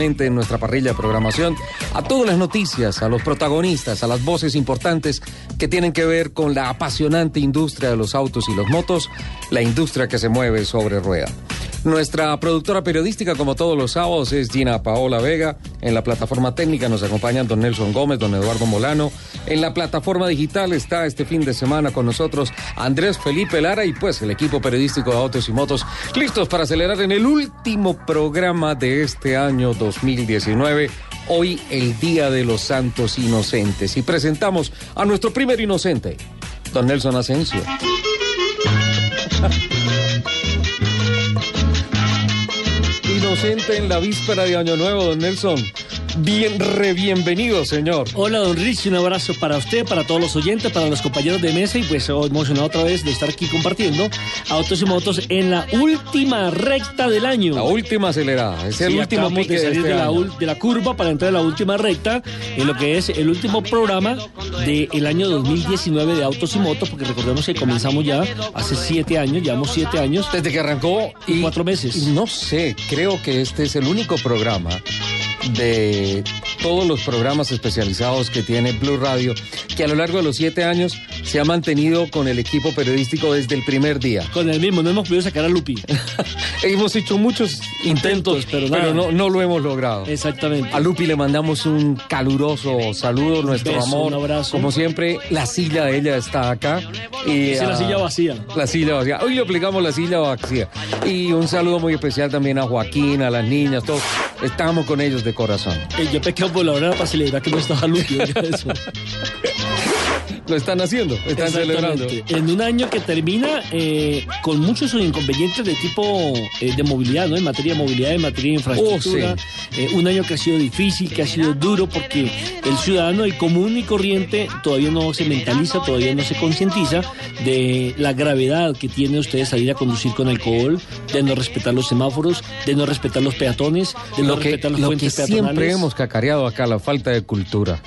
En nuestra parrilla de programación a todas las noticias, a los protagonistas, a las voces importantes que tienen que ver con la apasionante industria de los autos y los motos, la industria que se mueve sobre rueda. Nuestra productora periodística, como todos los sábados, es Gina Paola Vega. En la plataforma técnica nos acompañan don Nelson Gómez, don Eduardo Molano. En la plataforma digital está este fin de semana con nosotros Andrés Felipe Lara y pues el equipo periodístico de Autos y Motos listos para acelerar en el último programa de este año 2019. Hoy el Día de los Santos Inocentes y presentamos a nuestro primer inocente, don Nelson Asensio. Inocente en la víspera de Año Nuevo, don Nelson. Bien, re bienvenido, señor. Hola, don Rich, un abrazo para usted, para todos los oyentes, para los compañeros de mesa y pues emocionado otra vez de estar aquí compartiendo autos y motos en la última recta del año. La última acelerada, es el Sí, último acabamos pique de de, salir este de, la, año. ul- de la curva para entrar a la última recta en lo que es el último programa del año 2019 de autos y motos, porque recordemos que comenzamos ya hace siete años, llevamos siete años. Desde que arrancó Y cuatro meses. No sé, creo que este es el único programa de todos los programas especializados que tiene Blue Radio que a lo largo de los siete años se ha mantenido con el equipo periodístico desde el primer día. Con el mismo, no hemos podido sacar a Lupi. Hemos hecho muchos intentos, pero nada. no, no lo hemos logrado. Exactamente. A Lupi le mandamos un caluroso saludo, nuestro beso, amor. un abrazo. Como siempre, la silla de ella está acá. Y, Sí, la ah, silla vacía. La silla vacía. Hoy le aplicamos la silla vacía. Y un saludo muy especial también a Joaquín, a las niñas, todos. Estamos con ellos de corazón. Eh, yo pecado por la hora para celebrar que no estaba Lupi. eso. Lo están haciendo, están celebrando. En un año que termina eh, con muchos inconvenientes de tipo eh, de movilidad, ¿no? En materia de movilidad, en materia de infraestructura. Eh, un año que ha sido difícil, que ha sido duro, porque el ciudadano, el común y corriente, todavía no se mentaliza, todavía no se concientiza de la gravedad que tiene usted salir a conducir con alcohol, de no respetar los semáforos, de no respetar los peatones, de no Lo que, respetar los lo que puentes siempre peatonales. Hemos cacareado acá, la falta de cultura.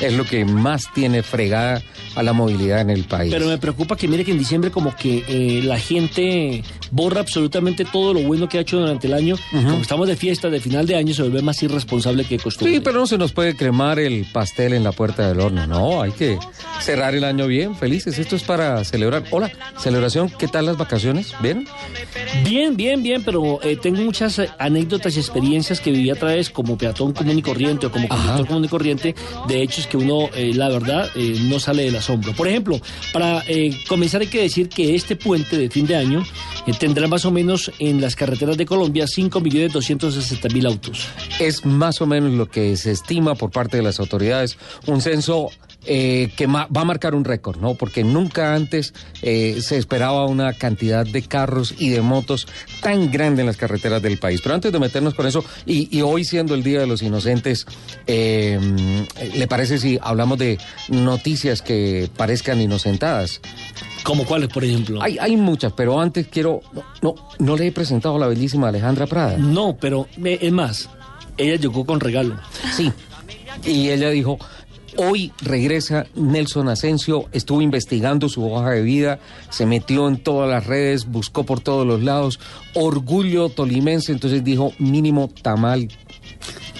Es lo que más tiene fregada a la movilidad en el país. Pero me preocupa que mire que en diciembre como que eh, la gente borra absolutamente todo lo bueno que ha hecho durante el año. Como estamos de fiesta, de final de año, se vuelve más irresponsable que costumbre. Sí, pero no se nos puede cremar el pastel en la puerta del horno. No, hay que cerrar el año bien, felices. Esto es para celebrar. Hola, celebración, ¿qué tal las vacaciones? ¿Bien? Bien, bien, bien, pero eh, tengo muchas eh, anécdotas y experiencias que viví a través como peatón común y corriente o como Ajá. conductor común y corriente de hechos que uno, eh, la verdad, eh, no sale del asombro. Por ejemplo, para eh, comenzar hay que decir que este puente de fin de año tendrá más o menos en las carreteras de Colombia 5.260.000 autos. Es más o menos lo que se estima por parte de las autoridades. Un censo eh, que va a marcar un récord, ¿no? Porque nunca antes eh, se esperaba una cantidad de carros y de motos tan grande en las carreteras del país. Pero antes de meternos con eso, y, y hoy siendo el Día de los Inocentes, eh, ¿le parece si hablamos de noticias que parezcan inocentadas? ¿Como cuáles, por ejemplo? Hay, hay muchas, pero antes quiero... No, no, no le he presentado a la bellísima Alejandra Prada. No, pero es más, ella llegó con regalo. Sí. Y ella dijo, hoy regresa Nelson Asensio, estuvo investigando su hoja de vida, se metió en todas las redes, buscó por todos los lados, orgullo tolimense, entonces dijo mínimo tamal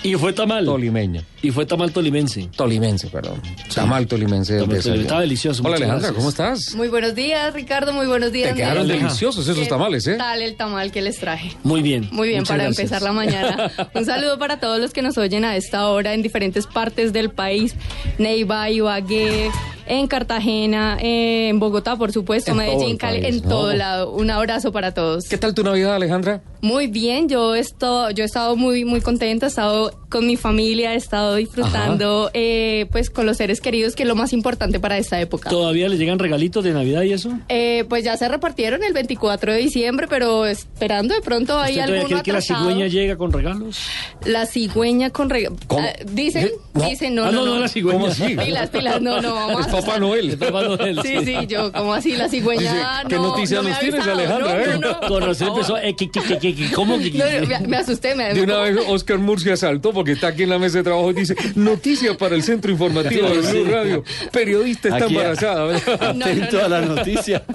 Y fue tamal. tolimeño. Y fue tamal tolimense. Tolimense, perdón. Tamal tolimense. de Tamal tolimense. Está delicioso, Hola Alejandra, gracias. ¿cómo estás? Muy buenos días, Ricardo. Muy buenos días. Te quedaron deliciosos esos ¿Qué tamales, ¿eh? tal el tamal que les traje? Muy bien. Muy bien, para gracias. empezar la mañana. Un saludo para todos los que nos oyen a esta hora en diferentes partes del país. Neiva, Ibagué, en Cartagena, eh, en Bogotá, por supuesto, En Medellín, el Cali, en ¿no? todo lado. Un abrazo para todos. ¿Qué tal tu Navidad, Alejandra? Muy bien, yo he estado, yo he estado muy, muy contenta, he estado con mi familia, he estado disfrutando eh, pues con los seres queridos, que es lo más importante para esta época. ¿Todavía le llegan regalitos de Navidad y eso? Eh, pues ya se repartieron el 24 de diciembre, pero esperando de pronto hay ¿Usted todavía alguno cree que la cigüeña llega con regalos? La cigüeña con regalos. ¿Cómo? dicen, No. dicen, no, ah, no, no, no, la cigüeña. ¿Cómo así? Pilas, pilas, no, no, vamos Es Papá Noel. El Papá Noel, Sí, sí, yo, como así? La cigüeña. Dice, no, ¿qué noticias nos tienes. Alejandra, No, eh? no, no, Con por razón favor. empezó, eh, que- que- que- que- ¿cómo que? No, no, me, asusté, me De una vez Oscar Murcia saltó porque está aquí en la mesa de trabajo y dice, noticia para el centro informativo de Blue Radio. Periodista está Aquí- embarazada. No, no, Atento no. a la noticia.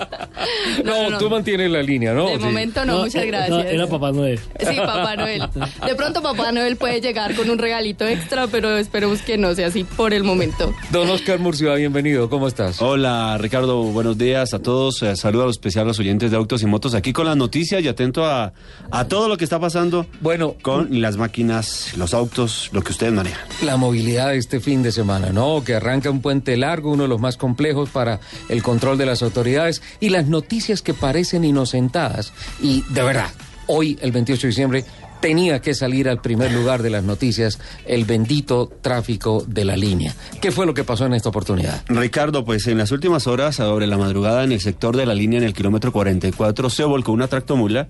No, no, no. tú mantienes la línea, ¿no? De Sí. momento no, muchas eh, gracias. no, era Papá Noel. Sí, Papá Noel. De pronto Papá Noel puede llegar con un regalito extra, pero esperemos que no sea así por el momento. Don Oscar Murcia, bienvenido. ¿Cómo estás? Hola Ricardo, buenos días a todos. Eh, saludo a los especial a los oyentes de Autos y Motos aquí con las noticias y atento a, a todo lo que está pasando Bueno, con las máquinas, los autos, lo que ustedes manejan. La movilidad de este fin de semana, ¿no? Que arranca un puente largo, uno de los más complejos para el control de las autoridades y las noticias que parecen inocentadas. Y de verdad, hoy, el 28 de diciembre, tenía que salir al primer lugar de las noticias el bendito tráfico de la línea. ¿Qué fue lo que pasó en esta oportunidad? Ricardo, pues en las últimas horas, sobre la madrugada, en el sector de la línea, en el kilómetro 44, se volcó una tractomula.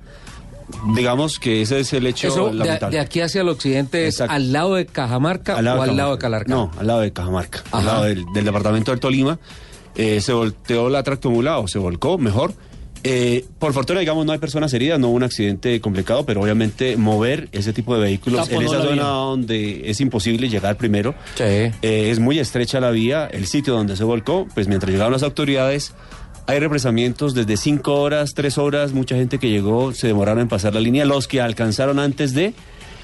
Digamos que ese es el hecho Eso, lamentable. de aquí hacia el occidente, ¿es Exacto. al lado de Cajamarca Al lado o de al lado de. Calarca? No, al lado de Cajamarca, al lado del, del departamento del Tolima. Eh, se volteó la tractomula, o se volcó, mejor. Eh, por fortuna, digamos, no hay personas heridas, no hubo un accidente complicado, pero obviamente mover ese tipo de vehículos en esa zona vía. donde es imposible llegar primero, Sí. eh, es muy estrecha la vía, el sitio donde se volcó, pues mientras llegaron las autoridades, hay represamientos desde cinco horas, tres horas, mucha gente que llegó se demoraron en pasar la línea, los que alcanzaron antes de...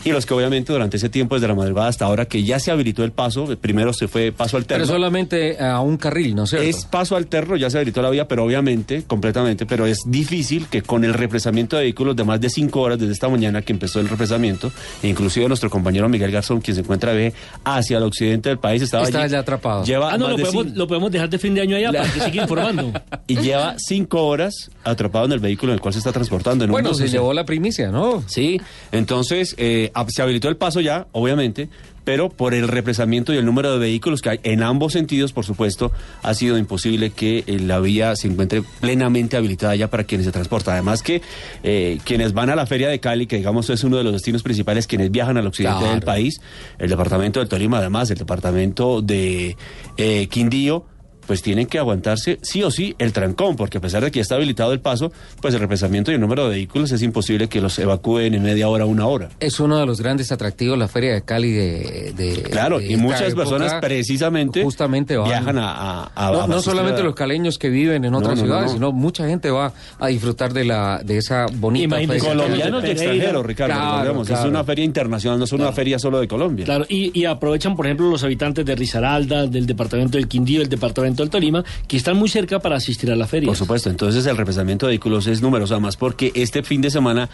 Y los que obviamente durante ese tiempo, desde la madrugada hasta ahora, que ya se habilitó el paso, primero se fue paso alterno. Pero solamente a un carril, ¿no es cierto? Es paso alterno, ya se habilitó la vía, pero obviamente, completamente, pero es difícil que con el represamiento de vehículos de más de cinco horas desde esta mañana que empezó el represamiento, e inclusive nuestro compañero Miguel Garzón, quien se encuentra ve hacia el occidente del país, estaba Está allí, ya atrapado. Lleva Ah, no, lo de podemos, cin- lo podemos dejar de fin de año allá para que siga informando. y lleva cinco horas atrapado en el vehículo en el cual se está transportando. En un Bueno, se llevó la primicia, ¿no? Sí, entonces eh, se habilitó el paso ya, obviamente, pero por el represamiento y el número de vehículos que hay en ambos sentidos, por supuesto, ha sido imposible que eh, la vía se encuentre plenamente habilitada ya para quienes se transportan. Además que eh, quienes van a la feria de Cali, que digamos es uno de los destinos principales, quienes viajan al occidente Claro. del país, el departamento del Tolima, además, el departamento de eh, Quindío, pues tienen que aguantarse sí o sí el trancón, porque a pesar de que ya está habilitado el paso, pues el represamiento y el número de vehículos es imposible que los evacúen en media hora, una hora. Es uno de los grandes atractivos la Feria de Cali de... de- Claro, de y muchas época. personas precisamente justamente van. viajan a... a- a- no, a no asistir solamente a- los caleños que viven en otras no, no, ciudades, no. sino mucha gente va a disfrutar de la de esa bonita Imagínese, feria. Colombianos y extranjeros, Ricardo, Claro, recordemos, claro. es una feria internacional, no es una feria solo de Colombia. Claro, y, y aprovechan, por ejemplo, los habitantes de Risaralda, del departamento del Quindío, del departamento del Tolima, que están muy cerca para asistir a la feria. Por supuesto, entonces el represamiento de vehículos es numeroso, además porque este fin de semana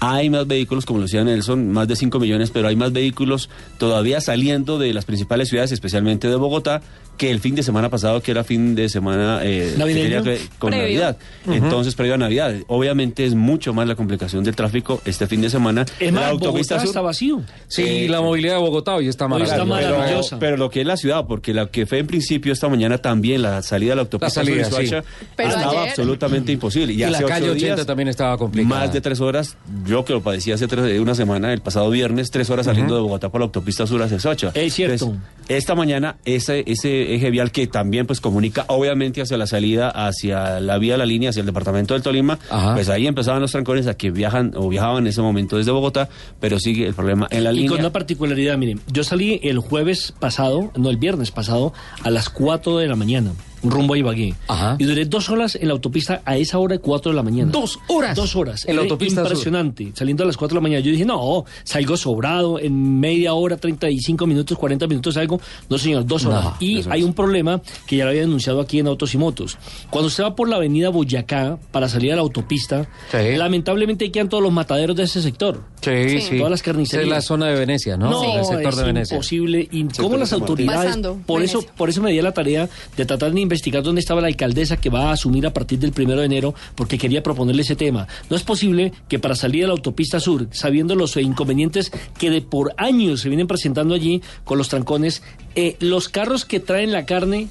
hay más vehículos, como lo decía Nelson, más de 5 millones, pero hay más vehículos todavía saliendo de las principales ciudades, especialmente de Bogotá, que el fin de semana pasado, que era fin de semana eh, que ¿Navideño? tenía que- con Previo. Navidad. Entonces, previo a Navidad. Obviamente es mucho más la complicación del tráfico este fin de semana. Es más, la Bogotá autopista sur está vacío. Sí, Eh, la movilidad de Bogotá hoy está Hoy está maravillosa. pero- maravillosa. Pero, lo que es la ciudad, porque la que fue en principio esta mañana también, la salida de la autopista La salida, sur y sí. Pero estaba ayer- absolutamente imposible. Y la hace calle ocho 80 días, también estaba complicada. Más de tres horas, yo que lo padecí hace tres- una semana, el pasado viernes, tres horas saliendo de Bogotá por la autopista sur hacia Soacha. Es cierto. Entonces, esta mañana, ese, ese eje vial que también pues comunica obviamente hacia la salida, hacia la vía de la línea, hacia el departamento del Tolima, Ajá. pues ahí empezaban los trancones a que viajan o viajaban en ese momento desde Bogotá, pero sigue el problema en la Y línea. con una particularidad, miren, yo salí el jueves pasado, no, el viernes pasado, a las 4 de la mañana, mañana. Rumbo a Ibagué. Ajá. Y duré dos horas en la autopista a esa hora de 4 de la mañana. ¿Dos horas? Dos horas. En la autopista sur. Impresionante. Saliendo a las 4 de la mañana. Yo dije, no, salgo sobrado, en media hora, 35 minutos, 40 minutos salgo. No, señor, dos horas. No, y hay es. un problema que ya lo había denunciado aquí en Autos y Motos. Cuando usted va por la avenida Boyacá para salir a la autopista, Sí. lamentablemente quedan todos los mataderos de ese sector. Sí, Sí. sí. Todas las carnicerías. Es la zona de Venecia, ¿no? No, el sector es de Venecia. imposible. Y cómo las autoridades, Pasando, por eso, por eso me di a la tarea de tratar de investigar dónde estaba la alcaldesa que va a asumir a partir del primero de enero, porque quería proponerle ese tema. No es posible que para salir a la autopista sur, sabiendo los inconvenientes que de por años se vienen presentando allí con los trancones, eh, los carros que traen la carne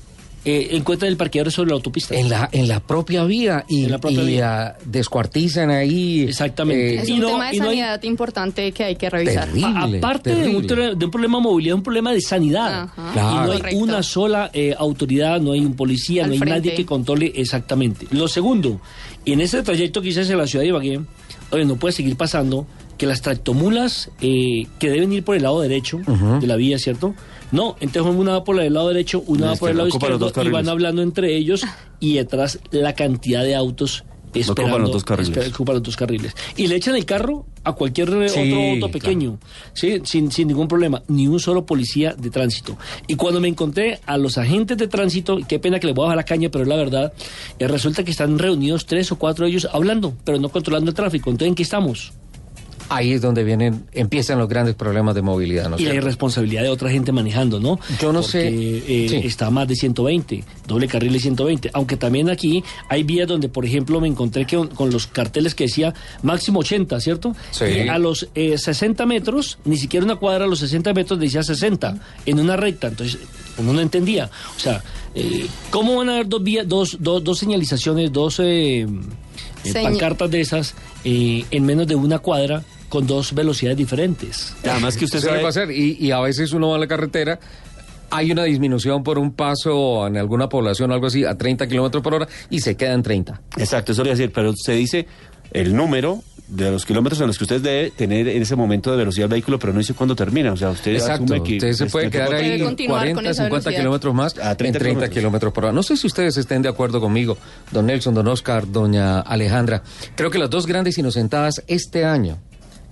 eh, encuentran el parqueadero sobre la autopista. En la, en la propia vía y, En la propia y, vía. descuartizan ahí. Exactamente. eh, Es Y un no- tema de y no hay- sanidad importante que hay que revisar. Terrible. A- aparte de un, de un problema de movilidad, un problema de sanidad. Ajá. Claro. Y no hay Correcto. una sola eh, autoridad, no hay un policía, Al no hay frente. nadie que controle exactamente. Lo segundo, en ese trayecto que hice en la ciudad de Ibagué, oye, no puede seguir pasando que las tractomulas eh, que deben ir por el lado derecho de la vía, ¿cierto? No, entonces una va por el lado derecho, una va por el lado izquierdo y van hablando entre ellos y detrás la cantidad de autos esperando. Ocupan los dos carriles. esper- ocupan los dos carriles. Y le echan el carro a cualquier Sí, otro auto claro. pequeño, ¿sí? sin, sin ningún problema, ni un solo policía de tránsito. Y cuando me encontré a los agentes de tránsito, qué pena que les voy a bajar la caña, pero es la verdad, eh, resulta que están reunidos tres o cuatro de ellos hablando, pero no controlando el tráfico. Entonces, ¿en qué estamos? Ahí es donde vienen, empiezan los grandes problemas de movilidad, ¿no es y la cierto? irresponsabilidad de otra gente manejando, ¿no? Yo no Porque, sé. eh, Sí. está más de 120, doble carril de 120. Aunque también aquí hay vías donde, por ejemplo, me encontré que con, con los carteles que decía máximo 80, ¿cierto? Sí. Y a los eh, 60 metros, ni siquiera una cuadra a los 60 metros decía 60, en una recta. Entonces, uno no entendía. O sea, eh, ¿cómo van a haber dos, vías, dos, dos, dos señalizaciones, dos eh, eh, pancartas de esas eh, en menos de una cuadra con dos velocidades diferentes? Además que usted sabe... va a ser. Y, y a veces uno va en la carretera, hay una disminución por un paso en alguna población o algo así a 30 kilómetros por hora y se queda en 30. Exacto, eso le iba a decir, pero se dice el número de los kilómetros en los que usted debe tener en ese momento de velocidad del vehículo, pero no dice cuándo termina. O sea, usted Exacto. asume que... Usted se puede que quedar ahí Puede continuar con 40, esa 50 velocidad. kilómetros más A 30 en 30 kilómetros. kilómetros por hora. No sé si ustedes estén de acuerdo conmigo, don Nelson, don Oscar, doña Alejandra. Creo que las dos grandes inocentadas este año,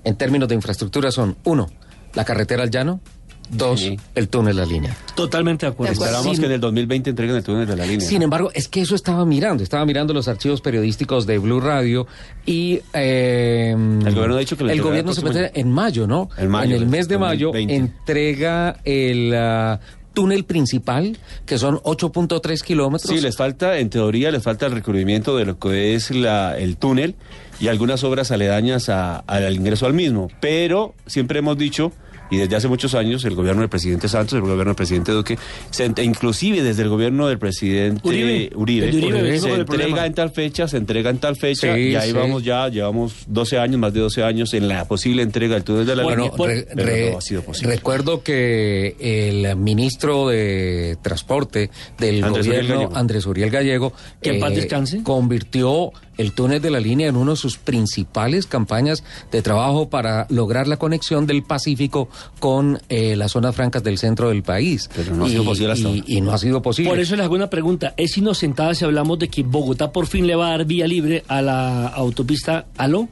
en términos de infraestructura, son uno, la carretera al llano, dos, Sí. el túnel La Línea. Totalmente de acuerdo. De acuerdo. Esperamos Sin- que en el 2020 entreguen el túnel de la línea. Sin embargo, es que eso estaba mirando, estaba mirando los archivos periodísticos de Blue Radio y eh, el gobierno ha dicho que el gobierno se mete año. en mayo, ¿no? En mayo en el mes de mayo 2020. entrega el ah, túnel principal, que son 8.3 kilómetros. Sí, les falta, en teoría, les falta el recubrimiento de lo que es la, el túnel y algunas obras aledañas a- al ingreso al mismo. Pero siempre hemos dicho, y desde hace muchos años, el gobierno del presidente Santos, el gobierno del presidente Duque, se ent- inclusive desde el gobierno del presidente Uribe. Uribe, de Uribe se entrega en tal fecha, se entrega en tal fecha, Sí, y ahí sí. vamos ya, llevamos 12 años, más de 12 años en la posible entrega del túnel de la Bueno, línea, re- pero re- no ha sido posible. Recuerdo que el ministro de Transporte del Andrés gobierno. Andrés Uriel Gallego, eh, Que en paz descanse. convirtió el túnel de la línea en una de sus principales campañas de trabajo para lograr la conexión del Pacífico con eh, las zonas francas del centro del país. Pero no ha sido posible hasta y- ahora. y no ha sido posible. Por eso les hago una pregunta. ¿Es inocentada si hablamos de que Bogotá por fin le va a dar vía libre a la autopista Aló?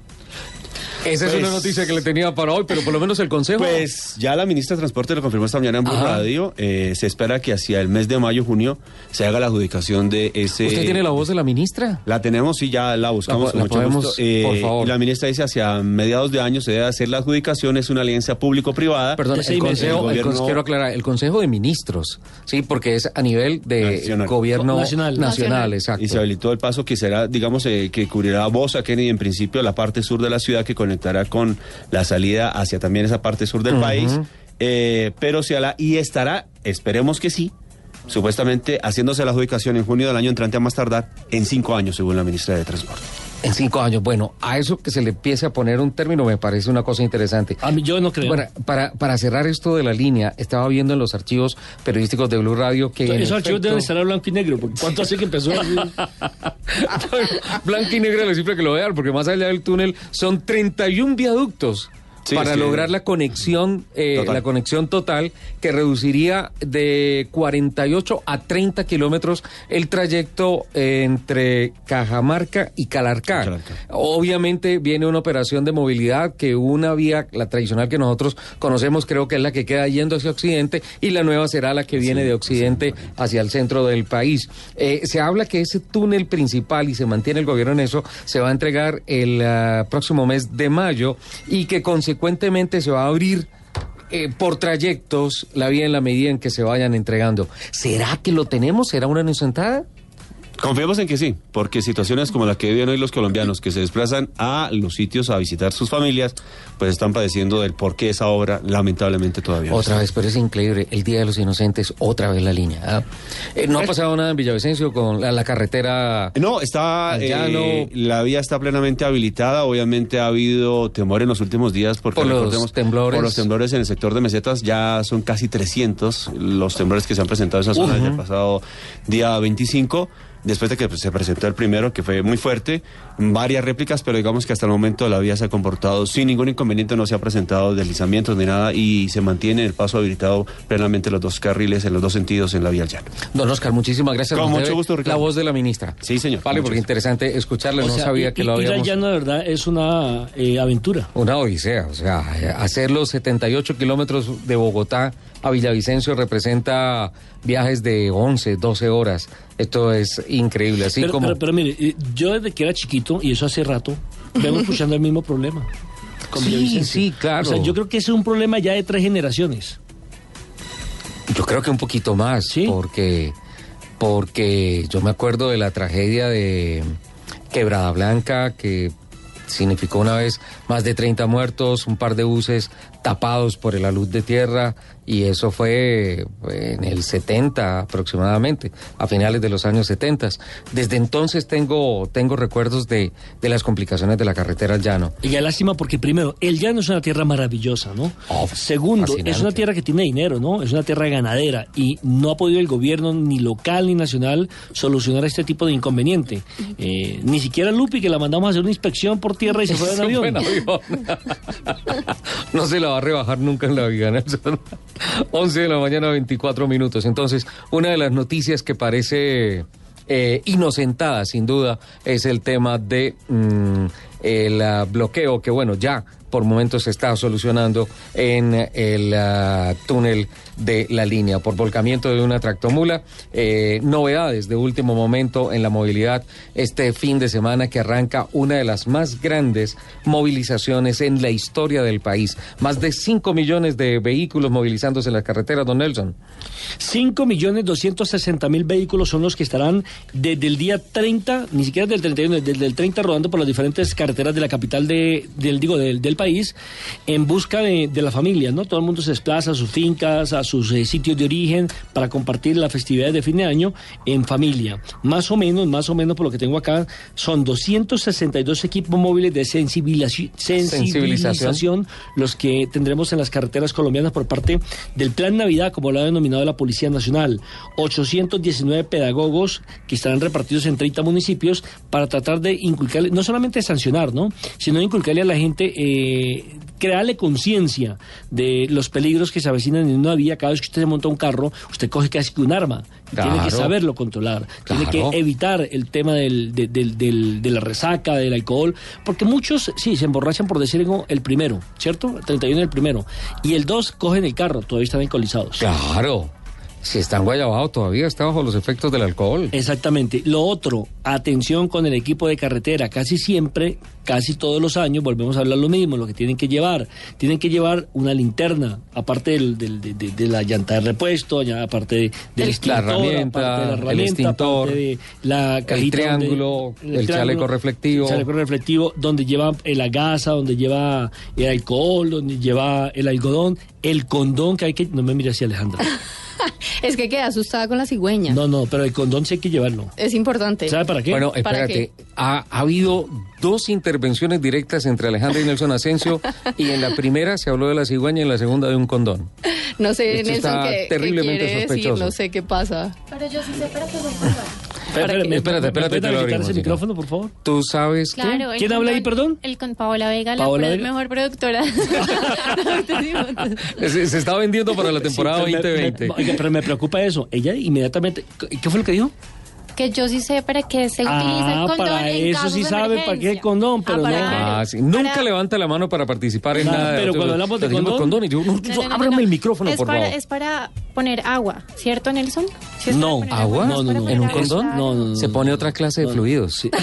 Esa es Pues- una noticia que le tenía para hoy, pero por lo menos el Consejo... Pues ya la ministra de Transporte lo confirmó esta mañana en Blue. Radio. Eh, se espera que hacia el mes de mayo, junio, se haga la adjudicación de ese. ¿Usted tiene la voz de la ministra? La tenemos, sí, ya la buscamos La- con la mucho podemos, gusto. Eh, por favor. y La ministra dice hacia mediados de año se debe hacer la adjudicación, es una alianza público-privada. Perdón, de el consejo, El el quiero aclarar, el Consejo de Ministros, sí, porque es a nivel de Nacional. gobierno Nacional. nacional, Nacional. exacto. Y se habilitó el paso que será, digamos, eh, que cubrirá Bosa, Kennedy, en principio la parte sur de la ciudad que conectará con la salida hacia también esa parte sur del país. Eh, pero se la y estará, esperemos que sí, supuestamente haciéndose la adjudicación en junio del año entrante a más tardar en cinco años, según la ministra de Transporte. En cinco años. Bueno, a eso que se le empiece a poner un término me parece una cosa interesante. A mí yo no creo. Bueno, para, para cerrar esto de la línea, estaba viendo en los archivos periodísticos de Blue Radio que. en Esos archivos deben estar a blanco y negro. porque ¿Cuánto hace que empezó? Blanco y negro la cifra que lo vean, porque más allá del túnel son 31 viaductos. Sí, para es que- lograr la conexión eh, Total. la conexión total que reduciría de 48 a 30 kilómetros el trayecto entre Cajamarca y Calarcá. Obviamente viene una operación de movilidad que una vía, la tradicional que nosotros conocemos, creo que es la que queda yendo hacia Occidente y la nueva será la que viene de Occidente hacia el centro del país. Eh, se habla que ese túnel principal, y se mantiene el gobierno en eso, se va a entregar el ah, próximo mes de mayo y que consecuentemente se va a abrir eh, por trayectos la vía en la medida en que se vayan entregando. ¿Será que lo tenemos? ¿Será una inocentada? Confiemos en que sí, porque situaciones como la que viven hoy los colombianos que se desplazan a los sitios a visitar sus familias, pues están padeciendo del por qué esa obra lamentablemente todavía Otra vez, pero es increíble. El Día de los Inocentes, otra vez la línea. ¿ah? Eh, no ha pasado nada en Villavicencio con la, la carretera. No, está, eh, la vía está plenamente habilitada. Obviamente ha habido temor en los últimos días porque Por los temblores. por los temblores en el sector de mesetas ya son casi 300 los temblores que se han presentado en esa zona desde el pasado día 25. Después de que se presentó el primero, que fue muy fuerte, varias réplicas, pero digamos que hasta el momento la vía se ha comportado sin ningún inconveniente, no se ha presentado deslizamientos ni nada y se mantiene el paso habilitado plenamente los dos carriles en los dos sentidos en la vía al llano. Don Oscar, muchísimas gracias. Con Nos mucho debe gusto, Ricardo. La voz de la ministra. Sí, señor. Vale, porque gusto. interesante escucharle. O no sea, sabía i- que lo ir al habíamos. llano de verdad es una eh, aventura. Una odisea, o sea, hacer los 78 kilómetros de Bogotá a Villavicencio representa viajes de 11, 12 horas. Esto es increíble, así pero, como... pero, pero mire, eh, yo desde que era chiquito, y eso hace rato, vengo escuchando el mismo problema. con Sí, sí, claro. O sea, yo creo que ese es un problema ya de tres generaciones. Yo creo que un poquito más, ¿Sí? porque, porque yo me acuerdo de la tragedia de Quebrada Blanca, que significó una vez más de 30 muertos, un par de buses tapados por la luz de tierra, y eso fue en el 70 aproximadamente, a finales de los años 70. Desde entonces tengo, tengo recuerdos de, de las complicaciones de la carretera al llano. Y qué lástima porque primero, el llano es una tierra maravillosa, ¿no? Oh, Segundo, fascinante. es una tierra que tiene dinero, ¿no? Es una tierra ganadera y no ha podido el gobierno ni local ni nacional solucionar este tipo de inconveniente. Eh, ni siquiera Lupi, que la mandamos a hacer una inspección por tierra y se fue en avión. no se la va a rebajar nunca en la vida, Nelson. 11 de la mañana, 24 minutos. Entonces, una de las noticias que parece eh, inocentada, sin duda, es el tema de mm, el ah, bloqueo, que bueno, ya por momentos se está solucionando en el ah, túnel de la línea por volcamiento de una tractomula. Eh, novedades de último momento en la movilidad este fin de semana que arranca una de las más grandes movilizaciones en la historia del país. Más de 5 millones de vehículos movilizándose en las carreteras, don Nelson. 5 millones 260 mil vehículos son los que estarán desde el día 30, ni siquiera del 31, desde el 30 rodando por las diferentes carreteras de la capital de, del, digo, del, del país en busca de, de la familia, ¿no? Todo el mundo se desplaza a sus fincas, a sus eh, sitios de origen para compartir las festividades de fin de año en familia. Más o menos, más o menos por lo que tengo acá, son 262 equipos móviles de sensibilizaci- sensibilización los que tendremos en las carreteras colombianas por parte del Plan Navidad, como lo ha denominado la Policía Nacional. 819 pedagogos que estarán repartidos en 30 municipios para tratar de inculcarle, no solamente sancionar, ¿no? Sino inculcarle a la gente, eh, crearle conciencia de los peligros que se avecinan en una vía. Cada vez que usted se monta un carro, usted coge casi que un arma. Tiene que saberlo controlar. Tiene que evitar el tema del, de, del- del- de la resaca, del alcohol, porque muchos, sí, se emborrachan por decir el primero, ¿cierto? El 31 el primero. Y el 2 cogen el carro, todavía están alcoholizados. Claro. Si está en Guayabao, todavía está bajo los efectos del alcohol. Exactamente. Lo otro, atención con el equipo de carretera. Casi siempre, casi todos los años, volvemos a hablar lo mismo, lo que tienen que llevar. Tienen que llevar una linterna, aparte del, del- de, de- de la llanta de repuesto, ya aparte de, del La extintor, herramienta, aparte de la el herramienta, extintor, aparte de la el cajita donde- triángulo, el chaleco reflectivo. el chaleco reflectivo, donde lleva eh, la gasa, donde lleva el alcohol, donde lleva el algodón, el condón que hay que... No me mire así, Alejandra. Es que quedé asustada con la cigüeña. No, no, pero el condón sí hay que llevarlo. Es importante. ¿Sabe para qué? Bueno, ¿Para espérate, ha, ha habido dos intervenciones directas entre Alejandra y Nelson Asensio y en la primera se habló de la cigüeña y en la segunda de un condón. No sé, Esto Nelson, está qué, qué terriblemente decir, sospechoso. no sé qué pasa. Pero yo sí sé para qué voy a ¿me- Espérate, me- espérate, ¿me te lo puede habilitar abrimos, ese micrófono, por favor? ¿Tú sabes? Claro. ¿Quién habla ahí, perdón? El con Paola Vega, la Paola pro- Vega. mejor productora. Se, se está vendiendo para la temporada Sí, pero me- 2020. me- oiga, pero me preocupa eso. Ella inmediatamente... ¿Qué fue lo que dijo? Que yo sí sé para qué se utiliza Ah, el condón para en eso sí de sabe para qué el condón, pero no- para- Ah, sí. Nunca para- levanta la mano para participar en Nada, nada. pero cuando hablamos de condón- y yo, no, No, no, no, ábreme no. el micrófono, es por para, favor. Es para poner agua, ¿cierto, Nelson? ¿Sí es para No. ¿Agua? ¿Es No, no, no. ¿En un condón? No, no, no. Se pone otra clase de fluidos. Sí.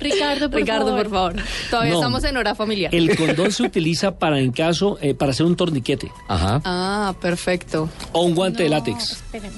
Ricardo, por Ricardo, favor. por favor. Todavía No. estamos en hora familiar. El condón se utiliza para en caso, eh, para hacer un torniquete Ajá. Ah, perfecto. o un guante de No, látex. esperen.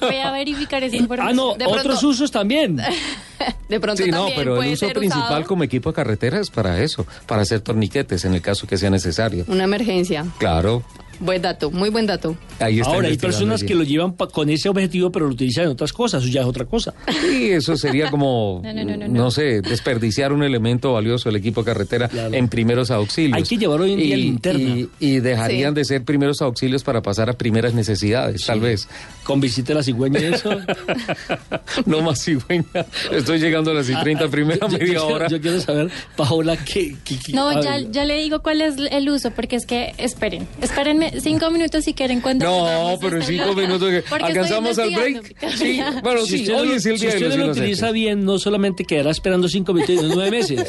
Voy a verificar esa información. Ah, no, De otros pronto- usos también. De pronto Sí, no, también pero el puede uso ser principal usado. como equipo de carretera es para eso, para hacer torniquetes en el caso que sea necesario. Una emergencia. Claro, Buen dato, muy buen dato. ahí está. Ahora, hay personas allí. que lo llevan pa- con ese objetivo, pero lo utilizan en otras cosas, eso ya es otra cosa. Sí, eso sería como, No, no, no, no, no, no. sé, desperdiciar un elemento valioso del equipo de carretera Claro. en primeros auxilios. Hay que llevar hoy en día y, linterna. Y, y dejarían Sí. de ser primeros auxilios para pasar a primeras necesidades, tal vez. Con visita a la cigüeña y eso. no más cigüeña. Estoy llegando a las y 30 primera Ah, Yo- yo- media yo- hora. Yo quiero saber, Paola, qué... qué- qué- No, a ya, ya le digo cuál es el uso, porque es que, esperen, espérenme cinco minutos si quieren cuando... No, pero en cinco minutos que alcanzamos al break. Sí, bueno, Si usted hoy no- es el si día de usted los no lo utiliza bien, no solamente quedará esperando cinco minutos, sino nueve meses.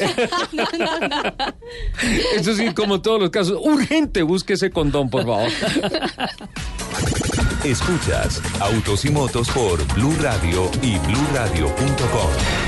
Eso sí, como todos los casos, urgente, busque ese condón, por favor. Escuchas Autos y Motos por Blue Radio y BlueRadio.com.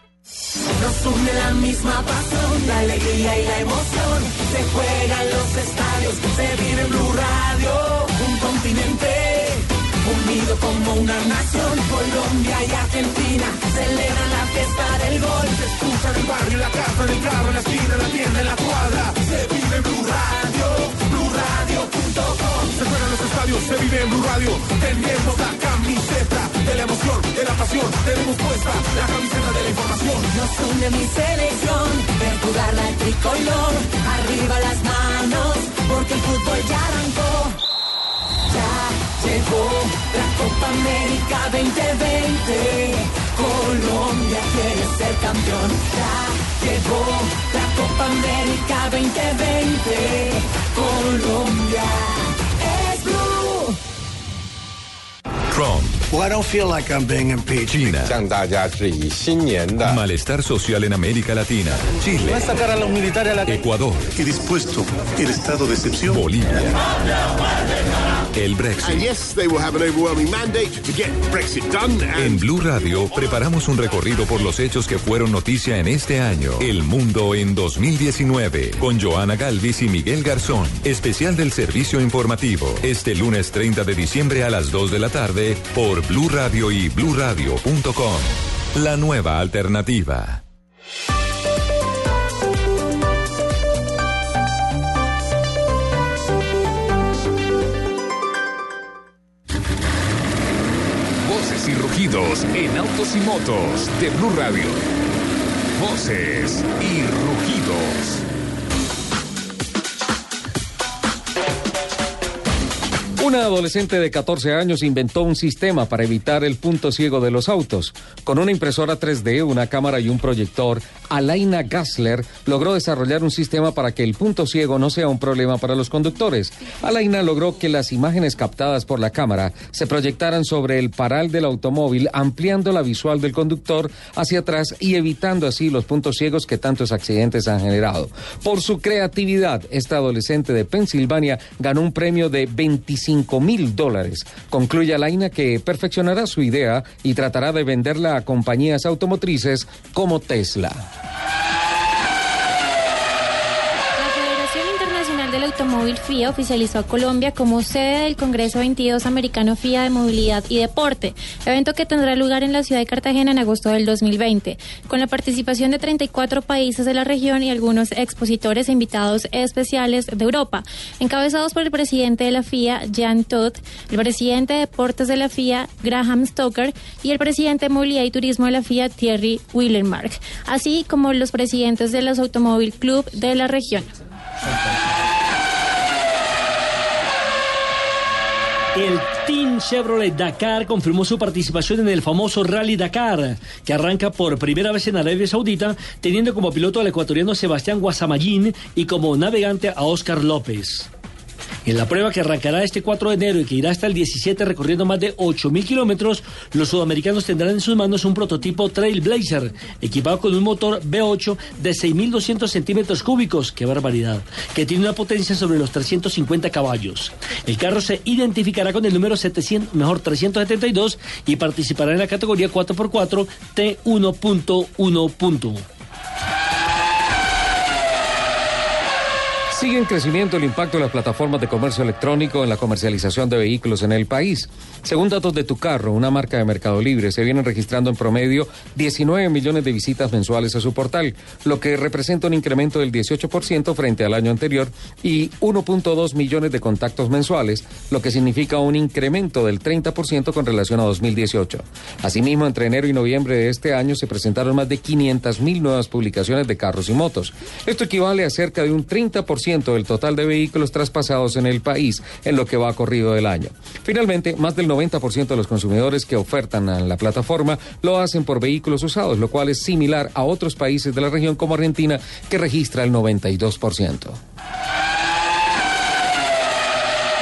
Nos une la misma pasión, la alegría y la emoción. Se juega en los estadios, se vive en Blue Radio. Un continente unido como una nación. Colombia y Argentina celebran la fiesta del gol. Se escucha en el barrio, en la casa, en el carro, en la esquina, en la tienda, en la cuadra. Se vive en Blue Radio, BlueRadio.com. Se juega en los estadios, se vive en Blue Radio. Tenemos la camiseta de la emoción, de la pasión. Tenemos puesta la camiseta de la información. Nos une mi selección, ver jugar la tricolor. Arriba las manos, porque el fútbol ya arrancó. Llegó la Copa América 2020. Colombia quiere ser campeón. Ya llegó la Copa América 2020. Colombia es blue. Trump. Well, I don't feel like I'm being impeached. China. Malestar social en América Latina. Chile. Va a sacar a los militares a la Ecuador. Y dispuesto el estado de excepción. Bolivia. ¡Habla, el Brexit. yes, they will have an overwhelming mandate to get Brexit done. En Blue Radio preparamos un recorrido por los hechos que fueron noticia en este año. El mundo en 2019. Con Joana Galvis y Miguel Garzón. Especial del servicio informativo. Este lunes 30 de diciembre a las 2 de la tarde por Blue Radio y BlueRadio.com. La nueva alternativa. Y rugidos en autos y motos de Blue Radio. Voces y rugidos. Una adolescente de 14 años inventó un sistema para evitar el punto ciego de los autos. Con una impresora 3D, una cámara y un proyector, Alaina Gassler logró desarrollar un sistema para que el punto ciego no sea un problema para los conductores. Alaina logró que las imágenes captadas por la cámara se proyectaran sobre el paral del automóvil, ampliando la visual del conductor hacia atrás y evitando así los puntos ciegos que tantos accidentes han generado. Por su creatividad, esta adolescente de Pensilvania ganó un premio de 25 mil dólares. Concluye Alaina que perfeccionará su idea y tratará de venderla a compañías automotrices como Tesla. Yeah! Automóvil FIA oficializó a Colombia como sede del Congreso 22 Americano FIA de Movilidad y Deporte, evento que tendrá lugar en la ciudad de Cartagena en agosto del 2020, con la participación de 34 países de la región y algunos expositores e invitados especiales de Europa, encabezados por el presidente de la FIA, Jan Todt, el presidente de Deportes de la FIA, Graham Stoker, y el presidente de Movilidad y Turismo de la FIA, Thierry Willenmark, así como los presidentes de los Automóvil Club de la región. El Team Chevrolet Dakar confirmó su participación en el famoso Rally Dakar, que arranca por primera vez en Arabia Saudita, teniendo como piloto al ecuatoriano Sebastián Guasamayín y como navegante a Oscar López. En la prueba que arrancará este 4 de enero y que irá hasta el 17 recorriendo más de 8.000 kilómetros, los sudamericanos tendrán en sus manos un prototipo Trailblazer, equipado con un motor V8 de 6.200 centímetros cúbicos, qué barbaridad, que tiene una potencia sobre los 350 caballos. El carro se identificará con el número 700, mejor 372 y participará en la categoría 4x4 T1.1. Sigue en crecimiento el impacto de las plataformas de comercio electrónico en la comercialización de vehículos en el país. Según datos de Tu Carro, una marca de Mercado Libre, se vienen registrando en promedio 19 millones de visitas mensuales a su portal, lo que representa un incremento del 18% frente al año anterior y 1.2 millones de contactos mensuales, lo que significa un incremento del 30% con relación a 2018. Asimismo, entre enero y noviembre de este año se presentaron más de 500 mil nuevas publicaciones de carros y motos. Esto equivale a cerca de un 30% del total de vehículos traspasados en el país en lo que va corrido del año. Finalmente, más del 90% de los consumidores que ofertan a la plataforma lo hacen por vehículos usados, lo cual es similar a otros países de la región como Argentina, que registra el 92%.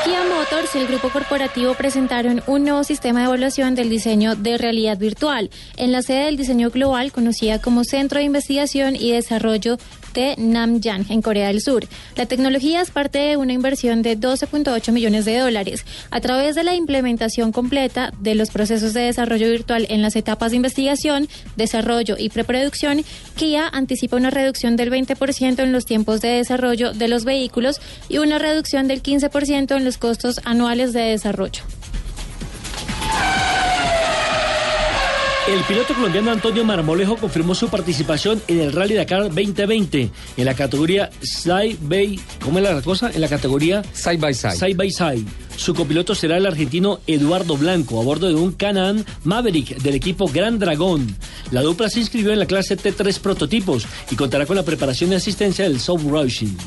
Kia Motors y el grupo corporativo presentaron un nuevo sistema de evaluación del diseño de realidad virtual en la sede del diseño global conocida como Centro de Investigación y Desarrollo de Namyang, en Corea del Sur. La tecnología es parte de una inversión de 12.8 millones de dólares. A través de la implementación completa de los procesos de desarrollo virtual en las etapas de investigación, desarrollo y preproducción, Kia anticipa una reducción del 20% en los tiempos de desarrollo de los vehículos y una reducción del 15% en los costos anuales de desarrollo. El piloto colombiano Antonio Marmolejo confirmó su participación en el Rally Dakar 2020 en la categoría Side by ¿cómo es la cosa? En la categoría Side by Side. Side by Side. Su copiloto será el argentino Eduardo Blanco a bordo de un Canaan Maverick del equipo Gran Dragón. La dupla se inscribió en la clase T3 prototipos y contará con la preparación y asistencia del South Rushing.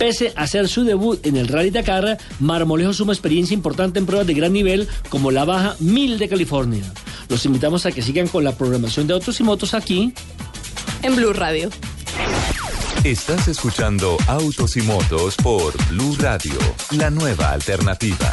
Pese a hacer su debut en el Rally Dakar, Marmolejo suma experiencia importante en pruebas de gran nivel como la Baja 1000 de California. Los invitamos a que sigan con la programación de autos y motos aquí en Blue Radio. Estás escuchando Autos y Motos por Blue Radio, la nueva alternativa.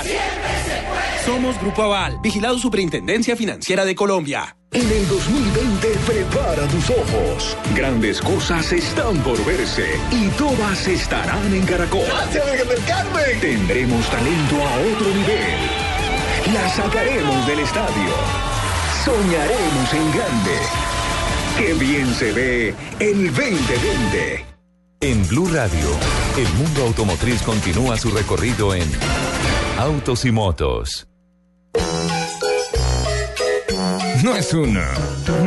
Somos Grupo Aval, vigilado Superintendencia Financiera de Colombia. En el 2020 prepara tus ojos. Grandes cosas están por verse y todas estarán en Caracol. Carmen! Tendremos talento a otro nivel. La sacaremos del estadio. Soñaremos en grande. Qué bien se ve el 2020. En Blue Radio, el mundo automotriz continúa su recorrido en Autos y Motos. No es una,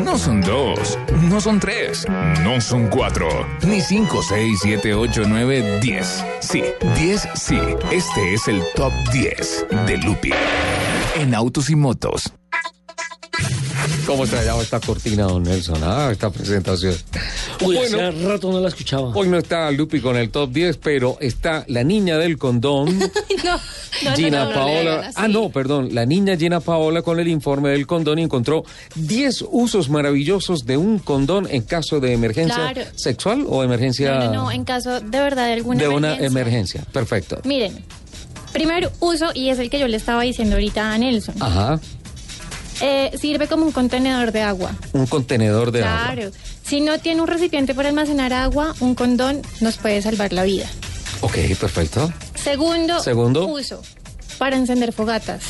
no son dos, no son tres, no son cuatro, ni cinco, seis, siete, ocho, nueve, diez. Sí, diez, sí. Este es el top 10 de Lupi en Autos y Motos. ¿Cómo extrañaba esta cortina, don Nelson? Ah, esta presentación. Uy, hace rato no la escuchaba. Hoy no está Lupi con el top 10, pero está la niña del condón, no, no, Gina no, Paola. ah, no, perdón. La niña Gina Paola con el informe del condón encontró 10 usos maravillosos de un condón en caso de emergencia Claro. sexual o emergencia No, en caso de verdad de alguna de una emergencia. emergencia. Perfecto. Miren, primer uso, y es el que yo le estaba diciendo ahorita a Nelson, Ajá. eh, sirve como un contenedor de agua. Un contenedor de agua. claro. Si no tiene un recipiente para almacenar agua, un condón nos puede salvar la vida. Ok, perfecto. Segundo, Segundo. uso, para encender fogatas.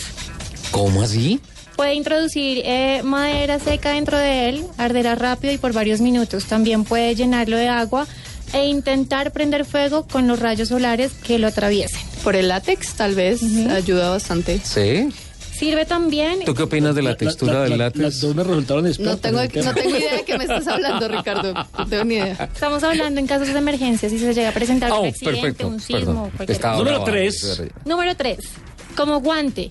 ¿Cómo así? Puede introducir eh, madera seca dentro de él, arderá rápido y por varios minutos. También puede llenarlo de agua e intentar prender fuego con los rayos solares que lo atraviesen. Por el látex, tal vez, ayuda bastante. Sí. Sirve también... ¿Tú qué opinas de la textura del látex? Las dos me resultaron No tengo, no tengo idea de qué me estás hablando, Ricardo. No tengo ni idea. Estamos hablando en casos de emergencia, si se llega a presentar un Oh, accidente, perfecto. un sismo, cosa. brava. Número tres, como guante.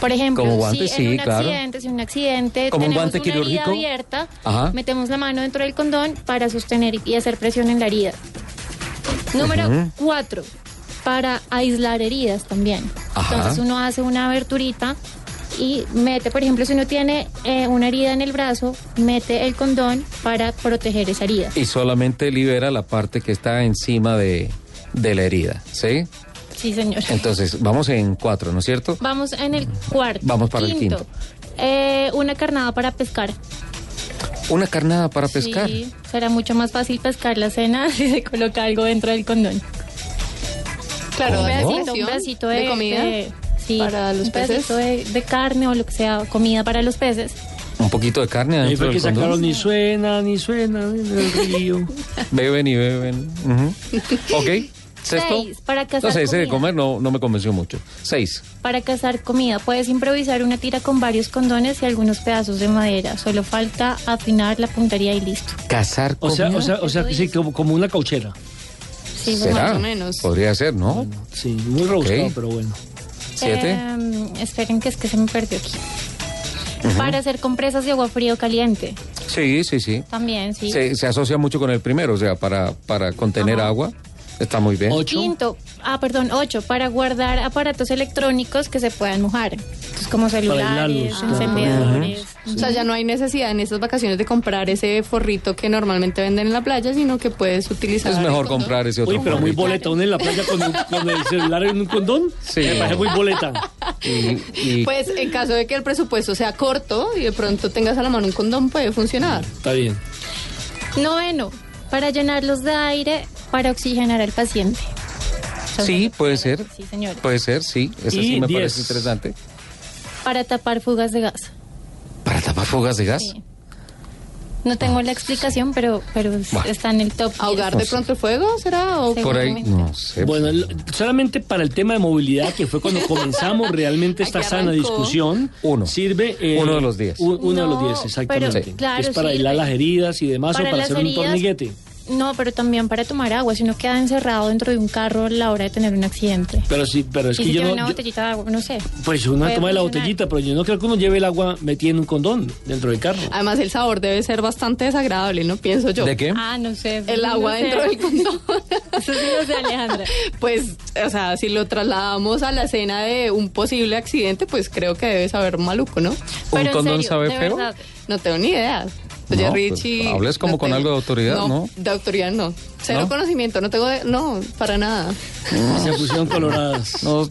Por ejemplo, Como guante, si sí, en un claro. accidente, si en un accidente ¿Como un tenemos guante una herida abierta, Ajá. metemos la mano dentro del condón para sostener y hacer presión en la herida. Número Ujú. cuatro, para aislar heridas también. Ajá. Entonces uno hace una aberturita y mete, por ejemplo, si uno tiene eh, una herida en el brazo, mete el condón para proteger esa herida. Y solamente libera la parte que está encima de, de la herida, ¿sí? Sí, señor. Entonces, vamos en cuatro, ¿no es cierto? Vamos en el cuarto. Vamos para el quinto. eh, una carnada para pescar. Una carnada para pescar. Sí, será mucho más fácil pescar la cena si se coloca algo dentro del condón. Claro, un ¿de pedacito, un pedacito de, ¿De comida? de- sí, ¿Para los un pedacito de, de carne o lo que sea, comida para los peces. Un poquito de carne adentro fue que del sacaron ni suena, ni suena en el río. Beben y beben. Ujú. Ok. Sexto. Seis, para No cazar sé, ese de comida. comer no, no me convenció mucho. Seis. Para cazar comida, puedes improvisar una tira con varios condones y algunos pedazos de madera. Solo falta afinar la puntería y listo. Cazar O sea, comida. o sea, o sea, sí, como, como una cauchera. Sí, ¿Será? más o menos. Podría ser, ¿no? Sí, muy rebuscado, pero bueno. Siete. Eh, esperen que es que se me perdió aquí. Para hacer compresas de agua fría o caliente. Sí, sí, sí. También, sí. Se, se asocia mucho con el primero, o sea, para, para contener agua. Está muy bien. Quinto, ah, perdón, ocho, para guardar aparatos electrónicos que se puedan mojar. Entonces, como celulares, aislarlos, O sea, ya no hay necesidad en estas vacaciones de comprar ese forrito que normalmente venden en la playa, sino que puedes utilizar. Es mejor comprar ese otro. Uy, pero muy forrito. boleta. Uno en la playa con, un- con el celular en un condón. Sí. Me parece muy boleta. Y, y- Pues en caso de que el presupuesto sea corto y de pronto tengas a la mano un condón, puede funcionar. Está bien. Noveno, para llenarlos de aire para oxigenar al paciente. sí, puede ser. Sí, señor. Puede ser, sí. Eso Y sí me diez. parece interesante. Para tapar fugas de gas. ¿Para tapar fugas de gas? No tengo la explicación, pero, pero Bueno. está en el top. ¿Ahogar de pronto el fuego será? O Por ahí, no sé. Bueno, el- solamente para el tema de movilidad, que fue cuando comenzamos realmente esta sana discusión, Uno. sirve... eh, Uno de los diez. un- uno de los diez, exactamente. pero, claro, es para aislar las heridas y demás, Para o para hacer un heridas, torniquete. No, pero también para tomar agua, si uno queda encerrado dentro de un carro a la hora de tener un accidente. Pero sí, pero es y que si yo no... una yo- botellita de agua, no sé. pues uno toma de la botellita, pero yo no creo que uno lleve el agua metida en un condón dentro del carro. Además, el sabor debe ser bastante desagradable, ¿no? Pienso yo. ¿De qué? Ah, no sé. El agua sé. dentro del condón. Eso sí no sé, Alejandra. Pues, o sea, si lo trasladamos a la escena de un posible accidente, pues creo que debe saber maluco, ¿no? ¿Un condón sabe feo? verdad, no tengo ni idea. Oye, No, pues, Richie. hables como con algo de autoridad, ¿no? De autoridad no. Cero ¿No? conocimiento, no tengo. de- no, para nada. Se pusieron coloradas. No,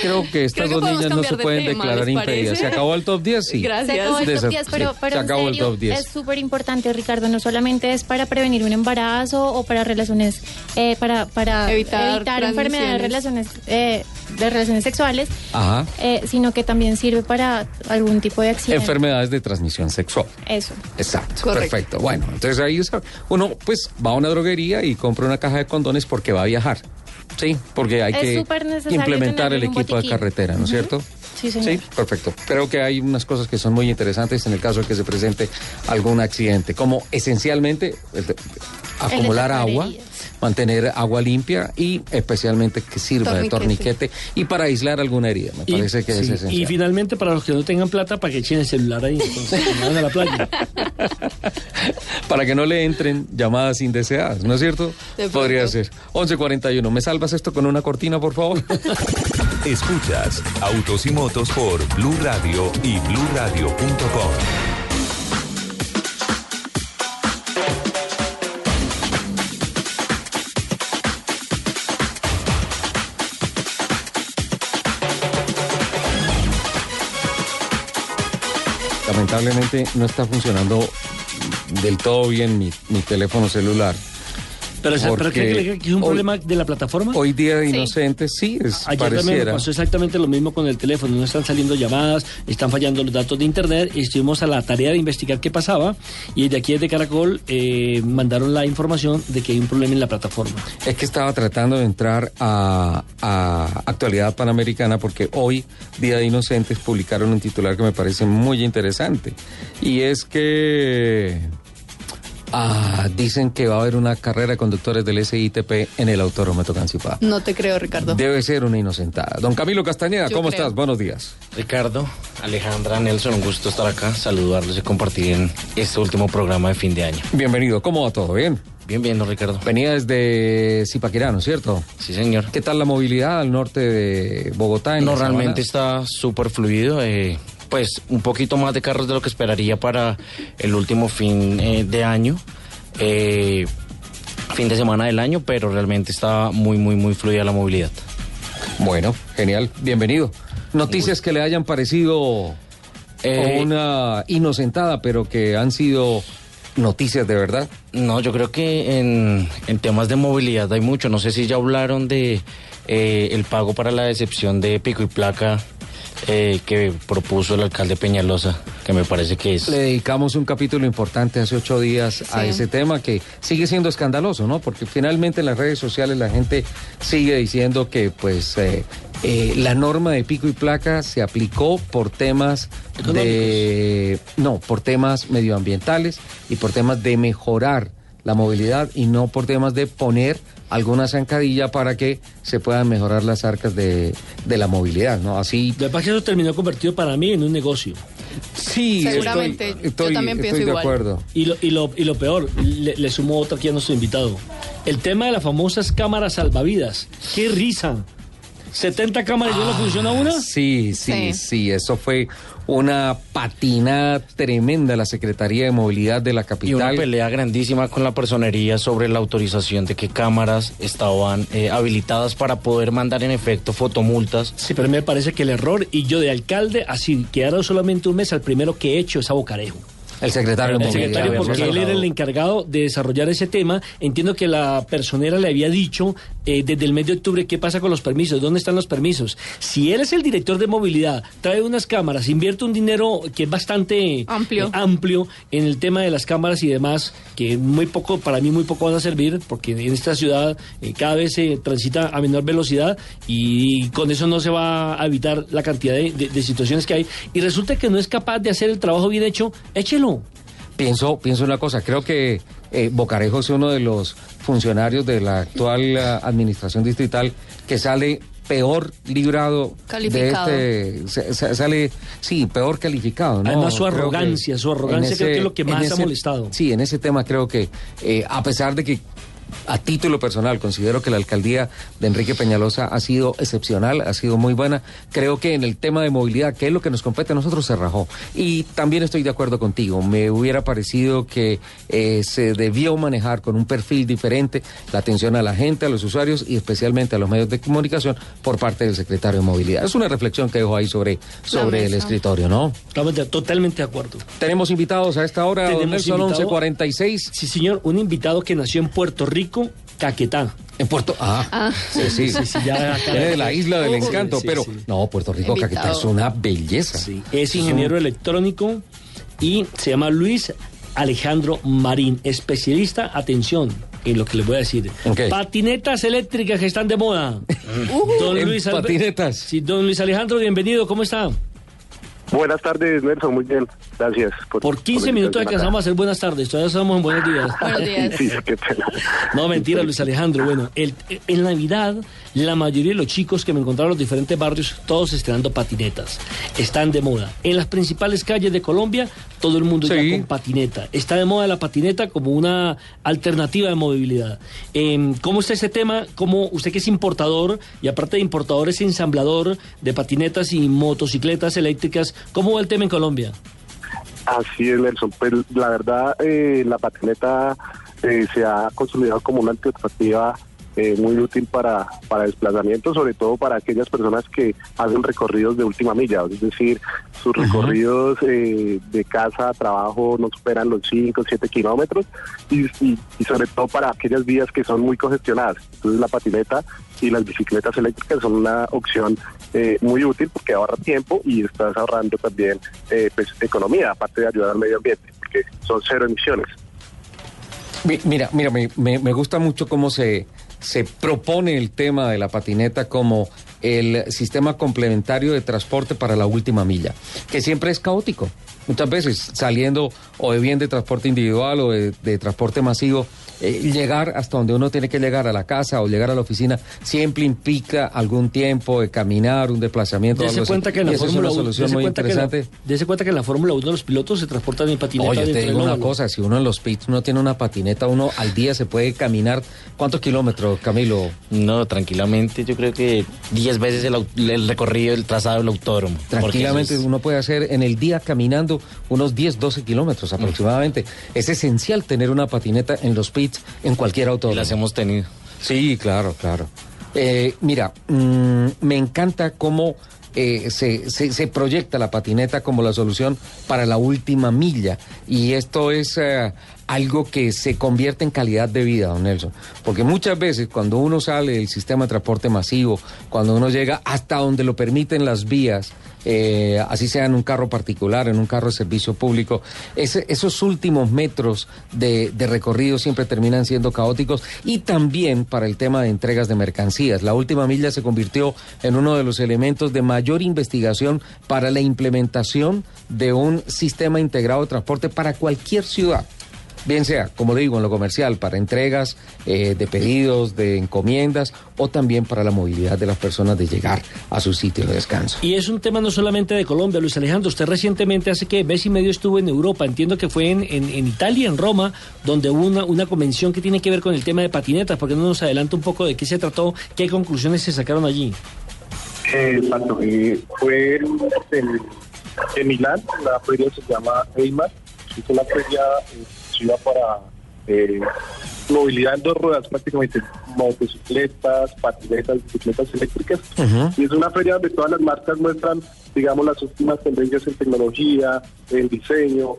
creo que estas Creo que dos niñas no se de pueden tema, declarar ¿les impedidas. ¿Se acabó el top 10? Sí. Gracias. Se acabó el top esa- 10, pero, sí, pero se en acabó el top 10. es súper importante, Ricardo. No solamente es para prevenir un embarazo o para relaciones, eh, para, para Evitar evitar, enfermedades de relaciones, eh, de relaciones sexuales, Ajá. eh, sino que también sirve para algún tipo de accidente. Enfermedades de transmisión sexual. Eso. Exacto. Correcto. Perfecto. Bueno, entonces ahí está. uno pues va a una droguería y compra una caja de condones porque va a viajar. Sí, porque hay Es que implementar el equipo de carretera, ¿no es cierto? Sí, señor. Sí, perfecto. Creo que hay unas cosas que son muy interesantes en el caso de que se presente algún accidente, como esencialmente el de- acumular agua. Mantener agua limpia y especialmente que sirva de torniquete y para aislar alguna herida. Me Y- parece que es esencial. y finalmente, para los que no tengan plata, para que echen el celular ahí, entonces, que vayan a la playa. para que no le entren llamadas indeseadas, ¿no es cierto? De Podría pronto. ser. 11.41. ¿Me salvas esto con una cortina, por favor? Escuchas Autos y Motos por Blue Radio y BlueRadio.com. Lamentablemente no está funcionando del todo bien mi, mi teléfono celular. Pero, ¿pero Porque cree que, es un hoy- problema de la plataforma? Hoy día de inocentes, sí, es, Ayer también pasó exactamente lo mismo con el teléfono. No están saliendo llamadas, están fallando los datos de internet. Y estuvimos a la tarea de investigar qué pasaba. Y de aquí desde Caracol eh, mandaron la información de que hay un problema en la plataforma. Es que estaba tratando de entrar a, a Actualidad Panamericana porque hoy, Día de Inocentes, publicaron un titular que me parece muy interesante. Y es que ah, dicen que va a haber una carrera de conductores del SITP en el Autódromo Cancipá. No te creo, Ricardo. Debe ser una inocentada. Don Camilo Castañeda, Yo ¿cómo creo. estás? Buenos días. Ricardo, Alejandra, Nelson, un gusto estar acá, saludarlos y compartir en este último programa de fin de año. Bienvenido. ¿Cómo va todo? ¿Bien? Bien, bien, don Ricardo. Venía desde Zipaquirá, ¿no es cierto? Sí, señor. ¿Qué tal la movilidad al norte de Bogotá? en No, semana? realmente está súper fluido. eh, pues un poquito más de carros de lo que esperaría para el último fin eh, de año. eh, fin de semana del año, pero realmente está muy, muy, muy fluida la movilidad. Bueno, genial. Bienvenido. Noticias que le hayan parecido Eh, una inocentada, pero que han sido noticias de verdad. No, yo creo que en, en temas de movilidad hay mucho. No sé si ya hablaron de eh, el pago para la decepción de pico y placa eh, que propuso el alcalde Peñalosa, que me parece que es... Le dedicamos un capítulo importante hace ocho días a ese tema que sigue siendo escandaloso, ¿no? Porque finalmente en las redes sociales la gente sigue diciendo que pues eh, eh, la norma de pico y placa se aplicó por temas de... No, por temas medioambientales y por temas de mejorar la movilidad y no por temas de poner alguna zancadilla para que se puedan mejorar las arcas de, de la movilidad, ¿no? Así... Lo que pasa es que eso terminó convertido para mí en un negocio. Sí, Seguramente, estoy, yo también pienso estoy de igual. acuerdo. Y lo, y lo, y lo peor, le, le sumo otra aquí a nuestro invitado. El tema de las famosas cámaras salvavidas. ¡Qué risa! 70 cámaras y ya no funciona una. Sí, sí, Sí. sí, eso fue una patinada tremenda la Secretaría de Movilidad de la Y una capital. pelea grandísima con la personería sobre la autorización de qué cámaras estaban eh, habilitadas para poder mandar en efecto fotomultas. Sí, pero me parece que el error, y yo de alcalde, así quedaron solamente un mes al primero que he hecho es a Bocarejo. El secretario de El secretario, porque él era el encargado de desarrollar ese tema. Entiendo que la personera le había dicho eh, desde el mes de octubre qué pasa con los permisos, dónde están los permisos. Si él es el director de movilidad, trae unas cámaras, invierte un dinero que es bastante Amplio. eh, amplio en el tema de las cámaras y demás, que muy poco, para mí muy poco van a servir, porque en esta ciudad eh, cada vez se transita a menor velocidad y con eso no se va a evitar la cantidad de, situaciones que hay. Y resulta que no es capaz de hacer el trabajo bien hecho, échelo. Pienso, pienso una cosa, creo que eh, Bocarejo es uno de los funcionarios de la actual eh, administración distrital que sale peor librado Calificado. de este sale sí peor calificado ¿no? Además, su Creo que arrogancia, su arrogancia en creo que es lo que más ha molestado. sí en ese tema creo que eh, a pesar de que a título personal considero que la alcaldía de Enrique Peñalosa ha sido excepcional, ha sido muy buena. Creo que en el tema de movilidad, que es lo que nos compete a nosotros, se rajó. Y también estoy de acuerdo contigo. Me hubiera parecido que eh, se debió manejar con un perfil diferente la atención a la gente, a los usuarios y especialmente a los medios de comunicación por parte del secretario de movilidad. Es una reflexión que dejo ahí sobre, sobre el escritorio, ¿no? Totalmente, totalmente de acuerdo. Tenemos invitados a esta hora, don Tenemos Nelson invitado- 1146. Sí, señor, un invitado que nació en Puerto Rico, Caquetá. En Puerto Ah, sí, sí. Sí, sí, ya acá- de la isla del encanto, sí, pero sí. no, Puerto Rico, Invitado. Caquetá es una belleza. Es ingeniero electrónico y se llama Luis Alejandro Marín, especialista, atención, en lo que les voy a decir. Patinetas eléctricas que están de moda. En Albe- patinetas. Sí, don Luis Alejandro, bienvenido, ¿cómo está? Buenas tardes, Nelson. Muy bien. Gracias. Por 15 minutos alcanzamos a hacer buenas tardes. Todavía estamos en buenos días. Buenos días. Sí, qué pena. No, mentira, Luis Alejandro. Bueno, el- en Navidad, la mayoría de los chicos que me encontraron en los diferentes barrios, todos estrenando patinetas. Están de moda. En las principales calles de Colombia, todo el mundo ya con patineta. Está de moda la patineta como una alternativa de movilidad. Em, ¿Cómo está ese tema? ¿Cómo usted que es importador y aparte de importador es ensamblador de patinetas y motocicletas eléctricas? ¿Cómo va el tema en Colombia? Así es, Nelson. Pues la verdad, eh, la patineta eh, se ha consolidado como una alternativa eh, muy útil para, para desplazamiento, sobre todo para aquellas personas que hacen recorridos de última milla, es decir, sus recorridos eh, de casa a trabajo no superan los 5 o 7 kilómetros y, y- y sobre todo para aquellas vías que son muy congestionadas. Entonces la patineta y las bicicletas eléctricas son una opción eh, muy útil porque ahorra tiempo y estás ahorrando también eh, pues, economía, aparte de ayudar al medio ambiente, porque son cero emisiones. Mi- Mira, mira, me, me- me gusta mucho cómo se, se propone el tema de la patineta como el sistema complementario de transporte para la última milla, que siempre es caótico. Muchas veces saliendo o de bien de transporte individual o de, de transporte masivo, eh, llegar hasta donde uno tiene que llegar a la casa o llegar a la oficina siempre implica algún tiempo de caminar, un desplazamiento. Dese así. cuenta que en la Fórmula una 1 solución dese muy cuenta que la- interesante. dese cuenta que en la Fórmula 1 los pilotos se transportan en patineta Oye, te digo una cosa, si uno en los pits no tiene una patineta, uno al día se puede caminar. ¿Cuántos kilómetros, Camilo? No, tranquilamente, yo creo que 10 veces el, recorrido, el trazado del autódromo. Tranquilamente es- uno puede hacer en el día caminando unos 10, 12 kilómetros aproximadamente. Es esencial tener una patineta en los pits en cualquier auto. las hemos tenido. Sí, claro, claro. Eh, mira, mm, me encanta cómo eh, se, se- se proyecta la patineta como la solución para la última milla. Y esto es eh, algo que se convierte en calidad de vida, don Nelson. Porque muchas veces cuando uno sale del sistema de transporte masivo, cuando uno llega hasta donde lo permiten las vías, eh, así sea en un carro particular, en un carro de servicio público, esos últimos metros de, de recorrido siempre terminan siendo caóticos y también para el tema de entregas de mercancías. La última milla se convirtió en uno de los elementos de mayor investigación para la implementación de un sistema integrado de transporte para cualquier ciudad. Bien sea, como digo, en lo comercial, para entregas eh, de pedidos, de encomiendas o también para la movilidad de las personas de llegar a su sitio de descanso. Y es un tema no solamente de Colombia, Luis Alejandro. Usted recientemente, hace que mes y medio estuvo en Europa. Entiendo que fue en, en- en Italia, en Roma, donde hubo una, una convención que tiene que ver con el tema de patinetas. ¿Por qué no nos adelanta un poco de qué se trató? ¿Qué conclusiones se sacaron allí? Eh, Exacto, eh, fue en, en- en Milán, la feria se llama EIMAR, es una feria eh, exclusiva para eh, movilidad en dos ruedas prácticamente, motocicletas, patinetas, bicicletas eléctricas, y es una feria donde todas las marcas muestran, digamos, las últimas tendencias en tecnología, en diseño,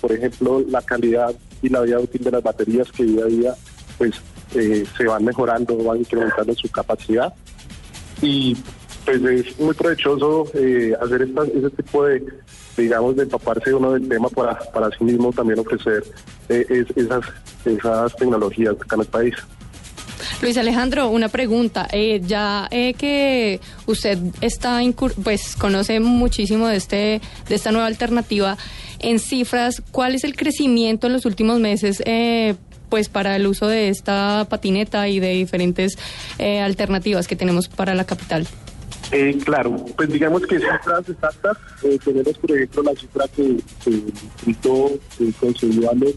por ejemplo, la calidad y la vida útil de las baterías que día a día pues eh, se van mejorando, van incrementando su capacidad. Y pues es muy provechoso eh, hacer esta, ese tipo de, digamos, de empaparse uno del tema para, para sí mismo también ofrecer eh, es- esas, esas tecnologías acá en el país. Luis Alejandro, una pregunta. Eh, ya eh, que usted está pues conoce muchísimo de este de esta nueva alternativa en cifras, ¿cuál es el crecimiento en los últimos meses eh, pues para el uso de esta patineta y de diferentes eh, alternativas que tenemos para la capital? Eh, claro, pues digamos que cifras exactas, eh, tenemos por ejemplo la cifra que, que el distrito eh, concedió a, los,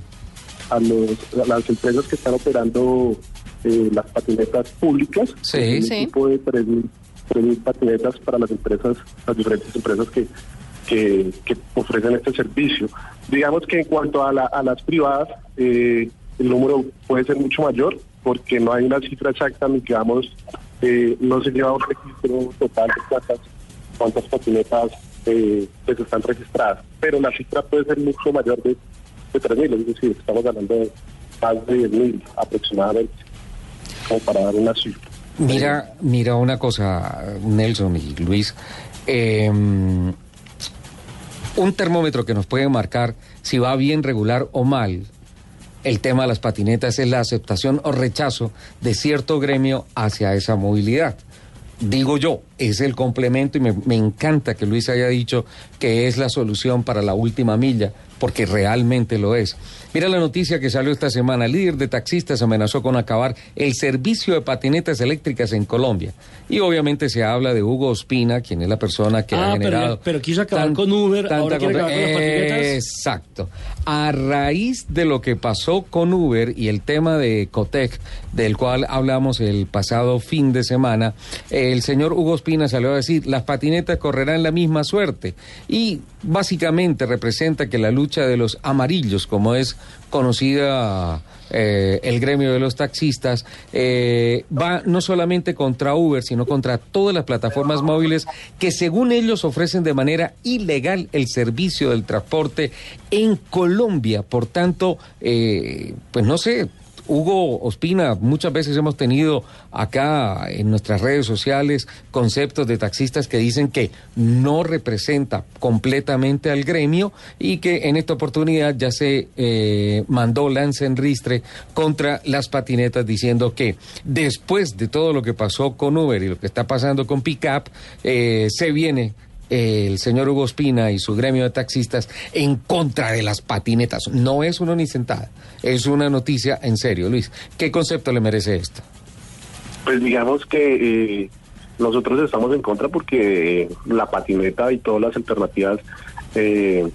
a, los- a las empresas que están operando eh, las patinetas públicas, Sí. un Sí. equipo de 3.000 3.000 patinetas para las empresas, las diferentes empresas que, que, que ofrecen este servicio. Digamos que en cuanto a, la- a las privadas, eh, el número puede ser mucho mayor porque no hay una cifra exacta ni que vamos, eh, no se lleva un registro total de cuántas, cuántas patinetas eh, pues están registradas, pero la cifra puede ser mucho mayor de, de 3.000, es decir, estamos hablando más de 10.000 aproximadamente, como para dar una cifra. Mira, mira una cosa, Nelson y Luis. eh, un termómetro que nos puede marcar si va bien, regular o mal el tema de las patinetas es la aceptación o rechazo de cierto gremio hacia esa movilidad. digo yo, es el complemento y me, encanta que Luis haya dicho que es la solución para la última milla, porque realmente lo es. Mira la noticia que salió esta semana. El líder de taxistas amenazó con acabar el servicio de patinetas eléctricas en Colombia. Y obviamente se habla de Hugo Ospina, quien es la persona que ha Ah, pero, generado... pero quiso acabar tan- con Uber, ahora quiere acabar con las patinetas. Exacto. A raíz de lo que pasó con Uber y el tema de Cotec, del cual hablamos el pasado fin de semana, el señor Hugo Espina salió a decir, las patinetas correrán la misma suerte. Y básicamente representa que la lucha de los amarillos, como es conocida eh, el gremio de los taxistas, eh, va no solamente contra Uber, sino contra todas las plataformas móviles que según ellos ofrecen de manera ilegal el servicio del transporte en Colombia. Por tanto, eh, pues no sé, Hugo Ospina, muchas veces hemos tenido acá en nuestras redes sociales conceptos de taxistas que dicen que no representa completamente al gremio y que en esta oportunidad ya se eh, mandó lance en ristre contra las patinetas diciendo que después de todo lo que pasó con Uber y lo que está pasando con Pickup, eh, se viene el señor Hugo Espina y su gremio de taxistas en contra de las patinetas. No es una ni sentada, es una noticia en serio. Luis, ¿qué concepto le merece esto? Pues digamos que eh, nosotros estamos en contra porque eh, la patineta y todas las alternativas, eh,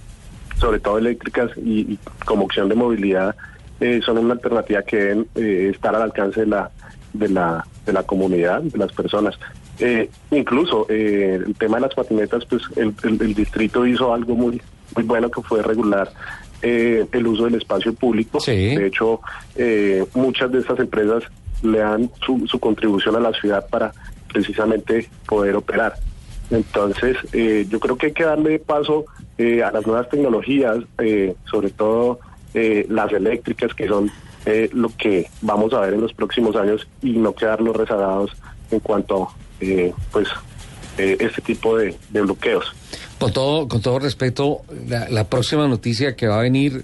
sobre todo eléctricas y, y como opción de movilidad, eh, son una alternativa que deben eh, estar al alcance de la, de la, de la comunidad, de las personas. Eh, incluso eh, el tema de las patinetas, pues el, el- el distrito hizo algo muy, muy bueno que fue regular eh, el uso del espacio público. De hecho, eh, muchas de estas empresas le dan su, su contribución a la ciudad para precisamente poder operar. Entonces, eh, yo creo que hay que darle paso eh, a las nuevas tecnologías, eh, sobre todo eh, las eléctricas, que son eh, lo que vamos a ver en los próximos años y no quedarnos rezagados en cuanto eh, pues eh, este tipo de, de bloqueos. Con todo, con todo respeto, la, la próxima noticia que va a venir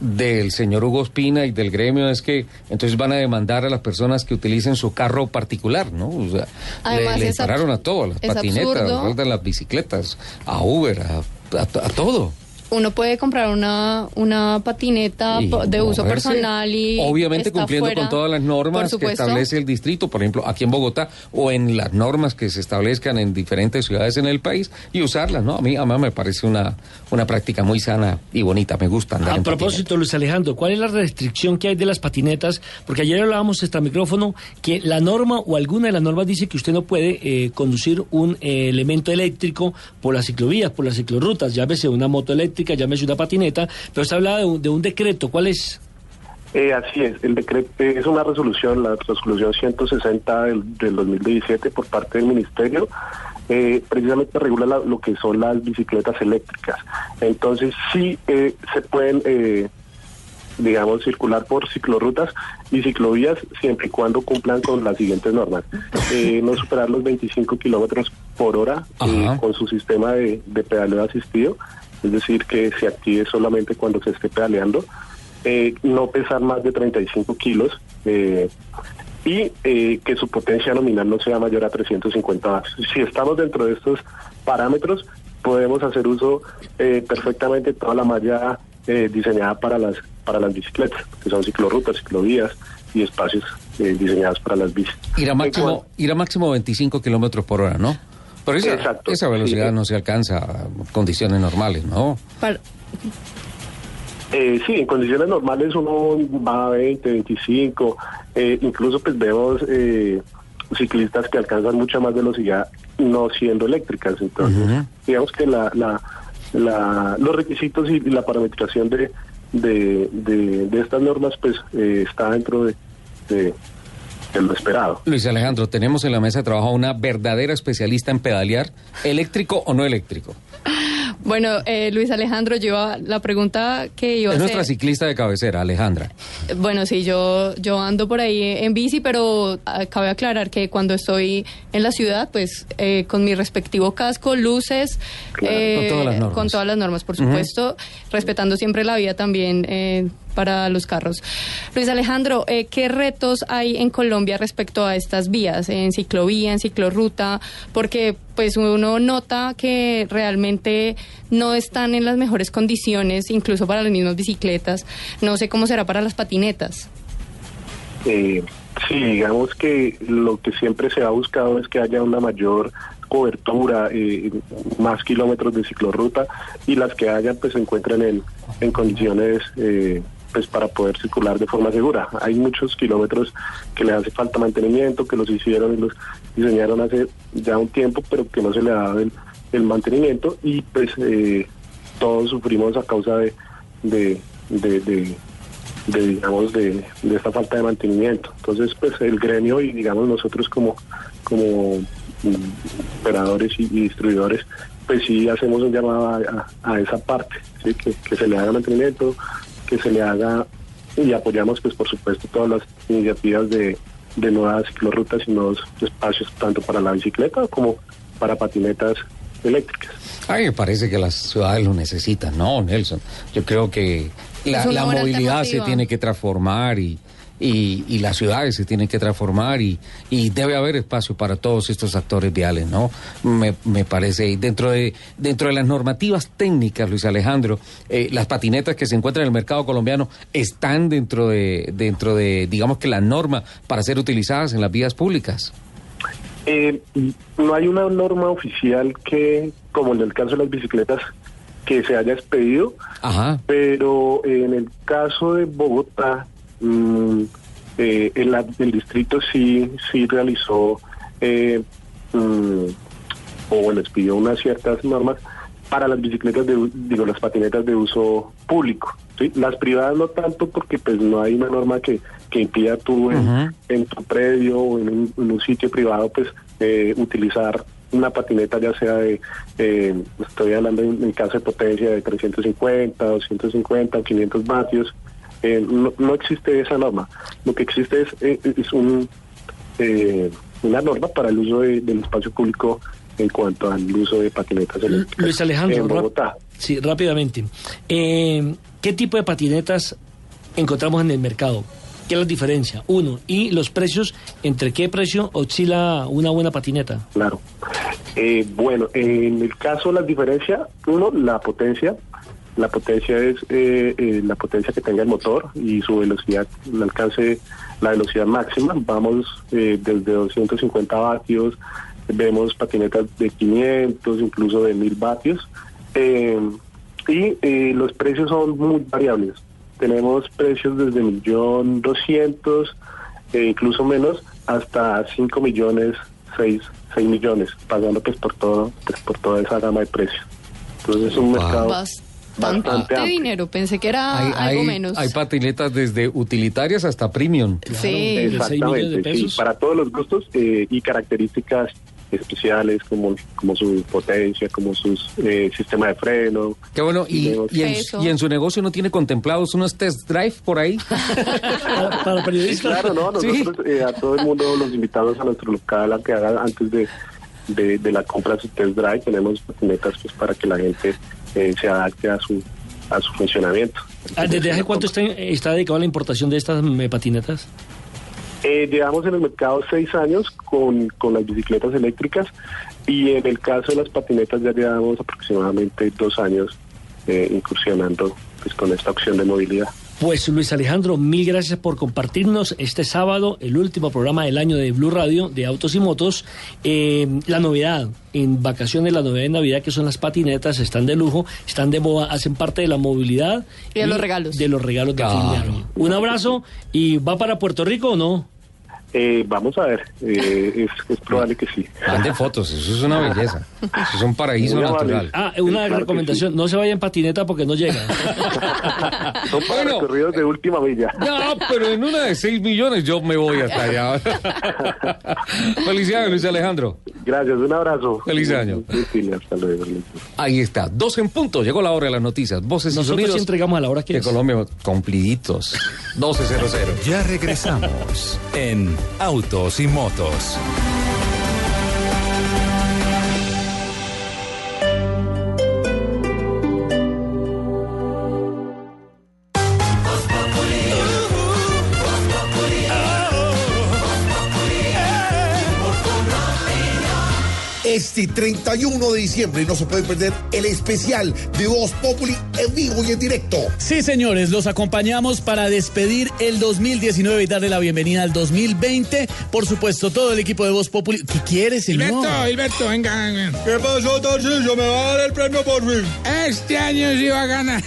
del señor Hugo Espina y del gremio es que entonces van a demandar a las personas que utilicen su carro particular, ¿no? O sea, Además, le, le pararon a todo, a las patinetas, absurdo. a las bicicletas, a Uber, a, a- a todo. Uno puede comprar una, una patineta Y de uso personal y Obviamente está cumpliendo fuera, con todas las normas que establece el distrito, por ejemplo, aquí en Bogotá, o en las normas que se establezcan en diferentes ciudades en el país, y usarlas, ¿no? A mí, a mí me parece una, una práctica muy sana y bonita, me gusta andar A en propósito, Luis Alejandro, ¿cuál es la restricción que hay de las patinetas? Porque ayer hablábamos extra micrófono que la norma o alguna de las normas dice que usted no puede eh, conducir un eh, elemento eléctrico por las ciclovías, por las ciclorrutas, llámese una moto eléctrica, llámese una patineta, pero se habla de un, de un decreto, ¿cuál es? Eh, así es, el decreto es una resolución, la resolución 160 del, del 2017 por parte del Ministerio, eh, precisamente regula la- lo que son las bicicletas eléctricas. Entonces sí eh, se pueden, eh, digamos, circular por ciclorrutas y ciclovías siempre y cuando cumplan con las siguientes normas. Eh, no superar los 25 kilómetros por hora eh, con su sistema de, de pedaleo asistido, es decir, que se active solamente cuando se esté pedaleando eh, no pesar más de 35 kilos eh, y eh, que su potencia nominal no sea mayor a 350 watts. Si estamos dentro de estos parámetros, podemos hacer uso eh, perfectamente toda la malla diseñada para las para las bicicletas, que son ciclorrutas, ciclovías y espacios eh, diseñados para las bicis. Ir a máximo, ir a máximo 25 kilómetros por hora, ¿no? Pero esa, Exacto, esa velocidad sí. no se alcanza en condiciones normales, ¿no? Para- Eh, sí, en condiciones normales uno va a 20, 25, eh, incluso pues vemos eh, ciclistas que alcanzan mucha más velocidad no siendo eléctricas. Entonces, digamos que la, la, la- los requisitos y la parametrización de, de, de, de estas normas pues eh, está dentro de, de, de lo esperado. Luis Alejandro, tenemos en la mesa de trabajo a una verdadera especialista en pedalear, eléctrico o no eléctrico. Bueno, eh, Luis Alejandro, yo la pregunta que iba Es a nuestra hacer... ciclista de cabecera, Alejandra. Bueno, sí, yo, yo ando por ahí en bici, pero ah, cabe aclarar que cuando estoy en la ciudad, pues eh, con mi respectivo casco, luces, Claro, con todas las normas. con todas las normas, por supuesto, respetando siempre la vía también, eh, para los carros. Luis Alejandro, eh, ¿qué retos hay en Colombia respecto a estas vías, en ciclovía, en ciclorruta? Porque pues uno nota que realmente no están en las mejores condiciones, incluso para las mismas bicicletas. No sé cómo será para las patinetas. Eh, sí, digamos que lo que siempre se ha buscado es que haya una mayor cobertura, eh, más kilómetros de ciclorruta y las que hayan pues se encuentran en, en condiciones eh, pues para poder circular de forma segura. Hay muchos kilómetros que le hace falta mantenimiento, que los hicieron y los diseñaron hace ya un tiempo, pero que no se le ha dado el, el mantenimiento y pues eh, todos sufrimos a causa de, digamos de, esta falta de mantenimiento. Entonces pues el gremio y digamos nosotros como como mm, operadores y, distribuidores pues sí hacemos un llamado a, esa parte, que, que se le haga mantenimiento, que se le haga y apoyamos pues por supuesto todas las iniciativas de, de nuevas ciclorrutas y nuevos espacios tanto para la bicicleta como para patinetas eléctricas. A mí me parece que las ciudades lo necesitan, ¿no, Nelson? Yo creo que la, movilidad se tiene que transformar y, y, y las ciudades se tienen que transformar y, y debe haber espacio para todos estos actores viales, ¿no? Me, me parece. Y dentro de, dentro de las normativas técnicas, Luis Alejandro, eh, las patinetas que se encuentran en el mercado colombiano están dentro de, dentro de, digamos que la norma para ser utilizadas en las vías públicas. Eh, no hay una norma oficial que, como en el caso de las bicicletas, que se haya expedido, Ajá. pero en el caso de Bogotá, mm, eh, el, el distrito sí, sí realizó, eh, mm, o bueno, expidió unas ciertas normas para las bicicletas, de, digo, las patinetas de uso público. ¿sí? Las privadas no tanto porque pues no hay una norma que, que impida tú en, tu predio o en un, en un sitio privado pues eh, utilizar una patineta ya sea de, eh, estoy hablando en, en caso de potencia de 350, 250 o 500 vatios, eh, no, no existe esa norma. Lo que existe es, eh, es un, eh, una norma para el uso de- del espacio público en cuanto al uso de patinetas eléctricas Luis Alejandro, en rap- Bogotá. sí, rápidamente. Eh, ¿Qué tipo de patinetas encontramos en el mercado? ¿Qué es la diferencia? Uno, y los precios, ¿entre qué precio oscila una buena patineta? Claro. Eh, bueno, en el caso de las diferencias, uno, la potencia. La potencia es eh, eh, la potencia que tenga el motor y su velocidad, el alcance, la velocidad máxima. Vamos eh, desde 250 vatios, vemos patinetas de 500, incluso de 1000 vatios. Eh, y eh, los precios son muy variables. Tenemos precios desde millón doscientos, e incluso menos, hasta 5 millones, 6, 6 millones, pagando pues por todo, pues, por toda esa gama de precios. Entonces es un mercado Bastante dinero, pensé que era Hay, algo hay- menos. hay patinetas desde utilitarias hasta premium. Sí. Exactamente, sí, para todos los gustos eh, y características especiales como, como su potencia, como su sistema de freno. Qué bueno, y, y en, y en su negocio no tiene contemplados unos test drive por ahí. para, Sí, claro, no, nosotros eh, a todo el mundo los invitamos a nuestro local a que haga antes de, de, de la compra su test drive. Tenemos patinetas pues, para que la gente eh, se adapte a su, a su funcionamiento. Ah, ¿Desde hace cuánto está, está dedicado a la importación de estas eh, patinetas? Eh, llevamos en el mercado seis años con, con las bicicletas eléctricas y en el caso de las patinetas ya llevamos aproximadamente dos años eh, incursionando pues, con esta opción de movilidad. Pues Luis Alejandro, mil gracias por compartirnos este sábado el último programa del año de Blue Radio de Autos y Motos. Eh, la novedad en vacaciones, la novedad de Navidad que son las patinetas, están de lujo, están de moda, hacen parte de la movilidad Y de los regalos. De los regalos de fin de año. Un abrazo y ¿va para Puerto Rico o no? Eh, vamos a ver, eh, es, es probable que sí. Mande fotos, eso es una belleza. Eso es un paraíso Muy natural. Ah, una claro recomendación, no se vaya en patineta porque no llega. Son para recorridos de última milla. No, pero en una de 6 millones yo me voy hasta allá. Felicidades, Luis Alejandro. Gracias, un abrazo. Feliz año. Sí, hasta luego. Ahí está, dos en punto. Llegó la hora de las noticias. Voces y Nosotros sonidos. sí entregamos a la hora que de es. Colombia, cumpliditos. 12.00. Ya regresamos en Autos y Motos. Este 31 de diciembre y no se puede perder el especial de Voz Populi en vivo y en directo. Sí, señores, los acompañamos para despedir el 2019 y darle la bienvenida al 2020. Por supuesto, todo el equipo de Voz Populi. ¿Qué quiere, señor? Hilberto, Hilberto, venga, venga. ¿Qué pasó, Tarcillo? ¿Me va a dar el premio por fin? Este año sí va a ganar.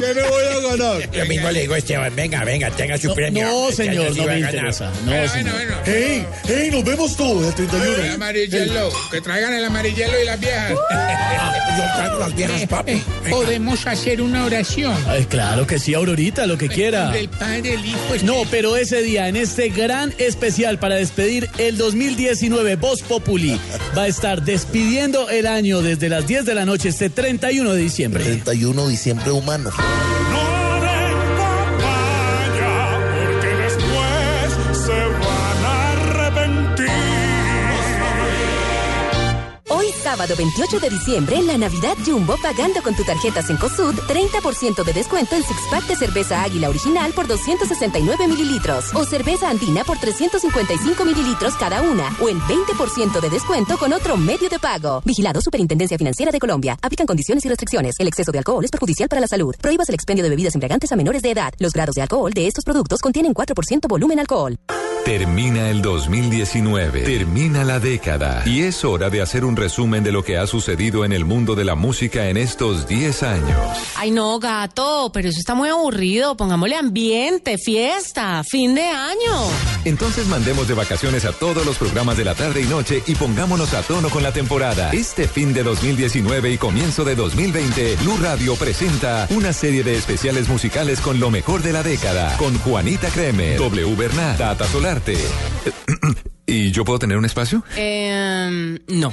¿Qué me voy a ganar? Lo mismo le digo a Esteban, venga, venga, tenga su No, premio. no, Este señor, no me interesa. No, Bueno, señor. bueno, bueno. ¡Hey! ¡Hey! Nos vemos todos el 31. El amarillelo, que traigan el amarillelo y las viejas. Yo traigo las viejas, papi. Eh, Podemos hacer una oración. Ay, claro que sí, Aurorita, lo que quiera. Del Padre, el Hijo, No, pero ese día, en este gran especial para despedir el 2019, Voz Populi va a estar despidiendo el año desde las 10 de la noche, este 31 de diciembre. 31 de diciembre humano. Sábado 28 de diciembre, en la Navidad Jumbo, pagando con tu tarjeta Cencosud, 30% de descuento en six pack de cerveza Águila original por 269 mililitros o cerveza Andina por 355 mililitros cada una o el 20% de descuento con otro medio de pago. Vigilado Superintendencia Financiera de Colombia. Aplican condiciones y restricciones. El exceso de alcohol es perjudicial para la salud. Prohíbas el expendio de bebidas embriagantes a menores de edad. Los grados de alcohol de estos productos contienen 4% volumen alcohol. Termina el 2019, termina la década y es hora de hacer un resumen de lo que ha sucedido en el mundo de la música en estos 10 años. Ay, no, gato, pero eso está muy aburrido. Pongámosle ambiente, fiesta, fin de año. Entonces mandemos de vacaciones a todos los programas de la tarde y noche y pongámonos a tono con la temporada. Este fin de 2019 y comienzo de 2020, Blue Radio presenta una serie de especiales musicales con lo mejor de la década, con Juanita Kremer, W Bernat, Tata Solarte. ¿Y yo puedo tener un espacio? Eh, no.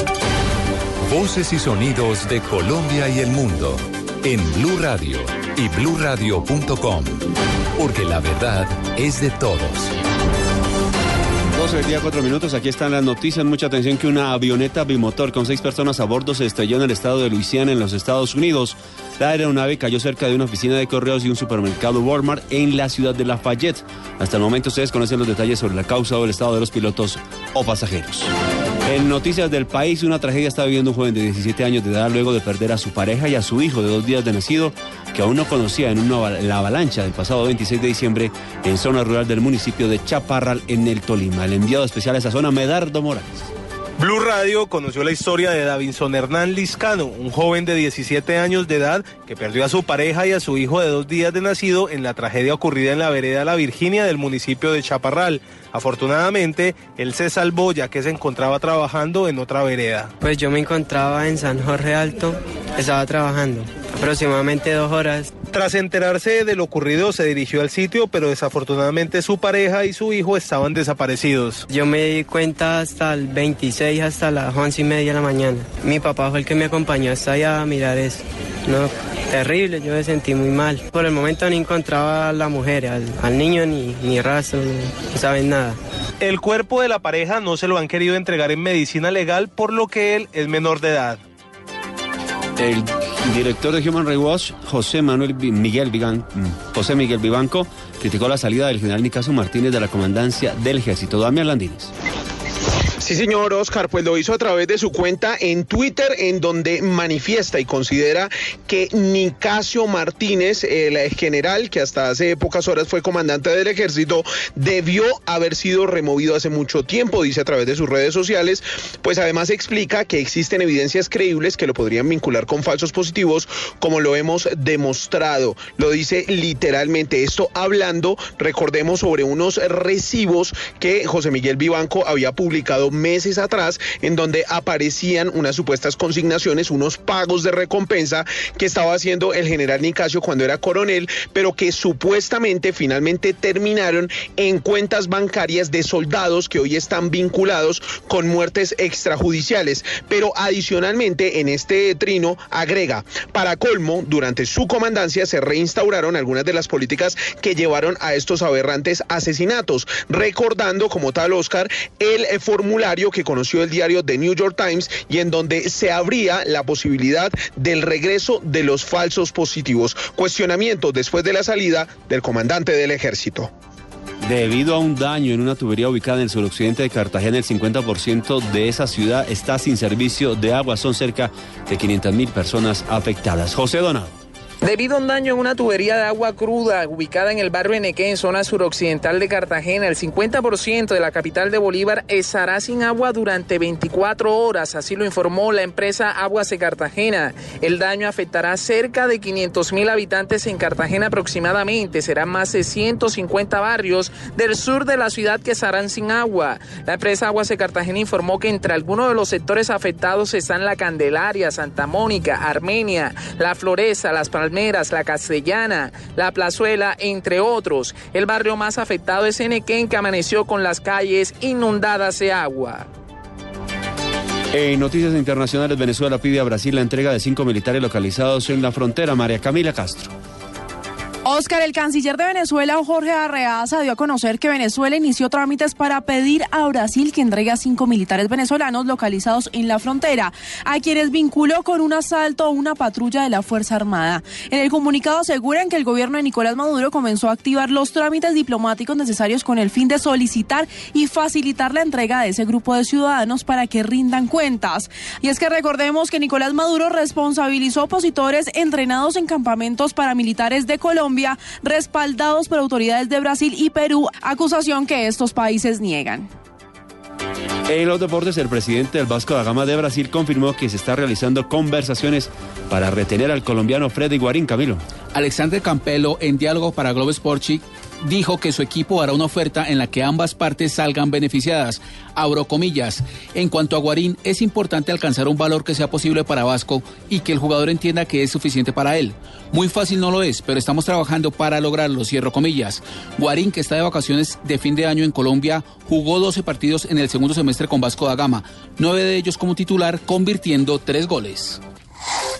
Voces y sonidos de Colombia y el mundo en Blue Radio y bluradio.com, porque la verdad es de todos. 12 del día, 4 minutos. Aquí están las noticias. Mucha atención que una avioneta bimotor con seis personas a bordo se estrelló en el estado de Luisiana, en los Estados Unidos. La aeronave cayó cerca de una oficina de correos y un supermercado Walmart en la ciudad de Lafayette. Hasta el momento ustedes conocen los detalles sobre la causa o el estado de los pilotos o pasajeros. En noticias del país, una tragedia está viviendo un joven de 17 años de edad luego de perder a su pareja y a su hijo de dos días de nacido, que aún no conocía en una la avalancha del pasado 26 de diciembre en zona rural del municipio de Chaparral, en el Tolima. El enviado especial a esa zona, Medardo Morales. Blue Radio conoció la historia de Davinson Hernán Liscano, un joven de 17 años de edad que perdió a su pareja y a su hijo de dos días de nacido en la tragedia ocurrida en la vereda La Virginia del municipio de Chaparral. Afortunadamente, él se salvó ya que se encontraba trabajando en otra vereda. Pues yo me encontraba en San Jorge Alto, estaba trabajando aproximadamente dos horas. Tras enterarse de lo ocurrido, se dirigió al sitio, pero desafortunadamente su pareja y su hijo estaban desaparecidos. Yo me di cuenta hasta el 26, hasta las once y media de la mañana. Mi papá fue el que me acompañó hasta allá a mirar eso. No, terrible, yo me sentí muy mal. Por el momento no encontraba a la mujer, al, al niño ni, ni rastro, no, no saben nada. El cuerpo de la pareja no se lo han querido entregar en medicina legal, por lo que él es menor de edad. El director de Human Rights Watch, José Manuel Miguel mm, José Miguel Vivanco, criticó la salida del general Nicaso Martínez de la comandancia del ejército. Damián Landines. Sí, señor Oscar, pues lo hizo a través de su cuenta en Twitter, en donde manifiesta y considera que Nicasio Martínez, el general que hasta hace pocas horas fue comandante del ejército, debió haber sido removido hace mucho tiempo, dice a través de sus redes sociales, pues además explica que existen evidencias creíbles que lo podrían vincular con falsos positivos, como lo hemos demostrado. Lo dice literalmente. Esto hablando, recordemos, sobre unos recibos que José Miguel Vivanco había publicado meses atrás, en donde aparecían unas supuestas consignaciones, unos pagos de recompensa que estaba haciendo el general Nicasio cuando era coronel, pero que supuestamente finalmente terminaron en cuentas bancarias de soldados que hoy están vinculados con muertes extrajudiciales. Pero adicionalmente en este trino agrega, para colmo, durante su comandancia se reinstauraron algunas de las políticas que llevaron a estos aberrantes asesinatos, recordando como tal Oscar el eh, que conoció el diario The New York Times y en donde se abría la posibilidad del regreso de los falsos positivos. Cuestionamiento después de la salida del comandante del ejército. Debido a un daño en una tubería ubicada en el suroccidente de Cartagena, el 50% de esa ciudad está sin servicio de agua. Son cerca de 500 mil personas afectadas. José Donado. Debido a un daño en una tubería de agua cruda ubicada en el barrio Enequén, zona suroccidental de Cartagena, el 50% de la capital de Bolívar estará sin agua durante 24 horas, así lo informó la empresa Aguas de Cartagena. El daño afectará cerca de 500 mil habitantes en Cartagena aproximadamente. Serán más de 150 barrios del sur de la ciudad que estarán sin agua. La empresa Aguas de Cartagena informó que entre algunos de los sectores afectados están la Candelaria, Santa Mónica, Armenia, La Floresa, Las La Castellana, La Plazuela, entre otros. El barrio más afectado es Enequén, que amaneció con las calles inundadas de agua. En noticias internacionales, Venezuela pide a Brasil la entrega de cinco militares localizados en la frontera. María Camila Castro. Oscar, el canciller de Venezuela, Jorge Arreaza, dio a conocer que Venezuela inició trámites para pedir a Brasil que entregue a cinco militares venezolanos localizados en la frontera, a quienes vinculó con un asalto a una patrulla de la Fuerza Armada. En el comunicado aseguran que el gobierno de Nicolás Maduro comenzó a activar los trámites diplomáticos necesarios con el fin de solicitar y facilitar la entrega de ese grupo de ciudadanos para que rindan cuentas. Y es que recordemos que Nicolás Maduro responsabilizó opositores entrenados en campamentos paramilitares de Colombia respaldados por autoridades de Brasil y Perú, acusación que estos países niegan. En los deportes, el presidente del Vasco da Gama de Brasil confirmó que se está realizando conversaciones para retener al colombiano Freddy Guarín Camilo. Alexander Campelo, en diálogo para Globo Sporchi, dijo que su equipo hará una oferta en la que ambas partes salgan beneficiadas. Abro comillas. En cuanto a Guarín, es importante alcanzar un valor que sea posible para Vasco y que el jugador entienda que es suficiente para él. Muy fácil no lo es, pero estamos trabajando para lograrlo, cierro comillas. Guarín, que está de vacaciones de fin de año en Colombia, jugó 12 partidos en el segundo semestre con Vasco da Gama, nueve de ellos como titular, convirtiendo tres goles.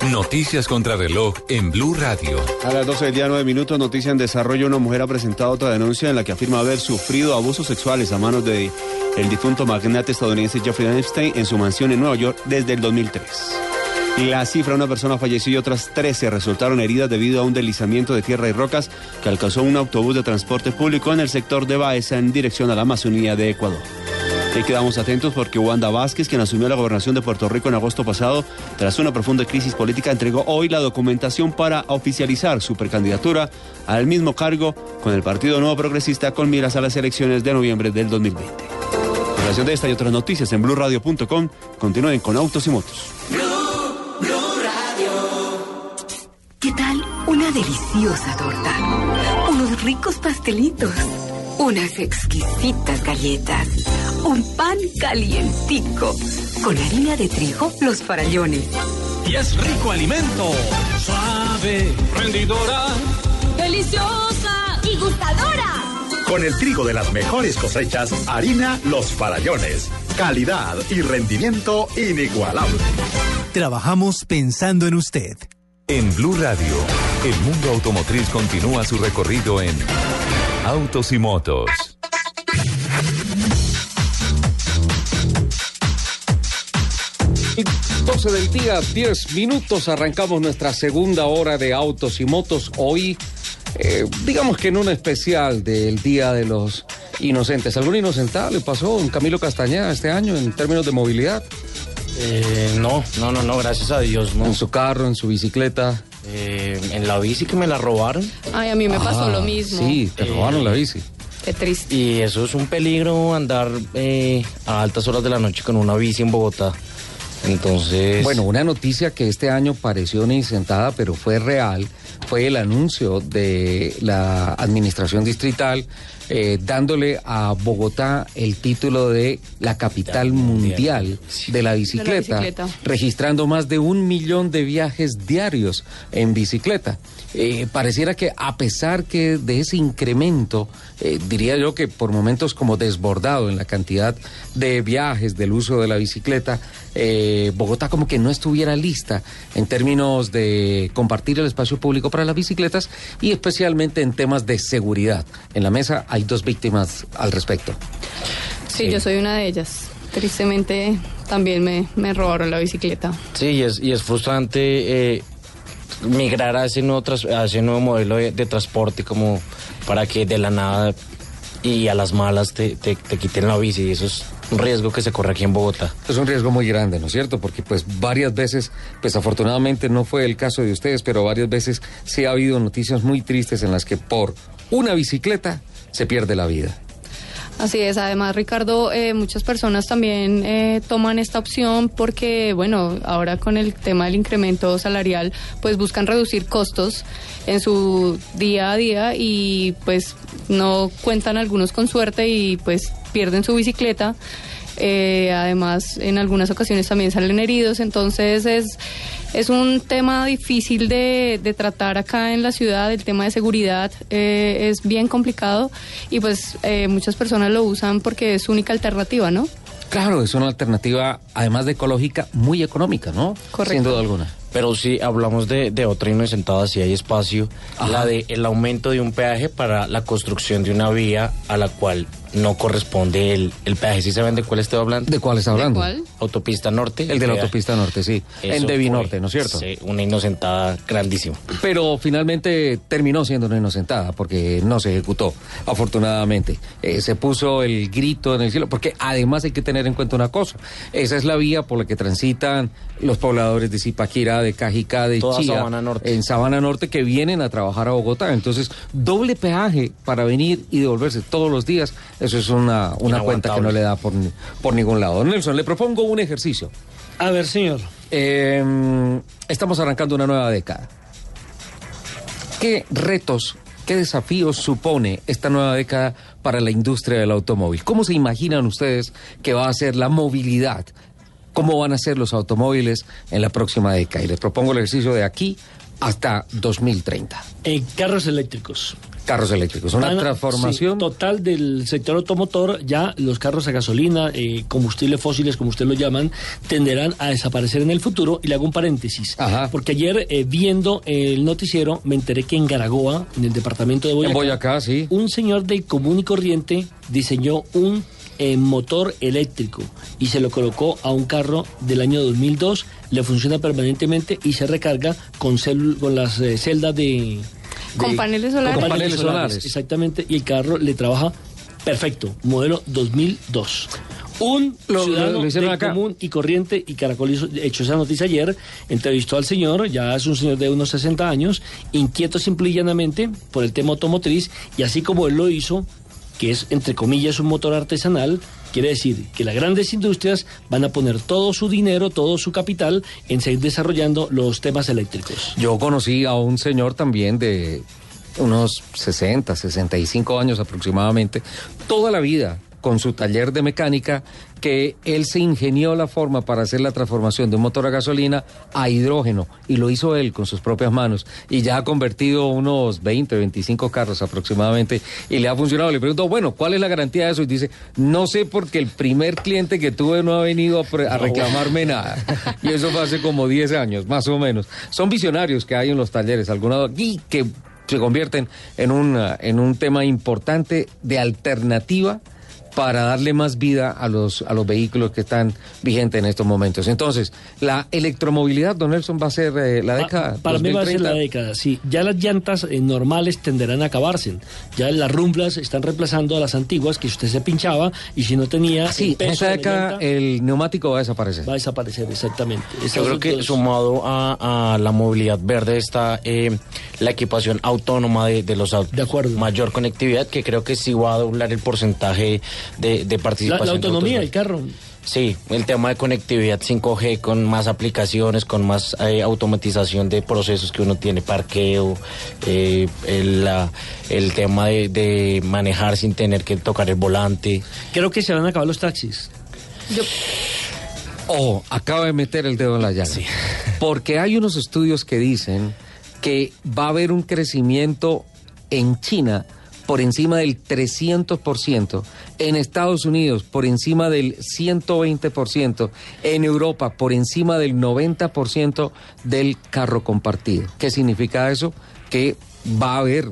Noticias contra reloj en Blue Radio. A las 12 del día, 9 minutos, noticia en desarrollo. Una mujer ha presentado otra denuncia en la que afirma haber sufrido abusos sexuales a manos de el difunto magnate estadounidense Jeffrey Epstein en su mansión en Nueva York desde el 2003. La cifra, una persona falleció y otras 13 resultaron heridas debido a un deslizamiento de tierra y rocas que alcanzó un autobús de transporte público en el sector de Baeza en dirección a la Amazonía de Ecuador. Ahí quedamos atentos porque Wanda Vázquez, quien asumió la gobernación de Puerto Rico en agosto pasado, tras una profunda crisis política, entregó hoy la documentación para oficializar su precandidatura al mismo cargo con el Partido Nuevo Progresista con miras a las elecciones de noviembre del 2020. En relación de esta y otras noticias en blueradio.com, continúen con Autos y Motos. ¿Qué tal una deliciosa torta? Unos ricos pastelitos, unas exquisitas galletas, un pan calientico, con harina de trigo, los farallones. Y es rico alimento, suave, rendidora, deliciosa y gustadora. Con el trigo de las mejores cosechas, harina Los Farallones. Calidad y rendimiento inigualable. Trabajamos pensando en usted. En Blue Radio, el mundo automotriz continúa su recorrido en Autos y Motos. Y 12 del día, 10 minutos, arrancamos nuestra segunda hora de autos y motos. Hoy, eh, digamos que en un especial del Día de los Inocentes. ¿Algún inocentado le pasó a Camilo Castañeda este año en términos de movilidad? Eh, no, no, no, no, gracias a Dios, no. En su carro, en su bicicleta. Eh, en la bici que me la robaron. Ay, a mí me pasó Ah, lo mismo. Sí, te robaron la bici. Qué triste. Y eso es un peligro andar eh, a altas horas de la noche con una bici en Bogotá. Entonces. Bueno, una noticia que este año pareció una incentada, pero fue real, fue el anuncio de la administración distrital eh, dándole a Bogotá el título de la capital mundial de la bicicleta, bicicleta. registrando más de un millón de viajes diarios en bicicleta. Eh, pareciera que a pesar que de ese incremento, eh, diría yo que por momentos como desbordado en la cantidad de viajes, del uso de la bicicleta, eh, Bogotá como que no estuviera lista en términos de compartir el espacio público para las bicicletas y especialmente en temas de seguridad. En la mesa hay dos víctimas al respecto. Sí, yo soy una de ellas. Tristemente también me, me robaron la bicicleta. Sí, y es, y es frustrante eh, migrar a ese nuevo, a ese nuevo modelo de, de transporte como para que de la nada y a las malas te, te, te quiten la bici. Y eso es un riesgo que se corre aquí en Bogotá. Es un riesgo muy grande, ¿no es cierto? Porque pues varias veces, pues afortunadamente no fue el caso de ustedes, pero varias veces sí ha habido noticias muy tristes en las que por una bicicleta se pierde la vida. Así es, además Ricardo, eh, muchas personas también eh, toman esta opción porque, bueno, ahora con el tema del incremento salarial, pues buscan reducir costos en su día a día y pues no cuentan algunos con suerte y pues pierden su bicicleta. Eh, además, en algunas ocasiones también salen heridos, entonces es, es un tema difícil de, de tratar acá en la ciudad, el tema de seguridad eh, es bien complicado y pues eh, muchas personas lo usan porque es su única alternativa, ¿no? Claro, es una alternativa, además de ecológica, muy económica, ¿no? Correcto. Sin duda alguna. Pero si hablamos de, de otra inocentada, si hay espacio, la de el aumento de un peaje para la construcción de una vía a la cual no corresponde el, el peaje. ¿Sí saben de cuál estoy hablando? ¿De cuál está hablando? cuál? Autopista Norte. El de la autopista norte, sí. Eso en Devi Norte, ¿no es cierto? sí, una inocentada grandísima. Pero finalmente terminó siendo una inocentada porque no se ejecutó, afortunadamente. Eh, se puso el grito en el cielo, porque además hay que tener en cuenta una cosa. Esa es la vía por la que transitan los pobladores de Zipaquirá, de Cajicá, de Toda Chía, Sabana Norte. en Sabana Norte que vienen a trabajar a Bogotá. Entonces, doble peaje para venir y devolverse todos los días, eso es una, una cuenta que no le da por, por ningún lado. Nelson, le propongo un ejercicio. A ver, señor. Eh, estamos arrancando una nueva década. ¿Qué retos, qué desafíos supone esta nueva década para la industria del automóvil? ¿Cómo se imaginan ustedes que va a ser la movilidad? ¿Cómo van a ser los automóviles en la próxima década? Y les propongo el ejercicio de aquí hasta 2030. En carros eléctricos. Carros eléctricos, una transformación. sí, total del sector automotor, ya los carros a gasolina, eh, combustibles fósiles, como ustedes lo llaman, tenderán a desaparecer en el futuro. Y le hago un paréntesis. Porque ayer, eh, viendo el noticiero, me enteré que en Garagoa, en el departamento de Boyacá, En Boyacá, sí. un señor del común y corriente diseñó un eh, motor eléctrico y se lo colocó a un carro del año 2002, le funciona permanentemente y se recarga con, cel- con las eh, celdas de... Con paneles solares. Con paneles solares, exactamente, y el carro le trabaja perfecto, modelo 2002. Un Lo- ciudadano lo- lo común y corriente, y Caracol hizo, hecho esa noticia ayer, entrevistó al señor, ya es un señor de unos 60 años, inquieto simple y llanamente por el tema automotriz, y así como él lo hizo, que es entre comillas un motor artesanal, quiere decir que las grandes industrias van a poner todo su dinero, todo su capital en seguir desarrollando los temas eléctricos. Yo conocí a un señor también de unos 60, 65 años aproximadamente, toda la vida con su taller de mecánica, que él se ingenió la forma para hacer la transformación de un motor a gasolina a hidrógeno y lo hizo él con sus propias manos y ya ha convertido unos 20, 25 carros aproximadamente y le ha funcionado. Le pregunto, bueno, ¿cuál es la garantía de eso? Y dice, no sé porque el primer cliente que tuve no ha venido a, a reclamarme nada. Y eso fue hace como 10 años, más o menos. Son visionarios que hay en los talleres, algunos aquí que se convierten en un, ah, en un tema importante de alternativa para darle más vida a los, a los vehículos que están vigentes en estos momentos. Entonces, la electromovilidad, don Nelson, va a ser eh, la década. Para mí va a ser 2030. la década, sí. Ya las llantas eh, normales tenderán a acabarse. Ya las rumblas están reemplazando a las antiguas que usted se pinchaba y si no tenía Sí, el en esta década llanta, el neumático va a desaparecer. va a desaparecer, exactamente. Yo creo que dos- sumado a, a la movilidad verde está eh, la equipación autónoma de, de los autos. De acuerdo. Mayor conectividad que creo que sí va a doblar el porcentaje de, participación. la autonomía del carro. Sí, el tema de conectividad 5G con más aplicaciones, con más eh, automatización de procesos que uno tiene, parqueo, eh, el, la- el tema de, de manejar sin tener que tocar el volante. Creo que se van a acabar los taxis. Oh, acaba de meter el dedo en la llaga. Porque hay unos estudios que dicen que va a haber un crecimiento en China por encima del 300%, en Estados Unidos por encima del 120%, en Europa por encima del 90% del carro compartido. ¿Qué significa eso? Que va a haber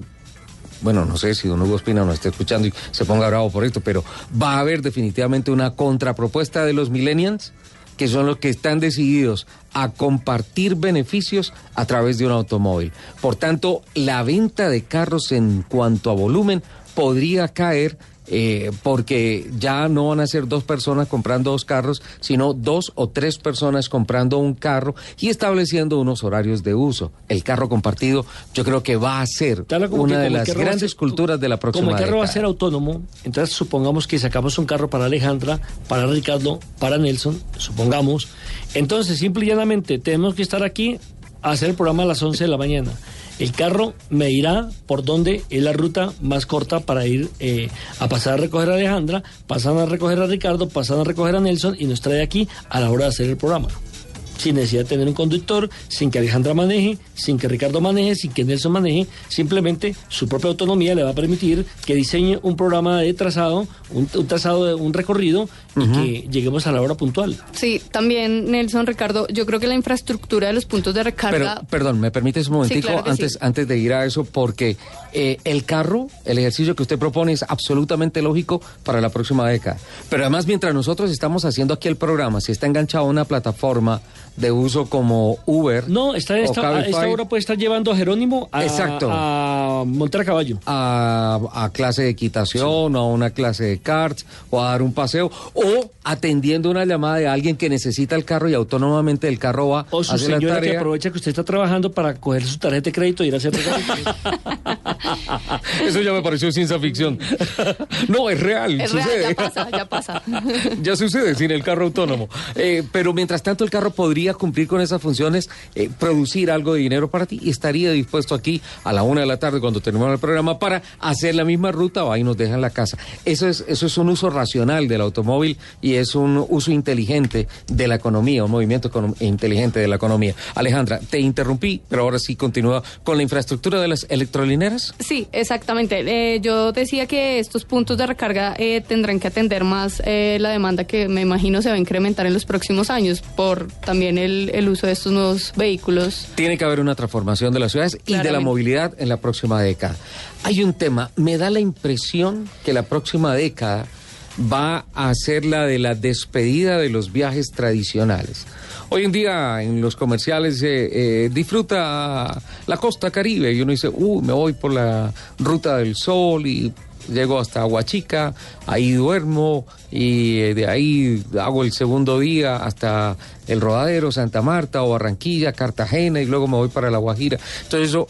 bueno, no sé si don Hugo Espina nos está escuchando y se ponga bravo por esto, pero va a haber definitivamente una contrapropuesta de los millennials, que son los que están decididos a compartir beneficios a través de un automóvil. Por tanto, la venta de carros en cuanto a volumen podría caer eh, porque ya no van a ser dos personas comprando dos carros, sino dos o tres personas comprando un carro y estableciendo unos horarios de uso. El carro compartido yo creo que va a ser una de las grandes ser- culturas de la próxima Como el carro va a ser autónomo, entonces supongamos que sacamos un carro para Alejandra, para Ricardo, para Nelson, supongamos. Entonces, simple y llanamente, tenemos que estar aquí a hacer el programa a las 11 de la mañana. El carro me dirá por dónde es la ruta más corta para ir eh, a pasar a recoger a Alejandra, pasan a recoger a Ricardo, pasan a recoger a Nelson y nos trae aquí a la hora de hacer el programa. Sin necesidad de tener un conductor, sin que Alejandra maneje, sin que Ricardo maneje, sin que Nelson maneje, simplemente su propia autonomía le va a permitir que diseñe un programa de trazado, un, un trazado de un recorrido y que lleguemos a la hora puntual. Sí, también Nelson, Ricardo, yo creo que la infraestructura de los puntos de recarga... Pero, perdón, ¿me permites un momentico claro antes, sí. antes de ir a eso? Porque eh, el carro, el ejercicio que usted propone es absolutamente lógico para la próxima década. Pero además, mientras nosotros estamos haciendo aquí el programa, si está enganchado a una plataforma de uso como Uber No, está, o esta, Cabify, esta hora puede estar llevando a Jerónimo a, Exacto. a montar a caballo. a, a clase de equitación o a una clase de karts o a dar un paseo o atendiendo una llamada de alguien que necesita el carro y autónomamente el carro va O su hace la señora que tarea. aprovecha que usted está trabajando para coger su tarjeta de crédito y ir a hacer. Eso ya me pareció ciencia ficción. no, es real. es real, sucede. ya pasa, ya pasa. ya sucede sin el carro autónomo. Eh, pero mientras tanto el carro podría cumplir con esas funciones, eh, producir algo de dinero para ti y estaría dispuesto aquí a la una de la tarde cuando terminamos el programa para hacer la misma ruta o ahí nos dejan la casa. Eso es, eso es un uso racional del automóvil y es un uso inteligente de la economía, un movimiento inteligente de la economía. Alejandra, te interrumpí, pero ahora sí continúa con la infraestructura de las electrolineras. Sí, exactamente. Eh, yo decía que estos puntos de recarga eh, tendrán que atender más eh, la demanda que me imagino se va a incrementar en los próximos años por también el, el uso de estos nuevos vehículos. Tiene que haber una transformación de las ciudades y de la movilidad en la próxima década. Hay un tema, me da la impresión que la próxima década va a ser la de la despedida de los viajes tradicionales. Hoy en día en los comerciales eh, eh, disfruta la costa caribe y uno dice, uh, me voy por la ruta del sol y llego hasta Huachica, ahí duermo y eh, de ahí hago el segundo día hasta el Rodadero, Santa Marta o Barranquilla, Cartagena y luego me voy para La Guajira. Entonces eso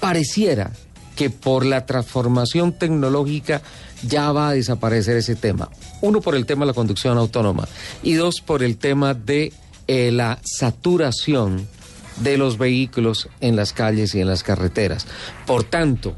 pareciera que por la transformación tecnológica ya va a desaparecer ese tema. Uno por el tema de la conducción autónoma y dos por el tema de eh, la saturación de los vehículos en las calles y en las carreteras. Por tanto,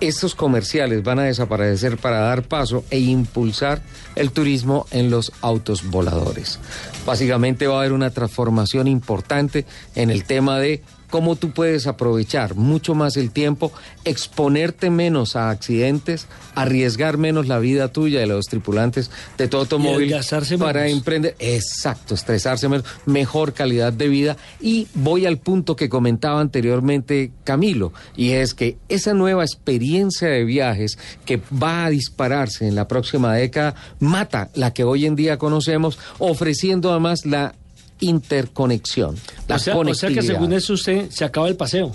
estos comerciales van a desaparecer para dar paso e impulsar el turismo en los autos voladores. Básicamente va a haber una transformación importante en el tema de cómo tú puedes aprovechar mucho más el tiempo, exponerte menos a accidentes, arriesgar menos la vida tuya y de los tripulantes de tu automóvil para menos. emprender, exacto, estresarse menos, mejor calidad de vida y voy al punto que comentaba anteriormente Camilo y es que esa nueva experiencia de viajes que va a dispararse en la próxima década mata la que hoy en día conocemos ofreciendo además la interconexión, la o, sea, o sea que según eso usted se acaba el paseo.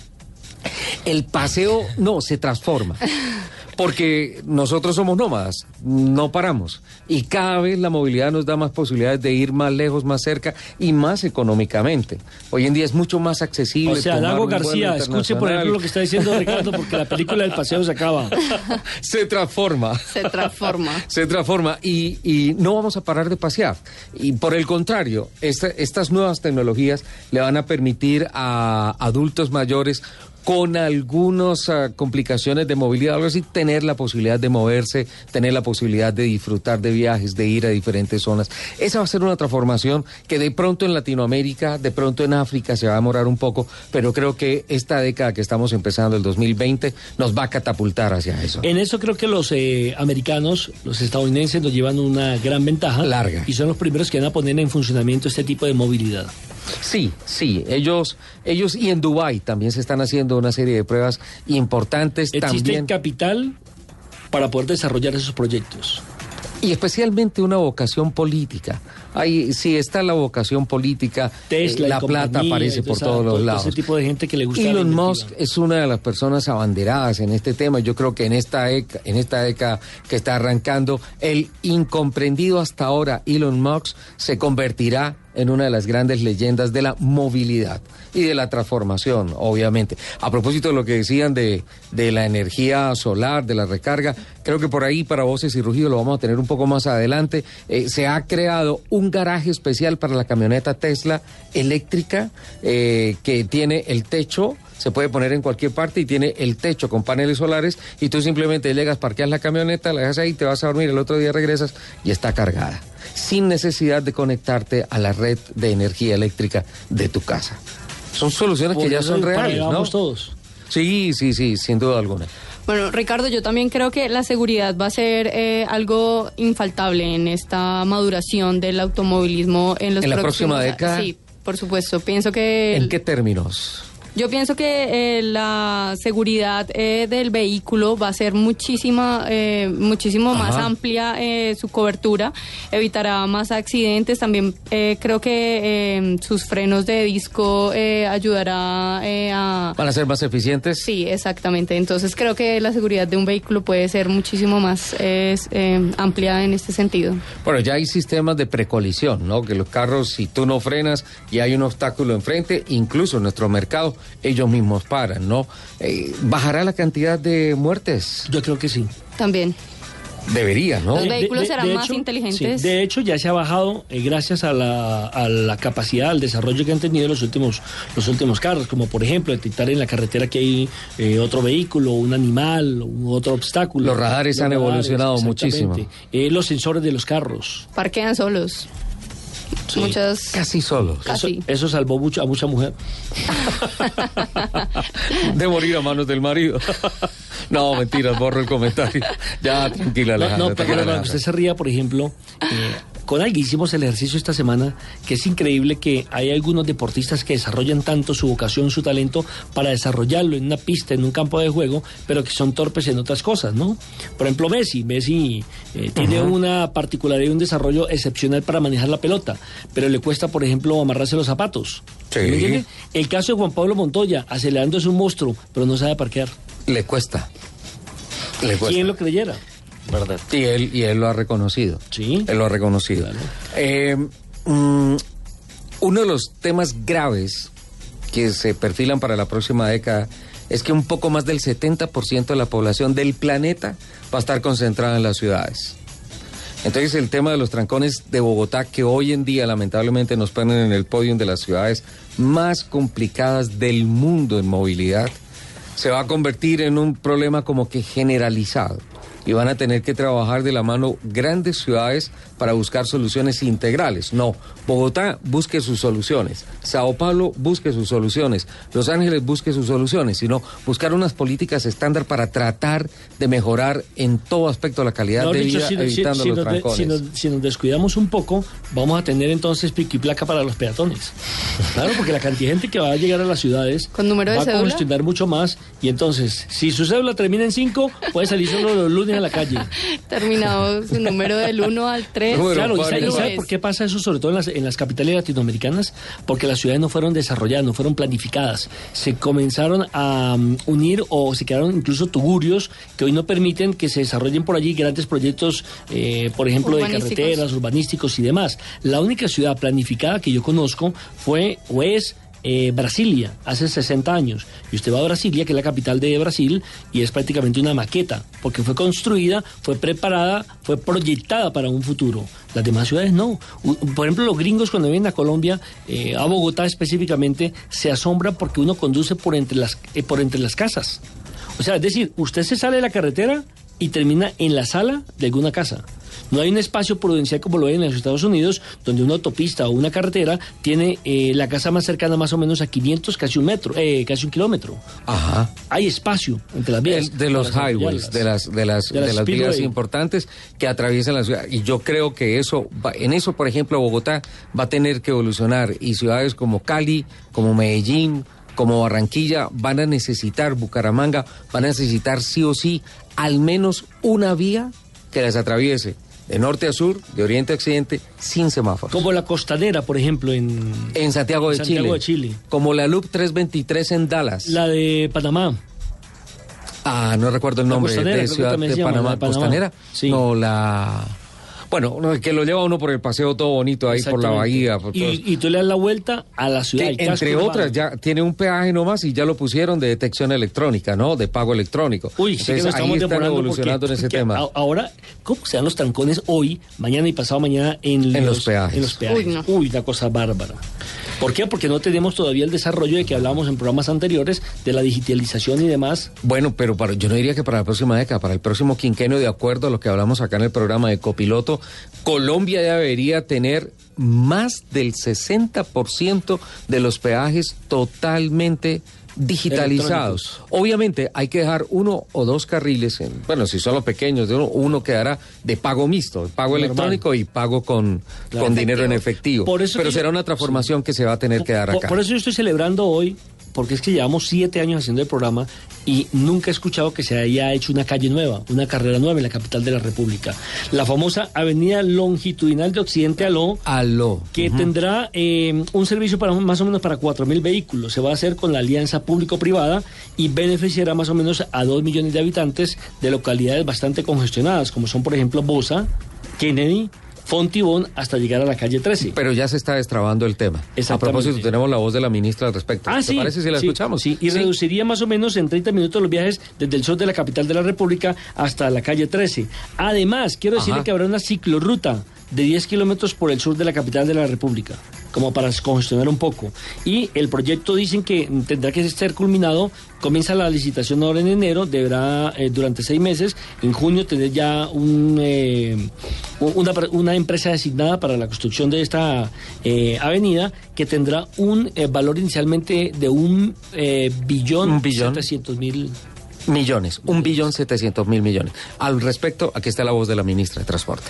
El paseo no se transforma. Porque nosotros somos nómadas, no paramos. Y cada vez la movilidad nos da más posibilidades de ir más lejos, más cerca y más económicamente. Hoy en día es mucho más accesible. O sea, vuelo García, escuche por ejemplo lo que está diciendo Ricardo, porque la película del paseo se acaba. se transforma. Se transforma. Se transforma y, y no vamos a parar de pasear. Y por el contrario, esta- estas nuevas tecnologías le van a permitir a adultos mayores con algunas ah, complicaciones de movilidad, algo así, tener la posibilidad de moverse, tener la posibilidad de disfrutar de viajes, de ir a diferentes zonas. Esa va a ser una transformación que de pronto en Latinoamérica, de pronto en África se va a demorar un poco, pero creo que esta década que estamos empezando, el 2020, nos va a catapultar hacia eso. En eso creo que los eh, americanos, los estadounidenses nos llevan una gran ventaja. Larga. Y son los primeros que van a poner en funcionamiento este tipo de movilidad. Sí, sí, ellos, ellos y en Dubái también se están haciendo una serie de pruebas importantes Existe también. capital para poder desarrollar esos proyectos. Y especialmente una vocación política. Ahí sí está la vocación política, Tesla eh, la plata aparece por todos todo los lados. Ese tipo de gente que le gusta. Elon. Musk es una de las personas abanderadas en este tema. Yo creo que en esta, eca- en esta década que está arrancando, el incomprendido hasta ahora Elon Musk se convertirá en una de las grandes leyendas de la movilidad y de la transformación, obviamente. A propósito de lo que decían de, de la energía solar, de la recarga, creo que por ahí para voces y rugido lo vamos a tener un poco más adelante. Eh, se ha creado un garaje especial para la camioneta Tesla eléctrica eh, que tiene el techo se puede poner en cualquier parte y tiene el techo con paneles solares y tú simplemente llegas, parqueas la camioneta, la dejas ahí, te vas a dormir, el otro día regresas y está cargada, sin necesidad de conectarte a la red de energía eléctrica de tu casa. Son soluciones que ya son reales, ¿no? todos. Sí, sí, sí, sin duda alguna. Bueno, Ricardo, yo también creo que la seguridad va a ser eh, algo infaltable en esta maduración del automovilismo en los ¿En la próximos próxima década? Sí, por supuesto. Pienso que ¿En qué términos? Yo pienso que eh, la seguridad eh, del vehículo va a ser muchísima, eh, muchísimo más amplia eh, su cobertura, evitará más accidentes. También eh, creo que eh, sus frenos de disco eh, ayudará eh, a ¿Van a ser más eficientes? Sí, exactamente. Entonces creo que la seguridad de un vehículo puede ser muchísimo más eh, amplia en este sentido. Bueno, ya hay sistemas de precolisión, ¿no? Que los carros, si tú no frenas y hay un obstáculo enfrente, incluso en nuestro mercado, ellos mismos paran, ¿no? Eh, ¿Bajará la cantidad de muertes? Yo creo que sí. También. Debería, ¿no? Los vehículos serán más hecho, inteligentes. sí, de hecho, ya se ha bajado eh, gracias a la, a la capacidad, al desarrollo que han tenido los últimos, los últimos carros, como por ejemplo detectar en la carretera que hay eh, otro vehículo, un animal, otro obstáculo. Los radares han evolucionado muchísimo. Eh, los sensores de los carros. Parquean solos. Muchas. Casi solos. Eso, Casi. eso salvó mucho, a mucha mujer. De morir a manos del marido. no, mentiras, borro el comentario. Ya, tranquila, No, Alejandro. no, pero usted se ría, por ejemplo, eh, con alguien hicimos el ejercicio esta semana, que es increíble que hay algunos deportistas que desarrollan tanto su vocación, su talento, para desarrollarlo en una pista, en un campo de juego, pero que son torpes en otras cosas, ¿no? Por ejemplo, Messi. Messi eh, tiene una particularidad y un desarrollo excepcional para manejar la pelota, pero le cuesta, por ejemplo, amarrarse los zapatos. Sí. El caso de Juan Pablo Montoya, acelerando es un monstruo, pero no sabe parquear. Le cuesta. Le cuesta. ¿Quién lo creyera? ¿Verdad? Y él, y él lo ha reconocido. Sí. Él lo ha reconocido. Eh, mm, uno de los temas graves que se perfilan para la próxima década es que un poco más del 70% de la población del planeta va a estar concentrada en las ciudades. Entonces el tema de los trancones de Bogotá, que hoy en día lamentablemente nos ponen en el podio de las ciudades más complicadas del mundo en movilidad, se va a convertir en un problema como que generalizado. Y van a tener que trabajar de la mano grandes ciudades para buscar soluciones integrales. No, Bogotá busque sus soluciones, Sao Paulo busque sus soluciones, Los Ángeles busque sus soluciones, sino buscar unas políticas estándar para tratar de mejorar en todo aspecto la calidad de dicho, vida, si, si- evitando si los nos de- trancones. si nos- si nos descuidamos un poco, vamos a tener entonces pico y placa para los peatones. Claro, porque la cantidad de gente que va a llegar a las ciudades ¿Con número de va a cédula? congestionar mucho más. Y entonces, si su cédula termina en 5, puede salir solo los lunes a la calle. Terminado su número del 1 al 3. Claro, ¿y sabe, y sabe por qué pasa eso, sobre todo en las, en las capitales latinoamericanas? Porque las ciudades no fueron desarrolladas, no fueron planificadas. Se comenzaron a um, unir o se quedaron incluso tugurios que hoy no permiten que se desarrollen por allí grandes proyectos, eh, por ejemplo, de carreteras, urbanísticos y demás. La única ciudad planificada que yo conozco fue o es eh, Brasilia, hace 60 años. Y usted va a Brasilia, que es la capital de Brasil, y es prácticamente una maqueta, porque fue construida, fue preparada, fue proyectada para un futuro. Las demás ciudades no. Por ejemplo, los gringos cuando vienen a Colombia, eh, a Bogotá específicamente, se asombran porque uno conduce por entre las, eh, por entre las casas. O sea, es decir, usted se sale de la carretera y termina en la sala de alguna casa. No hay un espacio prudencial como lo hay en los Estados Unidos, donde una autopista o una carretera tiene eh, la casa más cercana más o menos a 500, casi un metro, eh, casi un kilómetro. Ajá. Hay espacio entre las vías. El- de los highways, de las de las De de las vías importantes que atraviesan la ciudad y yo creo que eso va- en eso por ejemplo Bogotá va a tener que evolucionar y ciudades como Cali, como Medellín, como Barranquilla van a necesitar Bucaramanga van a necesitar sí o sí al menos una vía que las atraviese de norte a sur, de oriente a occidente, sin semáforos. Como la costanera, por ejemplo, en, En Santiago de, Santiago Chile. de Chile. Como la Loop 323 en Dallas. La de Panamá. Ah, no recuerdo el nombre de ciudad de Panamá. la de Panamá. ¿Costanera? Sí. No, la... Bueno, no, que lo lleva uno por el paseo todo bonito ahí por la bahía. por. Y, y tú le das la vuelta a la ciudad. Que, entre urbano. otras, ya tiene un peaje nomás y ya lo pusieron de detección electrónica, ¿no? De pago electrónico. Uy, sí que Entonces, estamos ahí están evolucionando porque- en ese tema. a- Ahora, ¿cómo se dan los trancones hoy, mañana y pasado mañana en, En los peajes. En los peajes. Uy, no. Uy, una cosa bárbara. ¿Por qué? Porque no tenemos todavía el desarrollo de que hablábamos en programas anteriores de la digitalización y demás. Bueno, pero para, yo no diría que para la próxima década, para el próximo quinquenio, de acuerdo a lo que hablamos acá en el programa de Copiloto, Colombia debería tener más del 60% de los peajes totalmente digitalizados. Obviamente hay que dejar uno o dos carriles, en- bueno, si son los pequeños, de uno, uno quedará de pago mixto, pago Normal. electrónico y pago con, Claro. con dinero en efectivo. Por eso Pero será yo- una transformación que se va a tener que dar acá. por eso yo estoy celebrando hoy, porque es que llevamos siete años haciendo el programa y nunca he escuchado que se haya hecho una calle nueva, una carrera nueva en la capital de la República. La famosa Avenida Longitudinal de Occidente Aló, Aló. que tendrá eh, un servicio para más o menos para 4.000 vehículos. Se va a hacer con la alianza público-privada y beneficiará más o menos a 2 millones de habitantes de localidades bastante congestionadas, como son, por ejemplo, Bosa, Kennedy, Fontibón, hasta llegar a la calle 13. Pero ya se está destrabando el tema. A propósito, tenemos la voz de la ministra al respecto. Ah, ¿Te sí. parece si la sí, escuchamos? Sí, y reduciría más o menos en 30 minutos los viajes desde el sur de la capital de la República hasta la calle 13. Además, quiero decirle Ajá. que habrá una ciclorruta de 10 kilómetros por el sur de la capital de la República, como para congestionar un poco. Y el proyecto dicen que tendrá que ser culminado, comienza la licitación ahora en enero, deberá eh, durante seis meses, en junio tener ya un, eh, una, una empresa designada para la construcción de esta eh, avenida que tendrá un eh, valor inicialmente de un billón, Un billón. 700 mil Millones, un billón setecientos mil millones. Al respecto, aquí está la voz de la ministra de Transporte.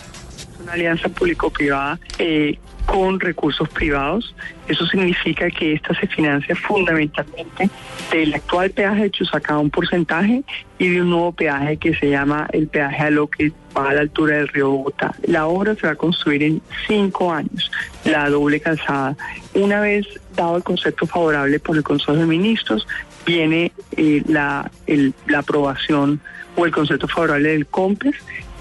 Una alianza público-privada eh, con recursos privados. Eso significa que esta se financia fundamentalmente del actual peaje de Chusacá, un porcentaje, y de un nuevo peaje que se llama el peaje a lo que va a la altura del río Bogotá. La obra se va a construir en cinco años, la doble calzada. Una vez dado el concepto favorable por el Consejo de Ministros, viene eh, la, la aprobación o el concepto favorable del COMPES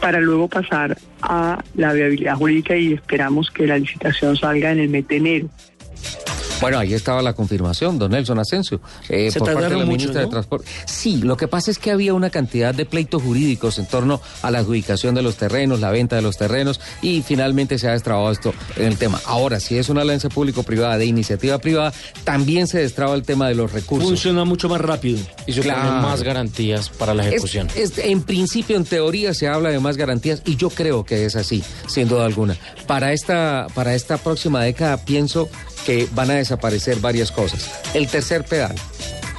para luego pasar a la viabilidad jurídica y esperamos que la licitación salga en el mes de enero. Bueno, ahí estaba la confirmación, don Nelson Asensio, eh, Se por parte de la mucho, ministra de. Transporte. Sí, lo que pasa es que había una cantidad de pleitos jurídicos en torno a la adjudicación de los terrenos, la venta de los terrenos, y finalmente se ha destrabado esto en el tema. Ahora, si es una alianza público-privada de iniciativa privada, también se destraba el tema de los recursos. funciona mucho más rápido. Y supone Claro. más garantías para la Es- ejecución. es- en principio, en teoría, se habla de más garantías y yo creo que es así, sin duda alguna. Para esta, para esta próxima década pienso que van a desaparecer varias cosas. El tercer pedal,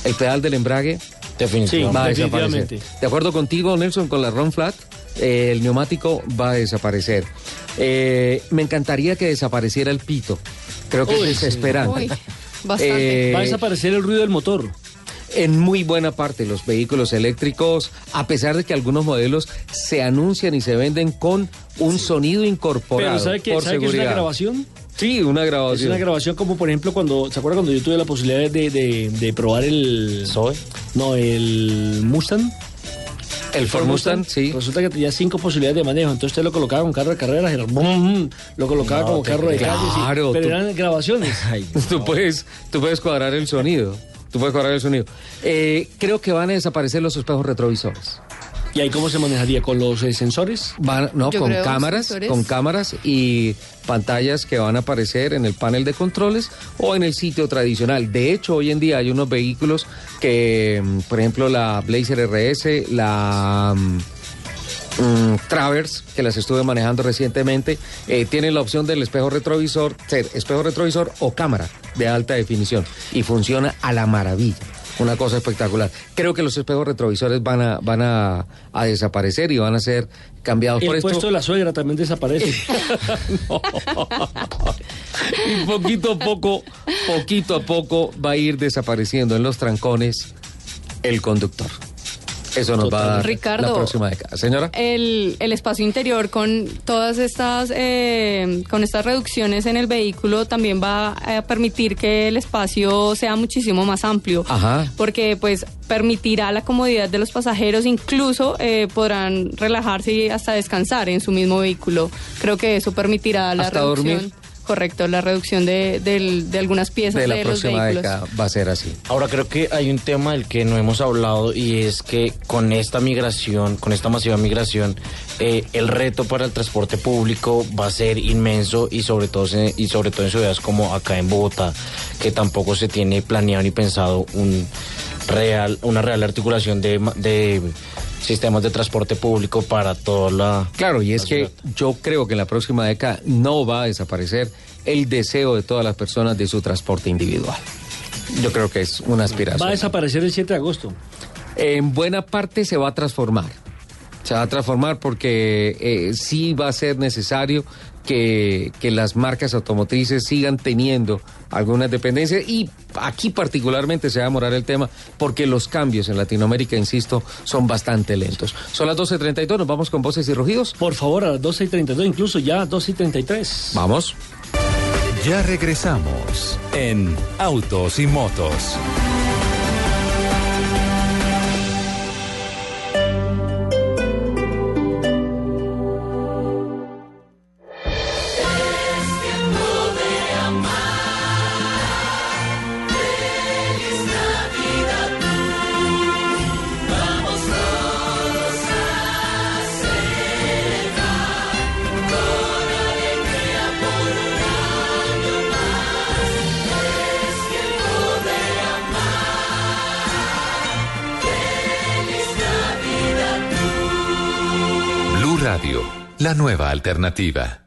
el pedal del embrague, Definitivamente. va a desaparecer. De acuerdo contigo, Nelson, con la Ron Flat, eh, el neumático va a desaparecer. Eh, me encantaría que desapareciera el pito. Creo que Uy, es sí. desesperante. Uy. Eh, Va a desaparecer el ruido del motor. En muy buena parte los vehículos eléctricos, a pesar de que algunos modelos se anuncian y se venden con un sonido incorporado Pero ¿sabe, qué, por ¿sabe qué es seguridad. una grabación? Sí, una Es grabación. una grabación como por ejemplo cuando, ¿se acuerda cuando yo tuve la posibilidad de, de- de probar el... ¿Zoe? No, el Mustang. El Ford Mustang, sí. Resulta que tenía cinco posibilidades de manejo, entonces usted lo colocaba con carro de carreras, era bum, lo colocaba No como carro de creo. calle, Claro, pero tú- eran grabaciones. tú, puedes, tú puedes cuadrar el sonido. Tú puedes cuadrar el sonido. Eh, creo que van a desaparecer los espejos retrovisores. ¿Y ahí cómo se manejaría? ¿Con los eh, sensores? Van, no, Yo con creo, cámaras, sensores. con cámaras y pantallas que van a aparecer en el panel de controles o en el sitio tradicional. De hecho, hoy en día hay unos vehículos que, mm, por ejemplo, la Blazer RS, la mm, mm, Travers, que las estuve manejando recientemente, eh, tienen la opción del espejo retrovisor, ser espejo retrovisor o cámara de alta definición y funciona a la maravilla. Una cosa espectacular. Creo que los espejos retrovisores van a, van a, a desaparecer y van a ser cambiados por El esto. puesto de la suegra también desaparece. Y poquito a poco, poquito a poco va a ir desapareciendo en los trancones el conductor. Eso nos va a dar Ricardo. la próxima década. Señora. El, el espacio interior con todas estas eh, con estas reducciones en el vehículo también va a permitir que el espacio sea muchísimo más amplio Ajá. porque pues permitirá la comodidad de los pasajeros incluso eh, podrán relajarse y hasta descansar en su mismo vehículo creo que eso permitirá la Hasta reducción dormir. Correcto la reducción de, del- de algunas piezas De de, la los próxima vehículos década va a ser así. Ahora creo que hay un tema del que no hemos hablado y es que con esta migración, con esta masiva migración, eh, el reto para el transporte público va a ser inmenso y sobre todo se- y sobre todo en ciudades como acá en Bogotá, que tampoco se tiene planeado ni pensado un real, una real articulación de, ma- de sistemas de transporte público para toda la Claro, y es que yo creo que en la próxima década no va a desaparecer el deseo de todas las personas de su transporte individual. Yo creo que es una aspiración. Va a desaparecer el 7 de agosto. En buena parte se va a transformar. Se va a transformar porque eh, sí va a ser necesario que, que las marcas automotrices sigan teniendo algunas dependencias y aquí particularmente se va a demorar el tema porque los cambios en Latinoamérica, insisto, son bastante lentos. Son las 12.32, nos vamos con voces y rugidos. Por favor, a las 12 y 32, incluso ya 12 y 33. Vamos. Ya regresamos en Autos y Motos. Nueva alternativa.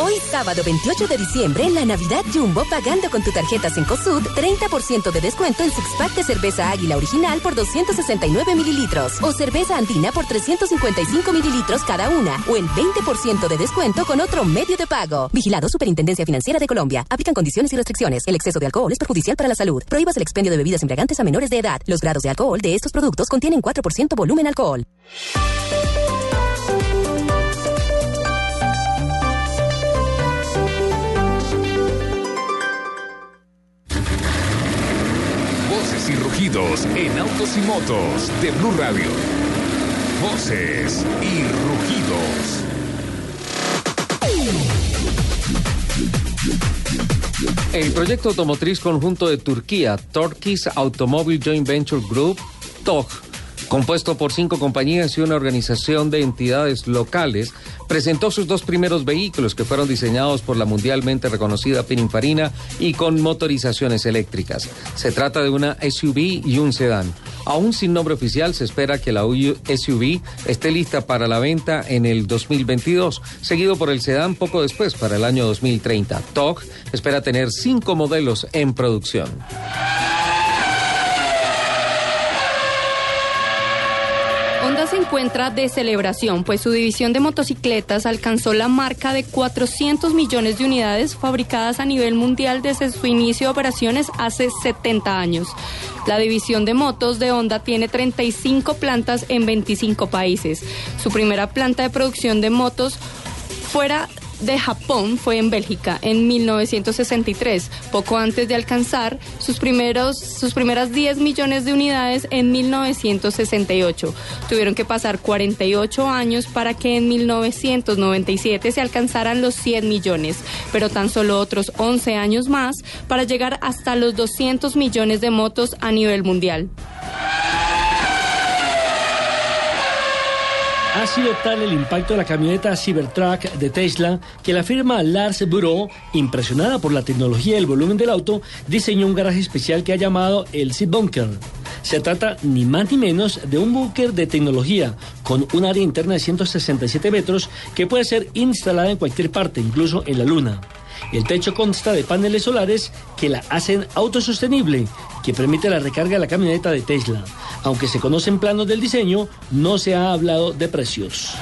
Hoy sábado 28 de diciembre en la Navidad Jumbo pagando con tu tarjeta Cencosud 30% de descuento en six pack de cerveza Águila original por 269 mililitros o cerveza Andina por 355 mililitros cada una o el 20% de descuento con otro medio de pago. Vigilado Superintendencia Financiera de Colombia. Aplican condiciones y restricciones. El exceso de alcohol es perjudicial para la salud. Prohíbas el expendio de bebidas embriagantes a menores de edad. Los grados de alcohol de estos productos contienen 4% volumen alcohol. Y rugidos en autos y motos de Blue Radio. Voces y rugidos. El proyecto automotriz conjunto de Turquía, Turkish Automobile Joint Venture Group, TOG, compuesto por cinco compañías y una organización de entidades locales, presentó sus dos primeros vehículos que fueron diseñados por la mundialmente reconocida Pininfarina y con motorizaciones eléctricas. Se trata de una SUV y un sedán. Aún sin nombre oficial, se espera que la SUV esté lista para la venta en el 2022, seguido por el sedán poco después, para el año 2030. TOG espera tener cinco modelos en producción. Honda se encuentra de celebración, pues su división de motocicletas alcanzó la marca de 400 millones de unidades fabricadas a nivel mundial desde su inicio de operaciones hace 70 años. La división de motos de Honda tiene 35 plantas en 25 países. Su primera planta de producción de motos fuera de Japón fue en Bélgica en 1963, poco antes de alcanzar sus, primeros, sus primeras 10 millones de unidades en 1968. Tuvieron que pasar 48 años para que en 1997 se alcanzaran los 100 millones, pero tan solo otros 11 años más para llegar hasta los 200 millones de motos a nivel mundial. Ha sido tal el impacto de la camioneta Cybertruck de Tesla que la firma Lars Bureau, impresionada por la tecnología y el volumen del auto, diseñó un garaje especial que ha llamado el Seat Bunker. Se trata ni más ni menos de un búnker de tecnología con un área interna de 167 metros que puede ser instalada en cualquier parte, incluso en la Luna. El techo consta de paneles solares que la hacen autosostenible, que permite la recarga de la camioneta de Tesla. Aunque se conocen planos del diseño, no se ha hablado de precios.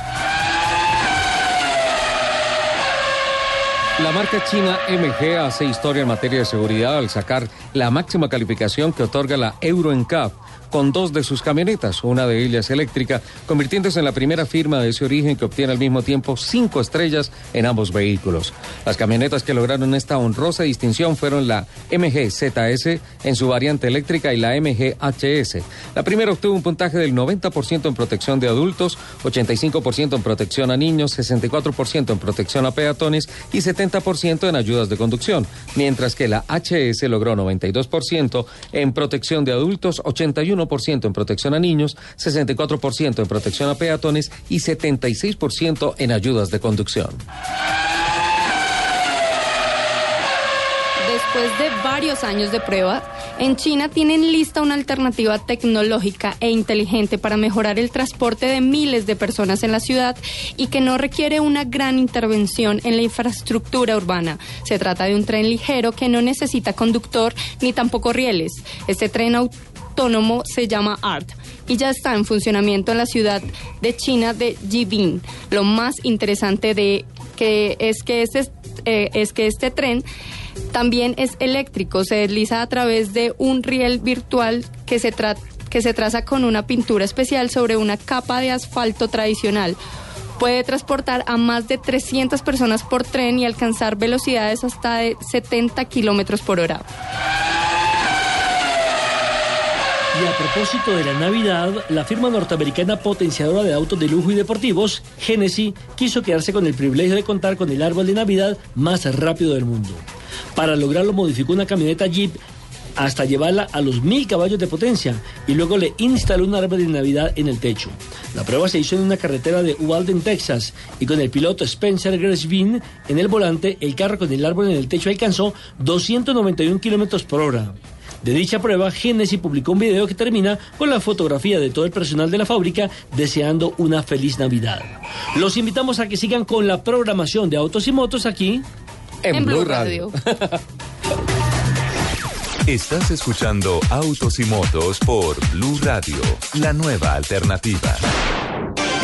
La marca china MG hace historia en materia de seguridad al sacar la máxima calificación que otorga la Euro NCAP con dos de sus camionetas, una de ellas eléctrica, convirtiéndose en la primera firma de ese origen que obtiene al mismo tiempo cinco estrellas en ambos vehículos. Las camionetas que lograron esta honrosa distinción fueron la MG ZS en su variante eléctrica y la MG HS. La primera obtuvo un puntaje del 90% en protección de adultos, 85% en protección a niños, 64% en protección a peatones y 70% en ayudas de conducción, mientras que la HS logró 92% en protección de adultos, 81% en protección a niños, 64% en protección a peatones y 76% en ayudas de conducción. Después de varios años de prueba, en China tienen lista una alternativa tecnológica e inteligente para mejorar el transporte de miles de personas en la ciudad y que no requiere una gran intervención en la infraestructura urbana. Se trata de un tren ligero que no necesita conductor ni tampoco rieles. Este tren se llama ART y ya está en funcionamiento en la ciudad de China de Jibin. Lo más interesante de que es que este eh, este tren también es eléctrico, se desliza a través de un riel virtual que se, que se traza con una pintura especial sobre una capa de asfalto tradicional. Puede transportar a más de 300 personas por tren y alcanzar velocidades hasta de 70 kilómetros por hora. Y a propósito de la Navidad, la firma norteamericana potenciadora de autos de lujo y deportivos, Genesis, quiso quedarse con el privilegio de contar con el árbol de Navidad más rápido del mundo. Para lograrlo modificó una camioneta Jeep hasta llevarla a los mil caballos de potencia y luego le instaló un árbol de Navidad en el techo. La prueba se hizo en una carretera de Uvalde, en Texas, y con el piloto Spencer Gresvin en el volante, el carro con el árbol en el techo alcanzó 291 kilómetros por hora. De dicha prueba, Genesis publicó un video que termina con la fotografía de todo el personal de la fábrica deseando una feliz Navidad. Los invitamos a que sigan con la programación de Autos y Motos aquí En En Blue Blue Radio. Estás escuchando Autos y Motos por Blue Radio, la nueva alternativa.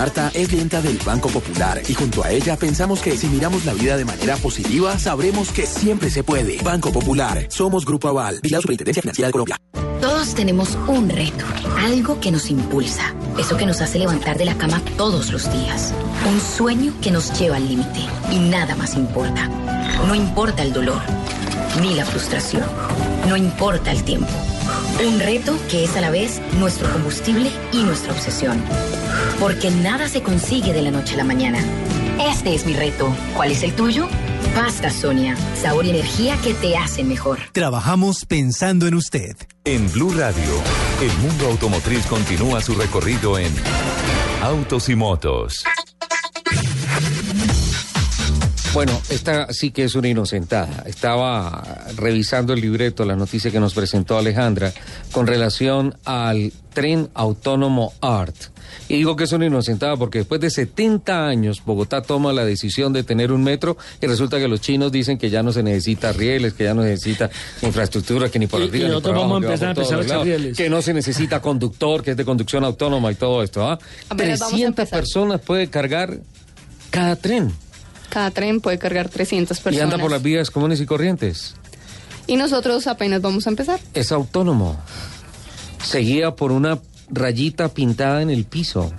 Marta es clienta del Banco Popular y junto a ella pensamos que si miramos la vida de manera positiva, sabremos que siempre se puede. Banco Popular, somos Grupo Aval, la Superintendencia Financiera de Colombia. Todos tenemos un reto, algo que nos impulsa, eso que nos hace levantar de la cama todos los días, un sueño que nos lleva al límite y nada más importa. No importa el dolor, ni la frustración, no importa el tiempo. Un reto que es a la vez nuestro combustible y nuestra obsesión. Porque nada se consigue de la noche a la mañana. Este es mi reto. ¿Cuál es el tuyo? Pasta Sonia, sabor y energía que te hacen mejor. Trabajamos pensando en usted. En Blue Radio, el mundo automotriz continúa su recorrido en Autos y Motos. Bueno, esta sí que es una inocentada. Estaba revisando el libreto, la noticia que nos presentó Alejandra, con relación al tren autónomo ART. Y digo que es una inocentada porque después de 70 años Bogotá toma la decisión de tener un metro y resulta que los chinos dicen que ya no se necesita rieles, que ya no se necesita infraestructura, que ni por arriba y ni nosotros por abajo, vamos a que a empezar a rieles. que no se necesita conductor, que es de conducción autónoma y todo esto. ¿ah? Apenas vamos a 300 empezar. personas puede cargar cada tren Cada tren puede cargar 300 y personas. anda por las vías comunes y corrientes. Y nosotros apenas vamos a empezar. Es autónomo. Se guía por una rayita pintada en el piso.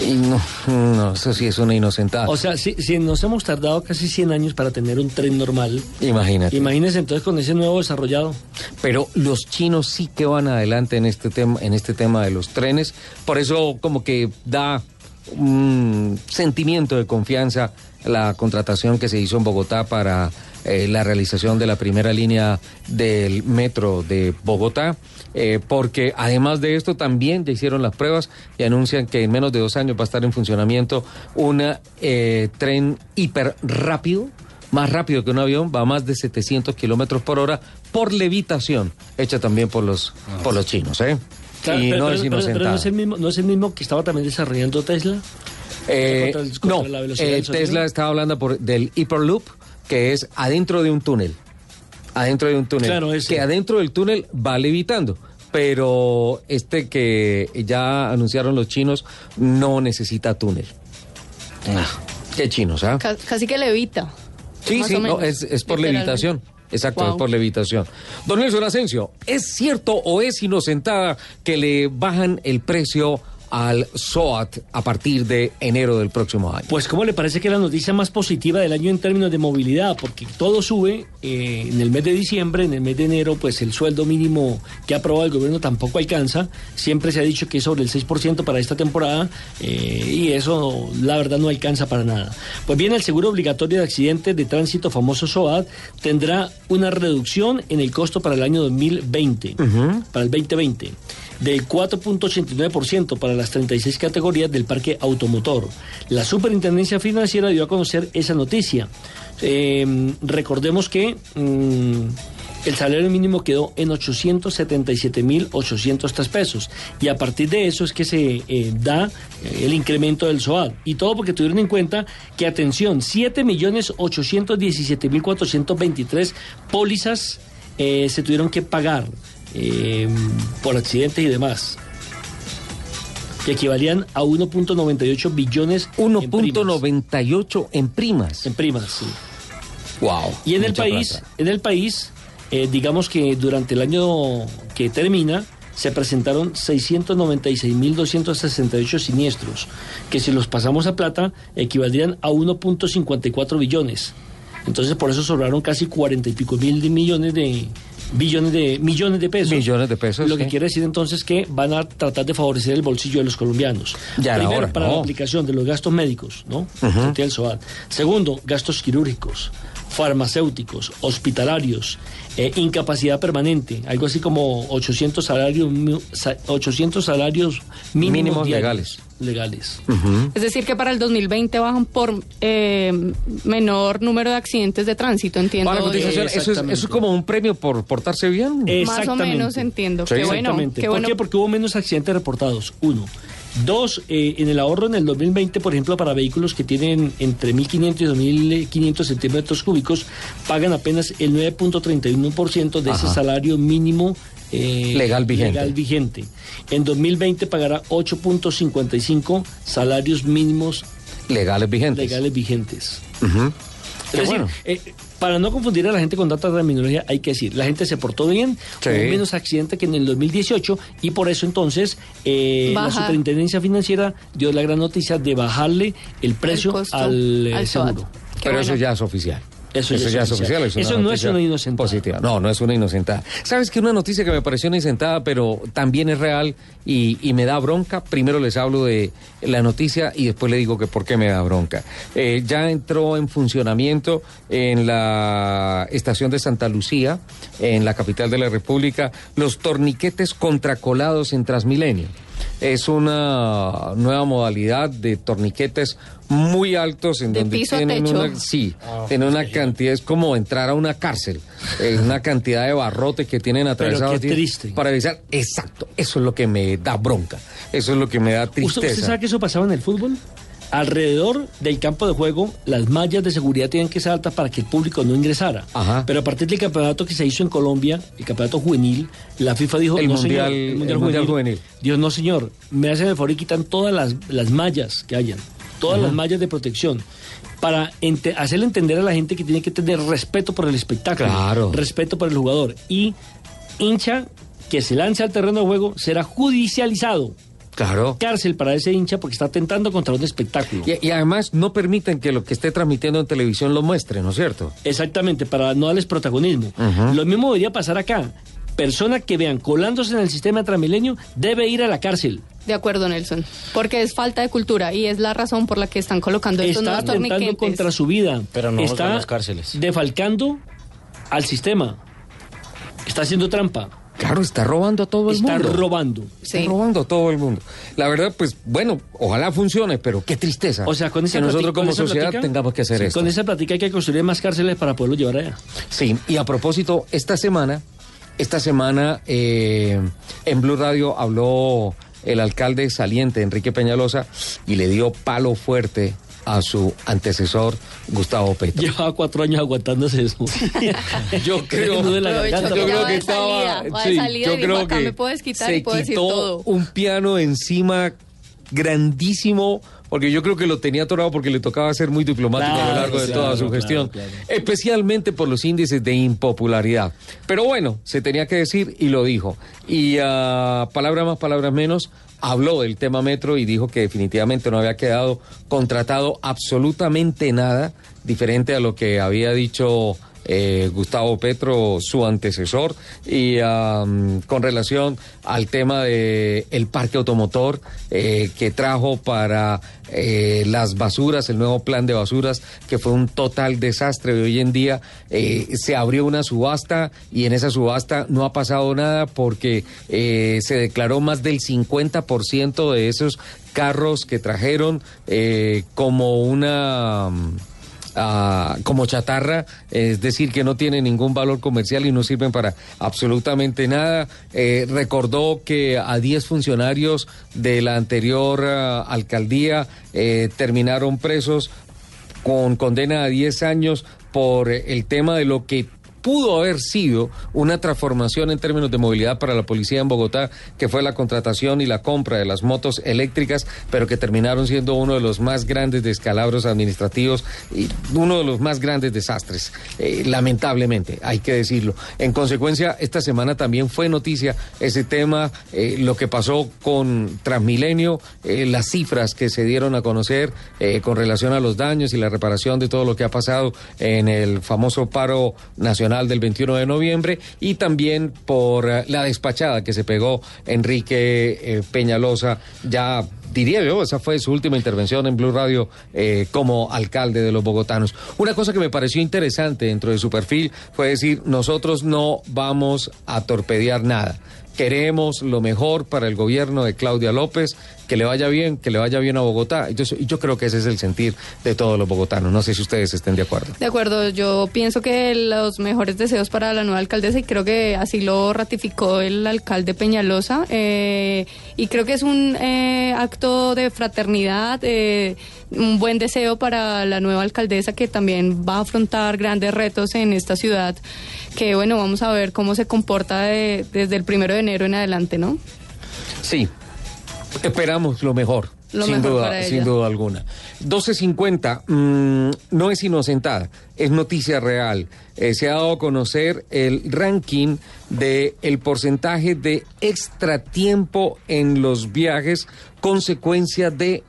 Y no, no, eso sí es una inocentada. O sea, si, si nos hemos tardado casi 100 años para tener un tren normal, Imagínate. imagínense entonces con ese nuevo desarrollado. Pero los chinos sí que van adelante en este tema, en este tema de los trenes. Por eso como que da un sentimiento de confianza la contratación que se hizo en Bogotá para eh, la realización de la primera línea del metro de Bogotá. eh, porque además de esto también ya hicieron las pruebas y anuncian que en menos de dos años va a estar en funcionamiento un tren hiper rápido más rápido que un avión, va a más de 700 kilómetros por hora por levitación, hecha también por los, por los chinos, ¿eh? Claro, y pero, no pero- es pero- pero inocentada. no es el mismo, no es el mismo que estaba también desarrollando Tesla. Eh, Contra el- contra no, la velocidad eh. Tesla estaba hablando por, del Hyperloop, que es adentro de un túnel. Adentro de un túnel. Claro, ese. Que adentro del túnel va levitando. Pero este que ya anunciaron los chinos no necesita túnel. Ah, qué chinos, ¿ah? Ca- casi que levita. Sí, sí, no, es, es por levitación. Exacto, Wow. es por levitación. Don Nelson Asensio, ¿es cierto o es inocentada que le bajan el precio al SOAT a partir de enero del próximo año? Pues ¿cómo le parece que es la noticia más positiva del año en términos de movilidad? Porque todo sube eh, en el mes de diciembre, en el mes de enero, pues el sueldo mínimo que ha aprobado el gobierno tampoco alcanza. Siempre se ha dicho que es sobre el 6% para esta temporada eh, y eso la verdad no alcanza para nada. Pues bien, el seguro obligatorio de accidentes de tránsito famoso SOAT tendrá una reducción en el costo para el año 2020, para el 2020 del 4.89% para las 36 categorías del parque automotor. La Superintendencia Financiera dio a conocer esa noticia. Eh, recordemos que mm, el salario mínimo quedó en 877.803 pesos y a partir de eso es que se eh, da eh, el incremento del SOAD. Y todo porque tuvieron en cuenta que, atención, 7.817.423 pólizas se tuvieron que pagar eh, por accidentes y demás. Que equivalían a 1.98 billones. 1.98 en primas. En primas, sí. Wow. Y en el país, plata. en el país, eh, digamos que durante el año que termina, se presentaron 696.268 siniestros, que si los pasamos a plata, equivaldrían a 1.54 billones. Entonces por eso sobraron casi cuarenta y pico mil millones de billones de millones de pesos. Millones de pesos. Lo que quiere decir entonces que van a tratar de favorecer el bolsillo de los colombianos. Ya Primero, para no. la aplicación de los gastos médicos, ¿no? Al SOAT. Segundo, gastos quirúrgicos, farmacéuticos, hospitalarios, eh, incapacidad permanente, algo así como 800 salarios, mi- sa- 800 salarios mínimos, Mínimos diarios, legales. Es decir, que para el 2020 bajan por eh, menor número de accidentes de tránsito, entiendo. Para la cotización, eso, es, eso es como un premio por portarse bien. Más o menos entiendo. Sí. Qué bueno, qué ¿Por bueno. qué? Porque hubo menos accidentes reportados. Uno. Dos, eh, en el ahorro en el 2020, por ejemplo, para vehículos que tienen entre 1.500 y 2.500 centímetros cúbicos, pagan apenas el 9.31% de ese salario mínimo eh, Legal vigente. legal vigente. En 2020 pagará 8.55 salarios mínimos Legales vigentes. legales vigentes. Es decir, bueno. eh, para no confundir a la gente con tanta terminología, hay que decir, la gente se portó bien, Sí. hubo menos accidentes que en el 2018 y por eso entonces eh, la superintendencia financiera dio la gran noticia de bajarle el precio costo al, eh, al seguro. Pero eso ya es oficial. Eso ya es oficial. es una Eso no es una inocentada. Positiva. No, no es una inocentada. ¿Sabes que una noticia que me pareció inocentada, pero también es real y, y me da bronca? Primero les hablo de la noticia y después le digo que por qué me da bronca. Eh, ya entró en funcionamiento en la estación de Santa Lucía, en la capital de la República, los torniquetes contracolados en Transmilenio. Es una nueva modalidad de torniquetes muy altos en De donde piso a tienen techo. una sí, tienen una cantidad es como entrar a una cárcel, eh, una cantidad de barrotes que tienen atravesados qué así triste. para avisar. Exacto, eso es lo que me da bronca, eso es lo que me da ¿Usted, tristeza. usted sabe que eso pasaba en el fútbol? Alrededor del campo de juego, las mallas de seguridad tienen que ser altas para que el público no ingresara. Pero a partir del campeonato que se hizo en Colombia, el campeonato juvenil, la FIFA dijo, El no mundial- señor, el mundial juvenil. Dios, no señor, me hacen el favor y quitan todas las, las mallas que hayan, todas Ajá. las mallas de protección. Para ente- hacerle entender a la gente que tiene que tener respeto por el espectáculo, Claro. respeto por el jugador. Y hincha que se lance al terreno de juego será judicializado. Claro. Cárcel para ese hincha porque está atentando contra un espectáculo. Y, y además no permiten que lo que esté transmitiendo en televisión lo muestre, ¿no es cierto? Exactamente, para no darles protagonismo. Lo mismo debería pasar acá. Persona que vean colándose en el sistema Transmilenio debe ir a la cárcel. De acuerdo, Nelson. Porque es falta de cultura y es la razón por la que están colocando estos Está nuevos atentando contra su vida. Pero no está las cárceles. defalcando al sistema. Está haciendo trampa. Claro, está robando a todo el Está mundo. robando. Está robando a todo el mundo. La verdad, pues bueno, ojalá funcione, pero qué tristeza. O sea, con esa que nosotros platica- como sociedad platica- tengamos que hacer sí, esto. Con esa plática hay que construir más cárceles para poderlo llevar allá. Sí, y a propósito, esta semana, esta semana eh, en Blue Radio habló el alcalde saliente, Enrique Peñalosa, y le dio palo fuerte a su antecesor, Gustavo Petro. Llevaba cuatro años aguantándose eso. Yo creo, de la yo creo que estaba, sí, yo creo "Acá que me puedes quitar se y puedo decir quitó todo". un piano encima grandísimo porque yo creo que lo tenía atorado porque le tocaba ser muy diplomático a lo largo de claro, toda su gestión, claro. especialmente por los índices de impopularidad. Pero bueno, se tenía que decir y lo dijo. Y ah, palabras más, palabras menos, habló del tema metro y dijo que definitivamente no había quedado contratado absolutamente nada diferente a lo que había dicho eh, Gustavo Petro, su antecesor, y con relación al tema de el parque automotor eh, que trajo para eh, las basuras, el nuevo plan de basuras, que fue un total desastre. Hoy en día eh, se abrió una subasta y en esa subasta no ha pasado nada porque eh, se declaró más del 50% de esos carros que trajeron eh, como una... como chatarra, es decir, que no tiene ningún valor comercial y no sirven para absolutamente nada. Eh, recordó que a 10 funcionarios de la anterior ah, alcaldía eh, terminaron presos con condena a 10 años por eh, el tema de lo que pudo haber sido una transformación en términos de movilidad para la policía en Bogotá, que fue la contratación y la compra de las motos eléctricas, pero que terminaron siendo uno de los más grandes descalabros administrativos y uno de los más grandes desastres, eh, lamentablemente, hay que decirlo. En consecuencia, esta semana también fue noticia ese tema, eh, lo que pasó con Transmilenio, eh, las cifras que se dieron a conocer eh, con relación a los daños y la reparación de todo lo que ha pasado en el famoso paro nacional del 21 de noviembre y también por eh, la despachada que se pegó Enrique eh, Peñalosa ya diría yo, esa fue su última intervención en Blue Radio eh, como alcalde de los bogotanos. Una cosa que me pareció interesante dentro de su perfil fue decir, nosotros no vamos a torpedear nada. Queremos lo mejor para el gobierno de Claudia López, que le vaya bien, que le vaya bien a Bogotá. Y yo, creo que ese es el sentir de todos los bogotanos. No sé si ustedes estén de acuerdo. De acuerdo, yo pienso que los mejores deseos para la nueva alcaldesa y creo que así lo ratificó el alcalde Peñalosa eh, y creo que es un eh, acto de fraternidad, eh, un buen deseo para la nueva alcaldesa que también va a afrontar grandes retos en esta ciudad que bueno, vamos a ver cómo se comporta de- desde el primero de enero en adelante, ¿no? Sí, esperamos lo mejor. Lo sin mejor duda, para sin duda alguna. 12.50, mm, no es inocentada, es noticia real. Eh, se ha dado a conocer el ranking de el porcentaje de extratiempo en los viajes, consecuencia de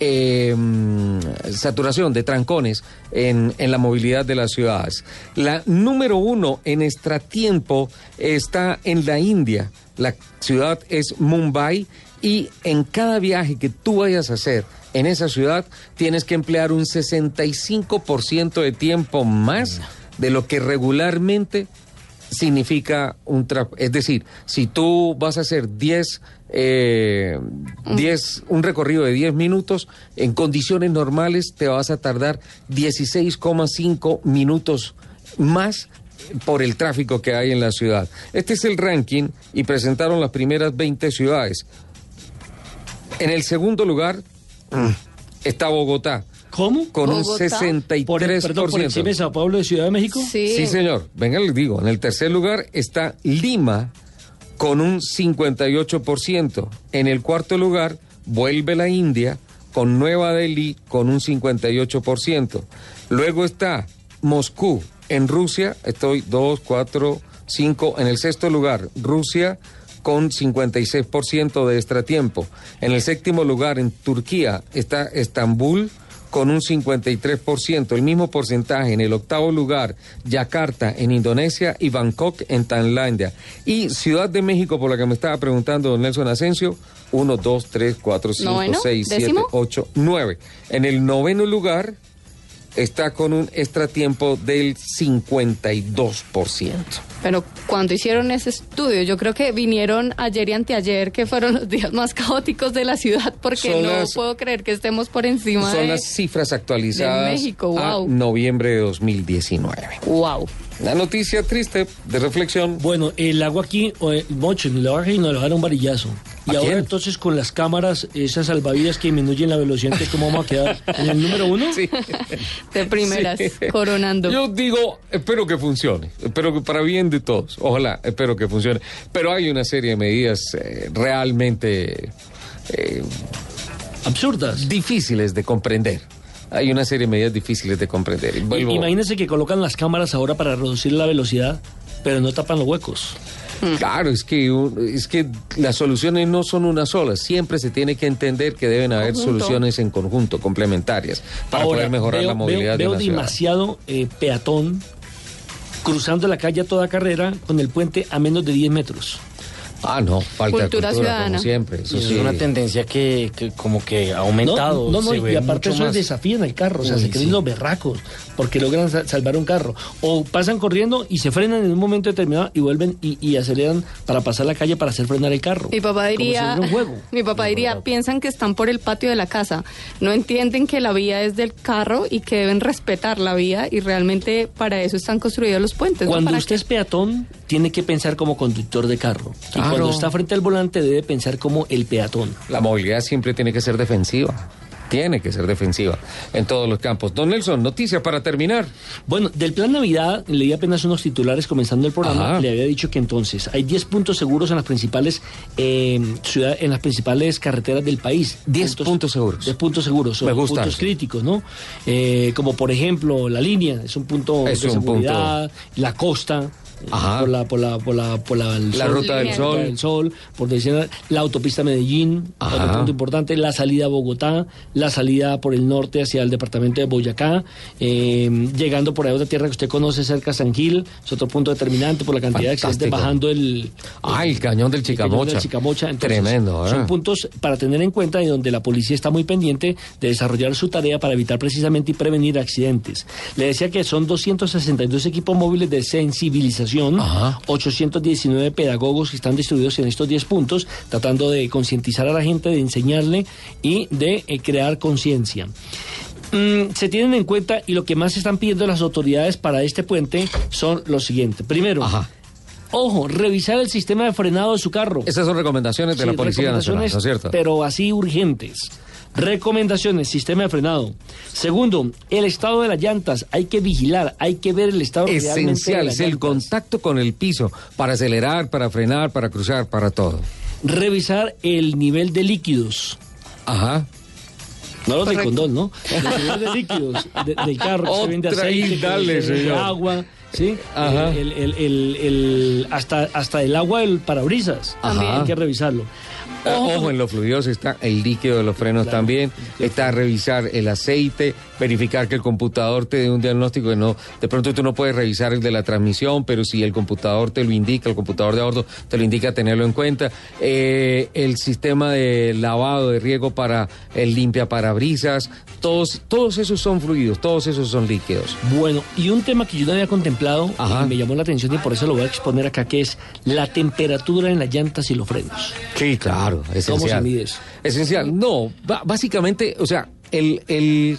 eh, mm, saturación de trancones en, en la movilidad de las ciudades. La número uno en extratiempo está en la India. La ciudad es Mumbai y en cada viaje que tú vayas a hacer en esa ciudad tienes que emplear un 65% de tiempo más de lo que regularmente significa un tra- es decir, si tú vas a hacer 10 eh, 10 un recorrido de 10 minutos en condiciones normales te vas a tardar 16,5 minutos más por el tráfico que hay en la ciudad. Este es el ranking y presentaron las primeras 20 ciudades. En el segundo lugar está Bogotá. ¿Cómo? Con ¿Bogotá? un 63%. Por, perdón, por encima de Sao Paulo de Ciudad de México. Sí, señor. Venga, les digo. En el tercer lugar está Lima con un 58%. En el cuarto lugar vuelve la India con Nueva Delhi con un 58%. Luego está Moscú en Rusia. Estoy 2, 4, 5. En el sexto lugar, Rusia con 56% de extratiempo. En el séptimo lugar, en Turquía, está Estambul con un 53%, el mismo porcentaje. En el octavo lugar, Yakarta en Indonesia y Bangkok en Tailandia. Y Ciudad de México, por la que me estaba preguntando don Nelson Asensio, 1, 2, 3, 4, 5, ¿Noveno? 6, 7, ¿Décimo? 8, 9. En el noveno lugar está con un extratiempo del 52%. Pero cuando hicieron ese estudio, yo creo que vinieron ayer y anteayer, que fueron los días más caóticos de la ciudad, porque Son no las- puedo creer que estemos por encima Son de... las cifras actualizadas de México, a wow. noviembre de 2019. Wow. Una noticia triste de reflexión. Bueno, el agua aquí, eh, mucho, en la baja y nos dejaron un varillazo. Y ¿A ahora quién? entonces con las cámaras, esas salvavidas que disminuyen la velocidad, ¿cómo vamos a quedar? ¿En el número uno? Sí. De primeras, Sí. coronando. Yo digo, espero que funcione, espero que para bien de todos, ojalá, espero que funcione. Pero hay una serie de medidas eh, realmente eh, absurdas, difíciles de comprender. Hay una serie de medidas difíciles de comprender. Vuelvo- Imagínense que colocan las cámaras ahora para reducir la velocidad, pero no tapan los huecos. Claro, es que, es que las soluciones no son una sola. Siempre se tiene que entender que deben haber Conjunto. soluciones en conjunto, complementarias, para Ahora, poder mejorar veo- la movilidad veo, veo de ciudad. demasiado eh, peatón cruzando la calle a toda carrera con el puente a menos de 10 metros. Ah, no, falta Cultura cultura, ciudadana. como siempre. Eso es una tendencia que, que como que ha aumentado. No, no, no, y aparte eso es más. desafían el carro, o sea, Uy, se creen sí. los berracos porque logran sa- salvar un carro. O pasan corriendo y se frenan en un momento determinado y vuelven y, y aceleran para pasar la calle para hacer frenar el carro. Mi papá Como si diría, fuera un juego. mi papá diría, piensan que están por el patio de la casa, no entienden que la vía es del carro y que deben respetar la vía y realmente para eso están construidos los puentes. Cuando usted es peatón, tiene que pensar como conductor de carro. Cuando está frente al volante, debe pensar como el peatón. La movilidad siempre tiene que ser defensiva. tiene que ser defensiva en todos los campos. Don Nelson, noticias para terminar. Bueno, del plan Navidad leí apenas unos titulares comenzando el programa. Ajá. Le había dicho que entonces hay 10 puntos seguros en las principales eh, ciudad- en las principales carreteras del país. 10 puntos seguros. 10 puntos seguros. Son Me gusta puntos eso. críticos, ¿no? Eh, como por ejemplo la línea es un punto Es de un seguridad, la costa. Ajá. Por la, por la, por la, por la, el La ruta del sol. del sol, por decir, la autopista Medellín, otro punto importante, la salida a Bogotá, la salida por el norte hacia el departamento de Boyacá, eh, llegando por ahí a otra tierra que usted conoce cerca, San Gil, es otro punto determinante por la cantidad de accidentes Fantástico. bajando el, Ah, el cañón del el cañón Chicamocha. del Chicamocha. Entonces, Tremendo, ¿eh? Son puntos para tener en cuenta y donde la policía está muy pendiente de desarrollar su tarea para evitar precisamente y prevenir accidentes. Le decía que son 262 equipos móviles de sensibilización, 819 pedagogos que están distribuidos en estos 10 puntos, tratando de concientizar a la gente, de enseñarle y de eh, crear conciencia. Mm, se tienen en cuenta y lo que más están pidiendo las autoridades para este puente son los siguientes. Primero, ojo, revisar el sistema de frenado de su carro. Esas son recomendaciones de Sí, la Policía Nacional, recomendaciones, ¿no es cierto? Pero así urgentes. Recomendaciones, sistema de frenado. Segundo, el estado de las llantas. Hay que vigilar, hay que ver el estado realmente de Esencial, las es el llantas. contacto con el piso para acelerar, para frenar, para cruzar, para todo. Revisar el nivel de líquidos. Ajá. No los de Correcto. condón, ¿no? El nivel de líquidos de- del carro. que se vende aceite, dale, que se vende señor. agua. ¿Sí? Ajá. El, el- el- el- hasta, hasta el agua del parabrisas. Ajá. También hay que revisarlo. Ah, Ojo, en los fluidos está el líquido de los frenos también, está revisar el aceite, verificar que el computador te dé un diagnóstico que no, de pronto tú no puedes revisar el de la transmisión, pero si el computador te lo indica, el computador de a bordo te lo indica, tenerlo en cuenta. Eh, el sistema de lavado de riego para el limpia parabrisas, todos, todos esos son fluidos, todos esos son líquidos. Bueno, y un tema que yo no había contemplado y me llamó la atención y por eso lo voy a exponer acá, que es la temperatura en las llantas y los frenos. Sí, claro, ¿Cómo se esencial. mide eso? Esencial. No, básicamente, o sea, el, el,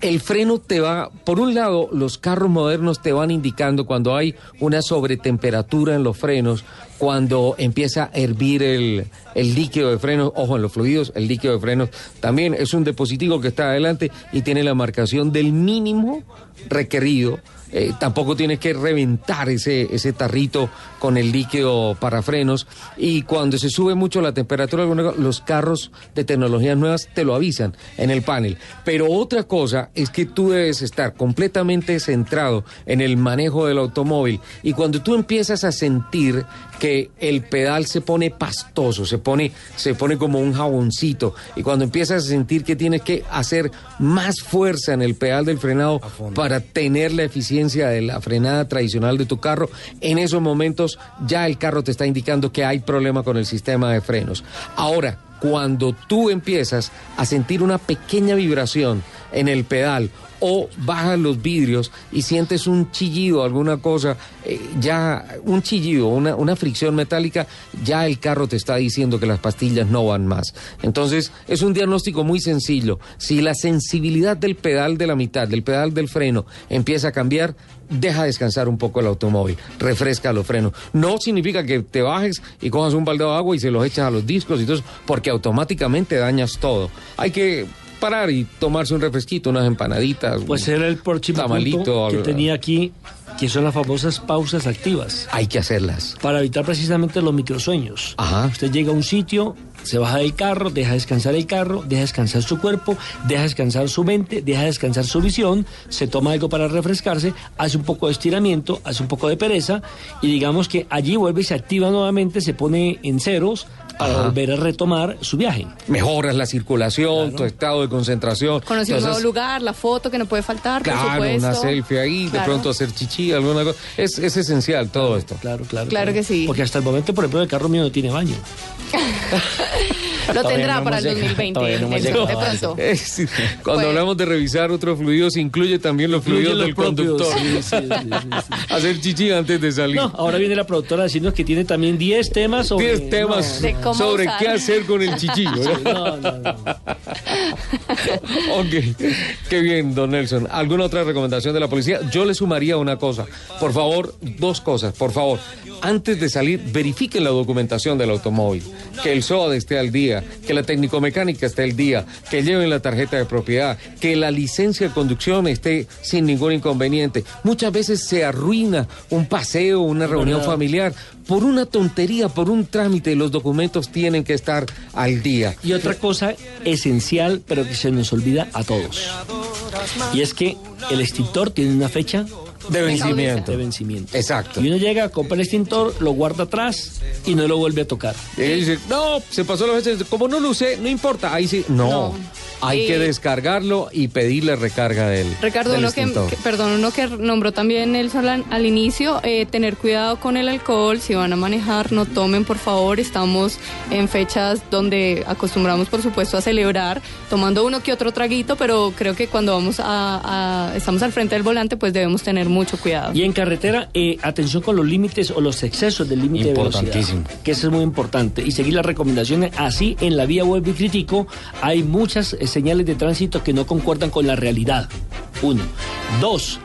el freno te va, por un lado, los carros modernos te van indicando cuando hay una sobretemperatura en los frenos, cuando empieza a hervir el, líquido de frenos, ojo, en los fluidos, el líquido de frenos también es un dispositivo que está adelante y tiene la marcación del mínimo requerido. Eh, tampoco tienes que reventar ese tarrito con el líquido para frenos. Y cuando se sube mucho la temperatura, los carros de tecnologías nuevas te lo avisan en el panel. Pero otra cosa es que tú debes estar completamente centrado en el manejo del automóvil. Y cuando tú empiezas a sentir que el pedal se pone pastoso, se pone, se pone como un jaboncito. Y cuando empiezas a sentir que tienes que hacer más fuerza en el pedal del frenado para tener la eficiencia de la frenada tradicional de tu carro, en esos momentos ya el carro te está indicando que hay problema con el sistema de frenos. Ahora, cuando tú empiezas a sentir una pequeña vibración en el pedal o bajas los vidrios y sientes un chillido, alguna cosa, eh, ya un chillido, una, una fricción metálica, ya el carro te está diciendo que las pastillas no van más. Entonces, es un diagnóstico muy sencillo. Si la sensibilidad del pedal de la mitad, del pedal del freno, empieza a cambiar, deja descansar un poco el automóvil, refresca los frenos. No significa que te bajes y cojas un balde de agua y se los echas a los discos y todo eso, porque automáticamente dañas todo. Hay que parar y tomarse un refresquito, unas empanaditas. Pues era el próximo tamalito, punto que tenía aquí, que son las famosas pausas activas. Hay que hacerlas. Para evitar precisamente los microsueños. Ajá. Usted llega a un sitio, se baja del carro, deja descansar el carro, deja descansar su cuerpo, deja descansar su mente, deja descansar su visión, se toma algo para refrescarse, hace un poco de estiramiento, hace un poco de pereza y digamos que allí vuelve y se activa nuevamente, se pone en ceros para Ajá. volver a retomar su viaje. Mejoras la circulación, tu estado de concentración. Conocer un nuevo lugar, la foto que no puede faltar, por Claro, supuesto. una selfie ahí, de pronto hacer chichi, alguna cosa. Es, es esencial todo esto. Claro, claro. Claro que sí. Porque hasta el momento, por ejemplo, el carro mío no tiene baño. Lo tendrá no para el llegado, 2020, todavía no hemos de pronto. Es decir, cuando Pues- hablamos de revisar otros fluidos, incluye también los fluidos los del propios, conductor. sí, sí, sí, sí, Hacer chichi antes de salir. No, ahora viene la productora a decirnos que tiene también 10 temas sobre... 10 temas no, De cómo sobre usar. qué hacer con el chichillo. ¿no? no, no, no. ok, qué bien, don Nelson. ¿Alguna otra recomendación de la policía? Yo le sumaría una cosa. Por favor, dos cosas. Por favor, antes de salir, verifiquen la documentación del automóvil. Que el SOAD esté al día, que la técnico-mecánica esté al día, que lleven la tarjeta de propiedad, que la licencia de conducción esté sin ningún inconveniente. Muchas veces se arruina un paseo, una reunión familiar por una tontería, por un trámite. Los documentos tienen que estar al día. Y otra cosa esencial, pero que se nos olvida a todos. Y es que el extintor tiene una fecha De vencimiento. De vencimiento. Exacto. Y uno llega, compra el extintor, lo guarda atrás y no lo vuelve a tocar. Y dice, no, se pasó la fecha. Como no lo usé, no importa. Ahí sí. No. No. Hay que descargarlo y pedirle recarga del. Ricardo, del uno que, perdón, uno que nombró también Nelson al, al inicio, eh, tener cuidado con el alcohol, si van a manejar, no tomen, por favor, estamos en fechas donde acostumbramos, por supuesto, a celebrar, tomando uno que otro traguito, pero creo que cuando vamos a, a- estamos al frente del volante, pues debemos tener mucho cuidado. Y en carretera, eh, atención con los límites o los excesos del límite de velocidad. Importantísimo. Que eso es muy importante. Y seguir las recomendaciones. Así, en la vía web y crítico, hay muchas señales de tránsito que no concuerdan con la realidad. Uno. Dos.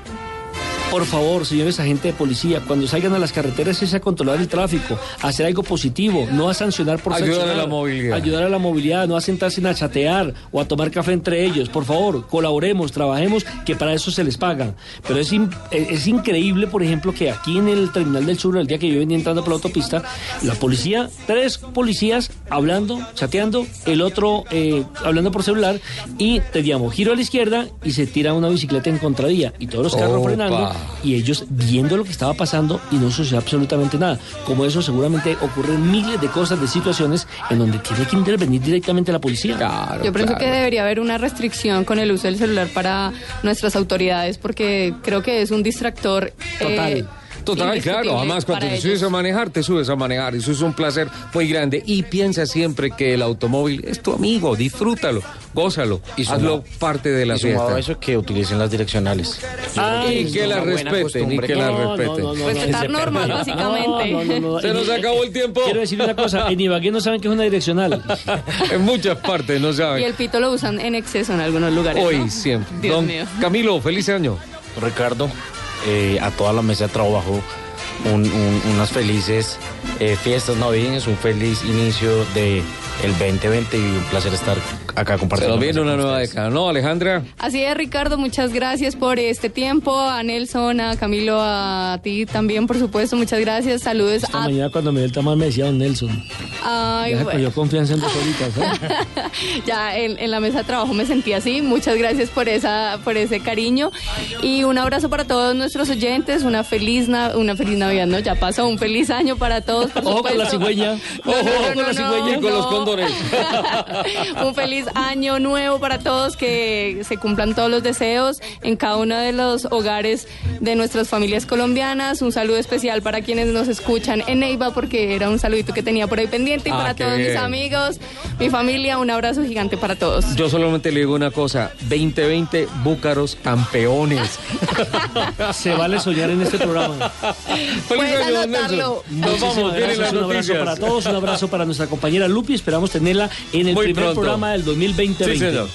Por favor, señores agentes de policía, cuando salgan a las carreteras es a controlar el tráfico, a hacer algo positivo, no a sancionar por Ayudar a la movilidad. Ayudar a la movilidad, no a sentarse a chatear o a tomar café entre ellos. Por favor, colaboremos, trabajemos, que para eso se les paga. Pero es, in- es es increíble, por ejemplo, que aquí en el Terminal del Sur, el día que yo venía entrando por la autopista, la policía, tres policías hablando, chateando, el otro eh, hablando por celular y te digamos, giro a la izquierda y se tira una bicicleta en contravía y todos los carros frenando y ellos viendo lo que estaba pasando y no sucede absolutamente nada. Como eso seguramente ocurren miles de cosas, de situaciones en donde tiene que intervenir directamente la policía. Yo pienso que debería haber una restricción con el uso del celular para nuestras autoridades porque creo que es un distractor. eh, Total, claro. Además, cuando te subes a manejar, te subes a manejar. Eso es un placer muy grande. Y piensa siempre que el automóvil es tu amigo. Disfrútalo, gózalo. Y suma- hazlo parte de la y fiesta. eso que utilicen las direccionales. y que la respeten, y que la respeten. Respetar normas, básicamente. Se nos acabó el tiempo. Quiero decir una cosa, en Ibagué no saben que es una direccional. en muchas partes no Y saben. el pito lo usan en exceso en algunos lugares. Hoy ¿no? siempre. Dios Don mío. Camilo, feliz año. Ricardo, eh, a toda la mesa de trabajo, un- un- unas felices eh, fiestas navideñas, un feliz inicio de el 2020 y un placer estar acá Se compartiendo. nos mesa una nueva década, ¿no, Alejandra? Así es, Ricardo, muchas gracias por este tiempo. A Nelson, a Camilo, a ti también, por supuesto, muchas gracias. Saludos Esta a... mañana cuando me dio el tamal me decía don Nelson. Ay, ya se bueno. cogió confianza en dos horitas. ¿eh? ya en, en la mesa de trabajo me sentí así. Muchas gracias por esa, por ese cariño y un abrazo para todos nuestros oyentes. Una feliz, na- una feliz Navidad, ¿no? Ya pasó un feliz año para todos. Por Ojo con la cigüeña. No, Ojo no, con la cigüeña. Y con los. Cóndores. un feliz año nuevo para todos, que se cumplan todos los deseos en cada uno de los hogares de nuestras familias colombianas. Un saludo especial para quienes nos escuchan en Neiva, porque era un saludito que tenía por ahí pendiente. Y Ah, para todos mis amigos, mi familia, un abrazo gigante para todos. Yo solamente le digo una cosa, 2020 Búcaros campeones. Se vale soñar en este programa. Feliz año. Nos Muchísimas vamos, vienen gracias, las un abrazo para todos, un abrazo para nuestra compañera Lupi. Esperamos tenerla en el Muy primer pronto. programa del 2020. Sí, señor.